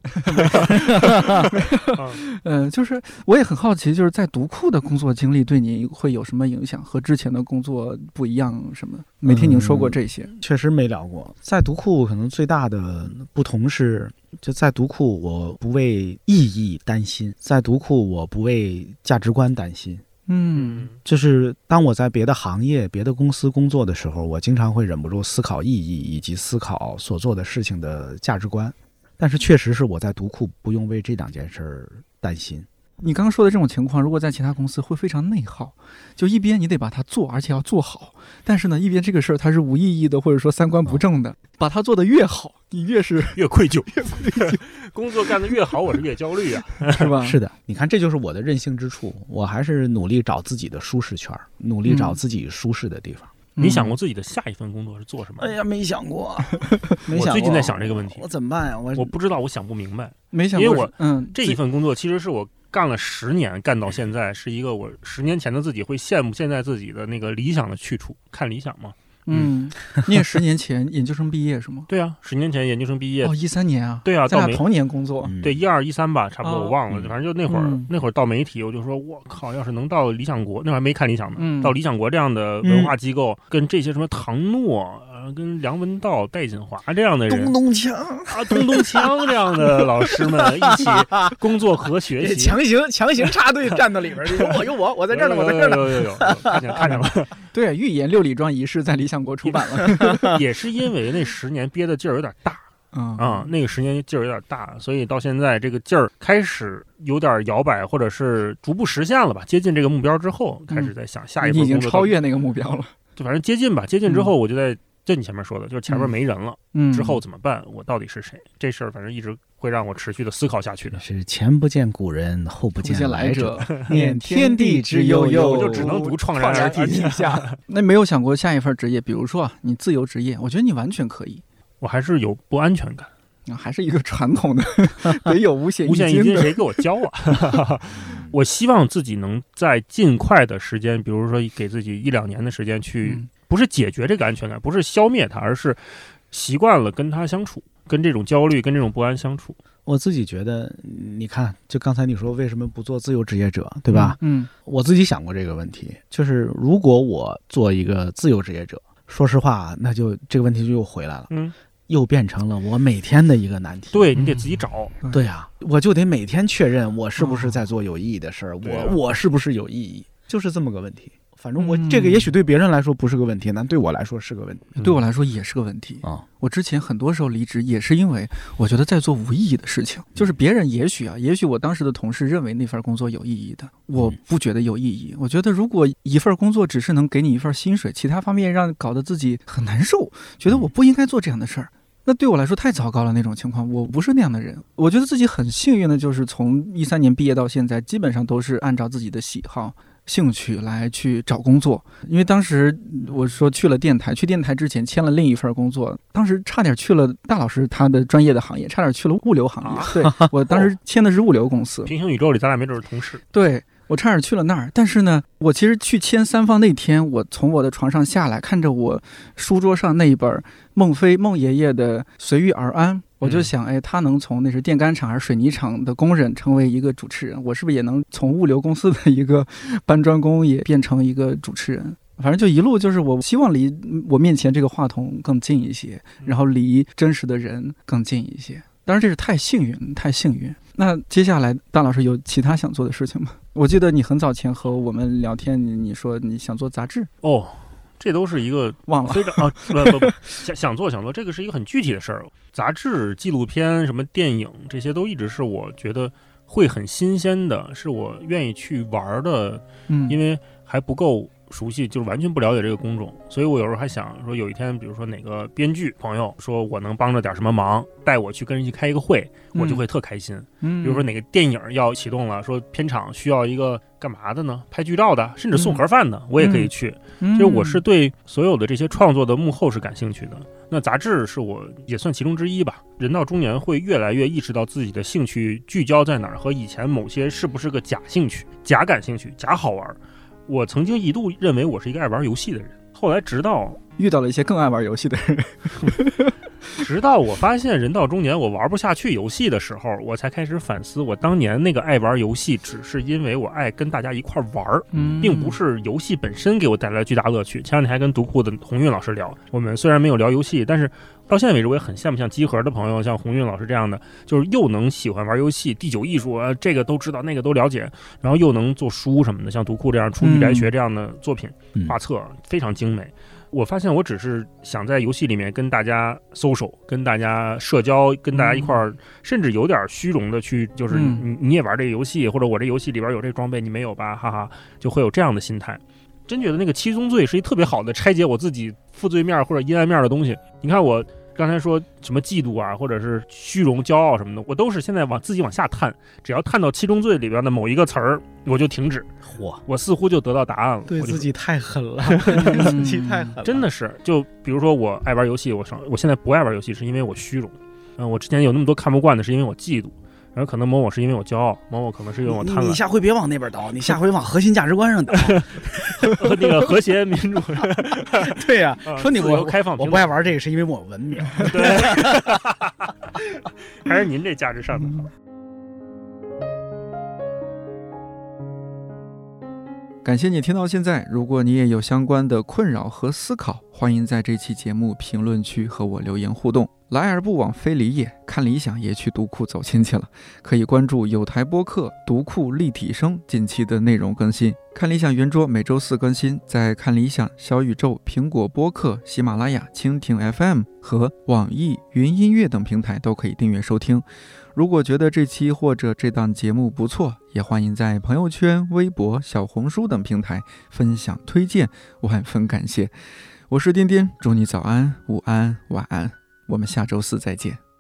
[SPEAKER 3] 嗯
[SPEAKER 1] 嗯，就是我也很好奇，就是在独库的工作经历对你会有什么影响？和之前的工作不一样什么？没听您说过这些。
[SPEAKER 2] 确实没聊过。在独库，可能最大的不同是，就在读库，我不为意义担心；在读库，我不为价值观担心。
[SPEAKER 1] 嗯
[SPEAKER 2] 就是当我在别的行业、别的公司工作的时候，我经常会忍不住思考意义以及思考所做的事情的价值观。但是确实是我在读库不用为这两件事儿担心。
[SPEAKER 1] 你刚刚说的这种情况，如果在其他公司会非常内耗，就一边你得把它做，而且要做好，但是呢，一边这个事儿它是无意义的，或者说三观不正的，把它做得越好，你越是
[SPEAKER 3] 越愧疚，越愧疚。工作干得越好，我是越焦虑啊，
[SPEAKER 1] 是吧？
[SPEAKER 2] 是的，你看，这就是我的任性之处，我还是努力找自己的舒适圈儿，努力找自己舒适的地方。
[SPEAKER 3] 你想过自己的下一份工作是做什么？
[SPEAKER 2] 哎呀，没想过，没想过。
[SPEAKER 3] 我最近在想这个问题，
[SPEAKER 2] 我怎么办呀？我
[SPEAKER 3] 我不知道，我想不明白，
[SPEAKER 1] 没想
[SPEAKER 3] 过，因为我
[SPEAKER 1] 嗯，
[SPEAKER 3] 这一份工作其实是我干了十年，干到现在是一个我十年前的自己会羡慕现在自己的那个理想的去处，看理想吗。
[SPEAKER 1] 嗯，你也十年前研究生毕业是吗？
[SPEAKER 3] 对啊，十年前研究生毕业。
[SPEAKER 1] 哦，一三年啊。
[SPEAKER 3] 对啊，
[SPEAKER 1] 咱俩同年工作。
[SPEAKER 3] 对，一二一三吧，差不多，我忘了。反正就那会儿，那会儿到媒体，我就说，我靠，要是能到理想国，那会儿还没看理想呢，到理想国这样的文化机构，跟这些什么唐诺。跟梁文道、戴锦华这样的人，
[SPEAKER 2] 东东锵
[SPEAKER 3] 啊，东东锵这样的老师们 一起工作和学习，
[SPEAKER 2] 强行强行插队站到里边有 我有我，我在这儿呢，我在这儿呢，
[SPEAKER 3] 有有有，看见看见了。
[SPEAKER 1] 对，预言六里庄仪式在理想国出版了，
[SPEAKER 3] 也是因为那十年憋的劲儿有点大，啊，那个十年劲儿有点大，所以到现在这个劲儿开始有点摇摆，或者是逐步实现了吧，接近这个目标之后，开始在想下一步
[SPEAKER 1] 已经超越那个目标了，
[SPEAKER 3] 就反正接近吧，接近之后我就在。就你前面说的，就是前面没人了，嗯，之后怎么办？我到底是谁？这事儿反正一直会让我持续的思考下去的。
[SPEAKER 2] 是前不见古人，后不见
[SPEAKER 1] 来
[SPEAKER 2] 者，
[SPEAKER 1] 念天地之悠悠，我
[SPEAKER 3] 就只能读怆然而
[SPEAKER 1] 涕下。那没有想过下一份职业，比如说啊，你自由职业，我觉得你完全可以。
[SPEAKER 3] 我还是有不安全感，
[SPEAKER 1] 还是一个传统的，得有五险
[SPEAKER 3] 五险
[SPEAKER 1] 一金，
[SPEAKER 3] 谁给我交啊？我希望自己能在尽快的时间，比如说给自己一两年的时间去。不是解决这个安全感，不是消灭它，而是习惯了跟他相处，跟这种焦虑、跟这种不安相处。
[SPEAKER 2] 我自己觉得，你看，就刚才你说为什么不做自由职业者，对吧？
[SPEAKER 1] 嗯，
[SPEAKER 2] 我自己想过这个问题，就是如果我做一个自由职业者，说实话，那就这个问题就又回来了，
[SPEAKER 3] 嗯，
[SPEAKER 2] 又变成了我每天的一个难题。
[SPEAKER 3] 对你得自己找，
[SPEAKER 2] 对呀，我就得每天确认我是不是在做有意义的事儿，我我是不是有意义，就是这么个问题。反正我这个也许对别人来说不是个问题，但对我来说是个问题。
[SPEAKER 1] 对我来说也是个问题啊！我之前很多时候离职也是因为我觉得在做无意义的事情，就是别人也许啊，也许我当时的同事认为那份工作有意义的，我不觉得有意义。我觉得如果一份工作只是能给你一份薪水，其他方面让搞得自己很难受，觉得我不应该做这样的事儿，那对我来说太糟糕了。那种情况，我不是那样的人。我觉得自己很幸运的，就是从一三年毕业到现在，基本上都是按照自己的喜好。兴趣来去找工作，因为当时我说去了电台，去电台之前签了另一份工作，当时差点去了大老师他的专业的行业，差点去了物流行业。对我当时签的是物流公司。
[SPEAKER 3] 平行宇宙里，咱俩没准是同事。
[SPEAKER 1] 对。我差点去了那儿，但是呢，我其实去签三方那天，我从我的床上下来，看着我书桌上那一本孟非孟爷爷的《随遇而安》，我就想，哎，他能从那是电杆厂还是水泥厂的工人成为一个主持人，我是不是也能从物流公司的一个搬砖工也变成一个主持人？反正就一路就是，我希望离我面前这个话筒更近一些，然后离真实的人更近一些。当然，这是太幸运，太幸运。那接下来，大老师有其他想做的事情吗？我记得你很早前和我们聊天，你你说你想做杂志
[SPEAKER 3] 哦，这都是一个
[SPEAKER 1] 忘了
[SPEAKER 3] 非常啊不不想想做想做，这个是一个很具体的事儿。杂志、纪录片、什么电影，这些都一直是我觉得会很新鲜的，是我愿意去玩的。
[SPEAKER 1] 嗯，
[SPEAKER 3] 因为还不够。熟悉就是完全不了解这个工种，所以我有时候还想说，有一天，比如说哪个编剧朋友说我能帮着点什么忙，带我去跟人去开一个会，我就会特开心。
[SPEAKER 1] 嗯，
[SPEAKER 3] 比如说哪个电影要启动了，说片场需要一个干嘛的呢？拍剧照的，甚至送盒饭的，我也可以去。就是我是对所有的这些创作的幕后是感兴趣的。那杂志是我也算其中之一吧。人到中年会越来越意识到自己的兴趣聚焦在哪儿，和以前某些是不是个假兴趣、假感兴趣、假好玩。我曾经一度认为我是一个爱玩游戏的人，后来直到
[SPEAKER 1] 遇到了一些更爱玩游戏的人，
[SPEAKER 3] 直到我发现人到中年我玩不下去游戏的时候，我才开始反思，我当年那个爱玩游戏只是因为我爱跟大家一块玩儿，并不是游戏本身给我带来巨大乐趣。前两天还跟读库的鸿运老师聊，我们虽然没有聊游戏，但是到现在为止，我也很羡慕像集合的朋友，像鸿运老师这样的，就是又能喜欢玩游戏、第九艺术啊，这个都知道，那个都了解，然后又能做书什么的，像读库这样出语来学这样的作品，
[SPEAKER 2] 嗯
[SPEAKER 3] 画册非常精美。我发现我只是想在游戏里面跟大家 social，跟大家社交，跟大家一块儿，甚至有点虚荣的去，就是
[SPEAKER 4] 嗯
[SPEAKER 3] 你你也玩这个游戏，或者我这游戏里边有这装备，你没有吧？哈哈，就会有这样的心态。真觉得那个七宗罪是一特别好的拆解我自己负罪面或者阴暗面的东西。你看我刚才说什么嫉妒啊，或者是虚荣、骄傲什么的，我都是现在往自己往下探，只要探到七宗罪里边的某一个词儿，我就停止，
[SPEAKER 2] 嚯，
[SPEAKER 3] 我似乎就得到答案了。
[SPEAKER 2] 对自己太狠了，对 自己太狠了，
[SPEAKER 3] 真的是，就比如说我爱玩游戏，我上我现在不爱玩游戏是因为我虚荣，嗯，我之前有那么多看不惯的是因为我嫉妒，然后可能某某是因为我骄傲，某某可能是因为我贪
[SPEAKER 2] 你你，下回别往那边倒，你下回往核心价值观上倒。
[SPEAKER 3] 和那个和谐民主，
[SPEAKER 2] 对呀、
[SPEAKER 3] 啊
[SPEAKER 2] 说你我
[SPEAKER 3] 开放
[SPEAKER 2] 我不爱玩这个是因为我文明。
[SPEAKER 3] 对，还是您这价值上的好。
[SPEAKER 1] 感谢你听到现在。如果你也有相关的困扰和思考，欢迎在这期节目评论区和我留言互动。来而不往非礼也，看理想也去读库走亲戚了。可以关注有台播客读库立体声近期的内容更新。看理想圆桌每周四更新，在看理想、小宇宙、苹果播客、喜马拉雅、蜻蜓 FM 和网易云音乐等平台都可以订阅收听。如果觉得这期或者这档节目不错，也欢迎在朋友圈、微博、小红书等平台分享推荐，万分感谢。我是颠颠，祝你早安、午安、晚安，我们下周四再见。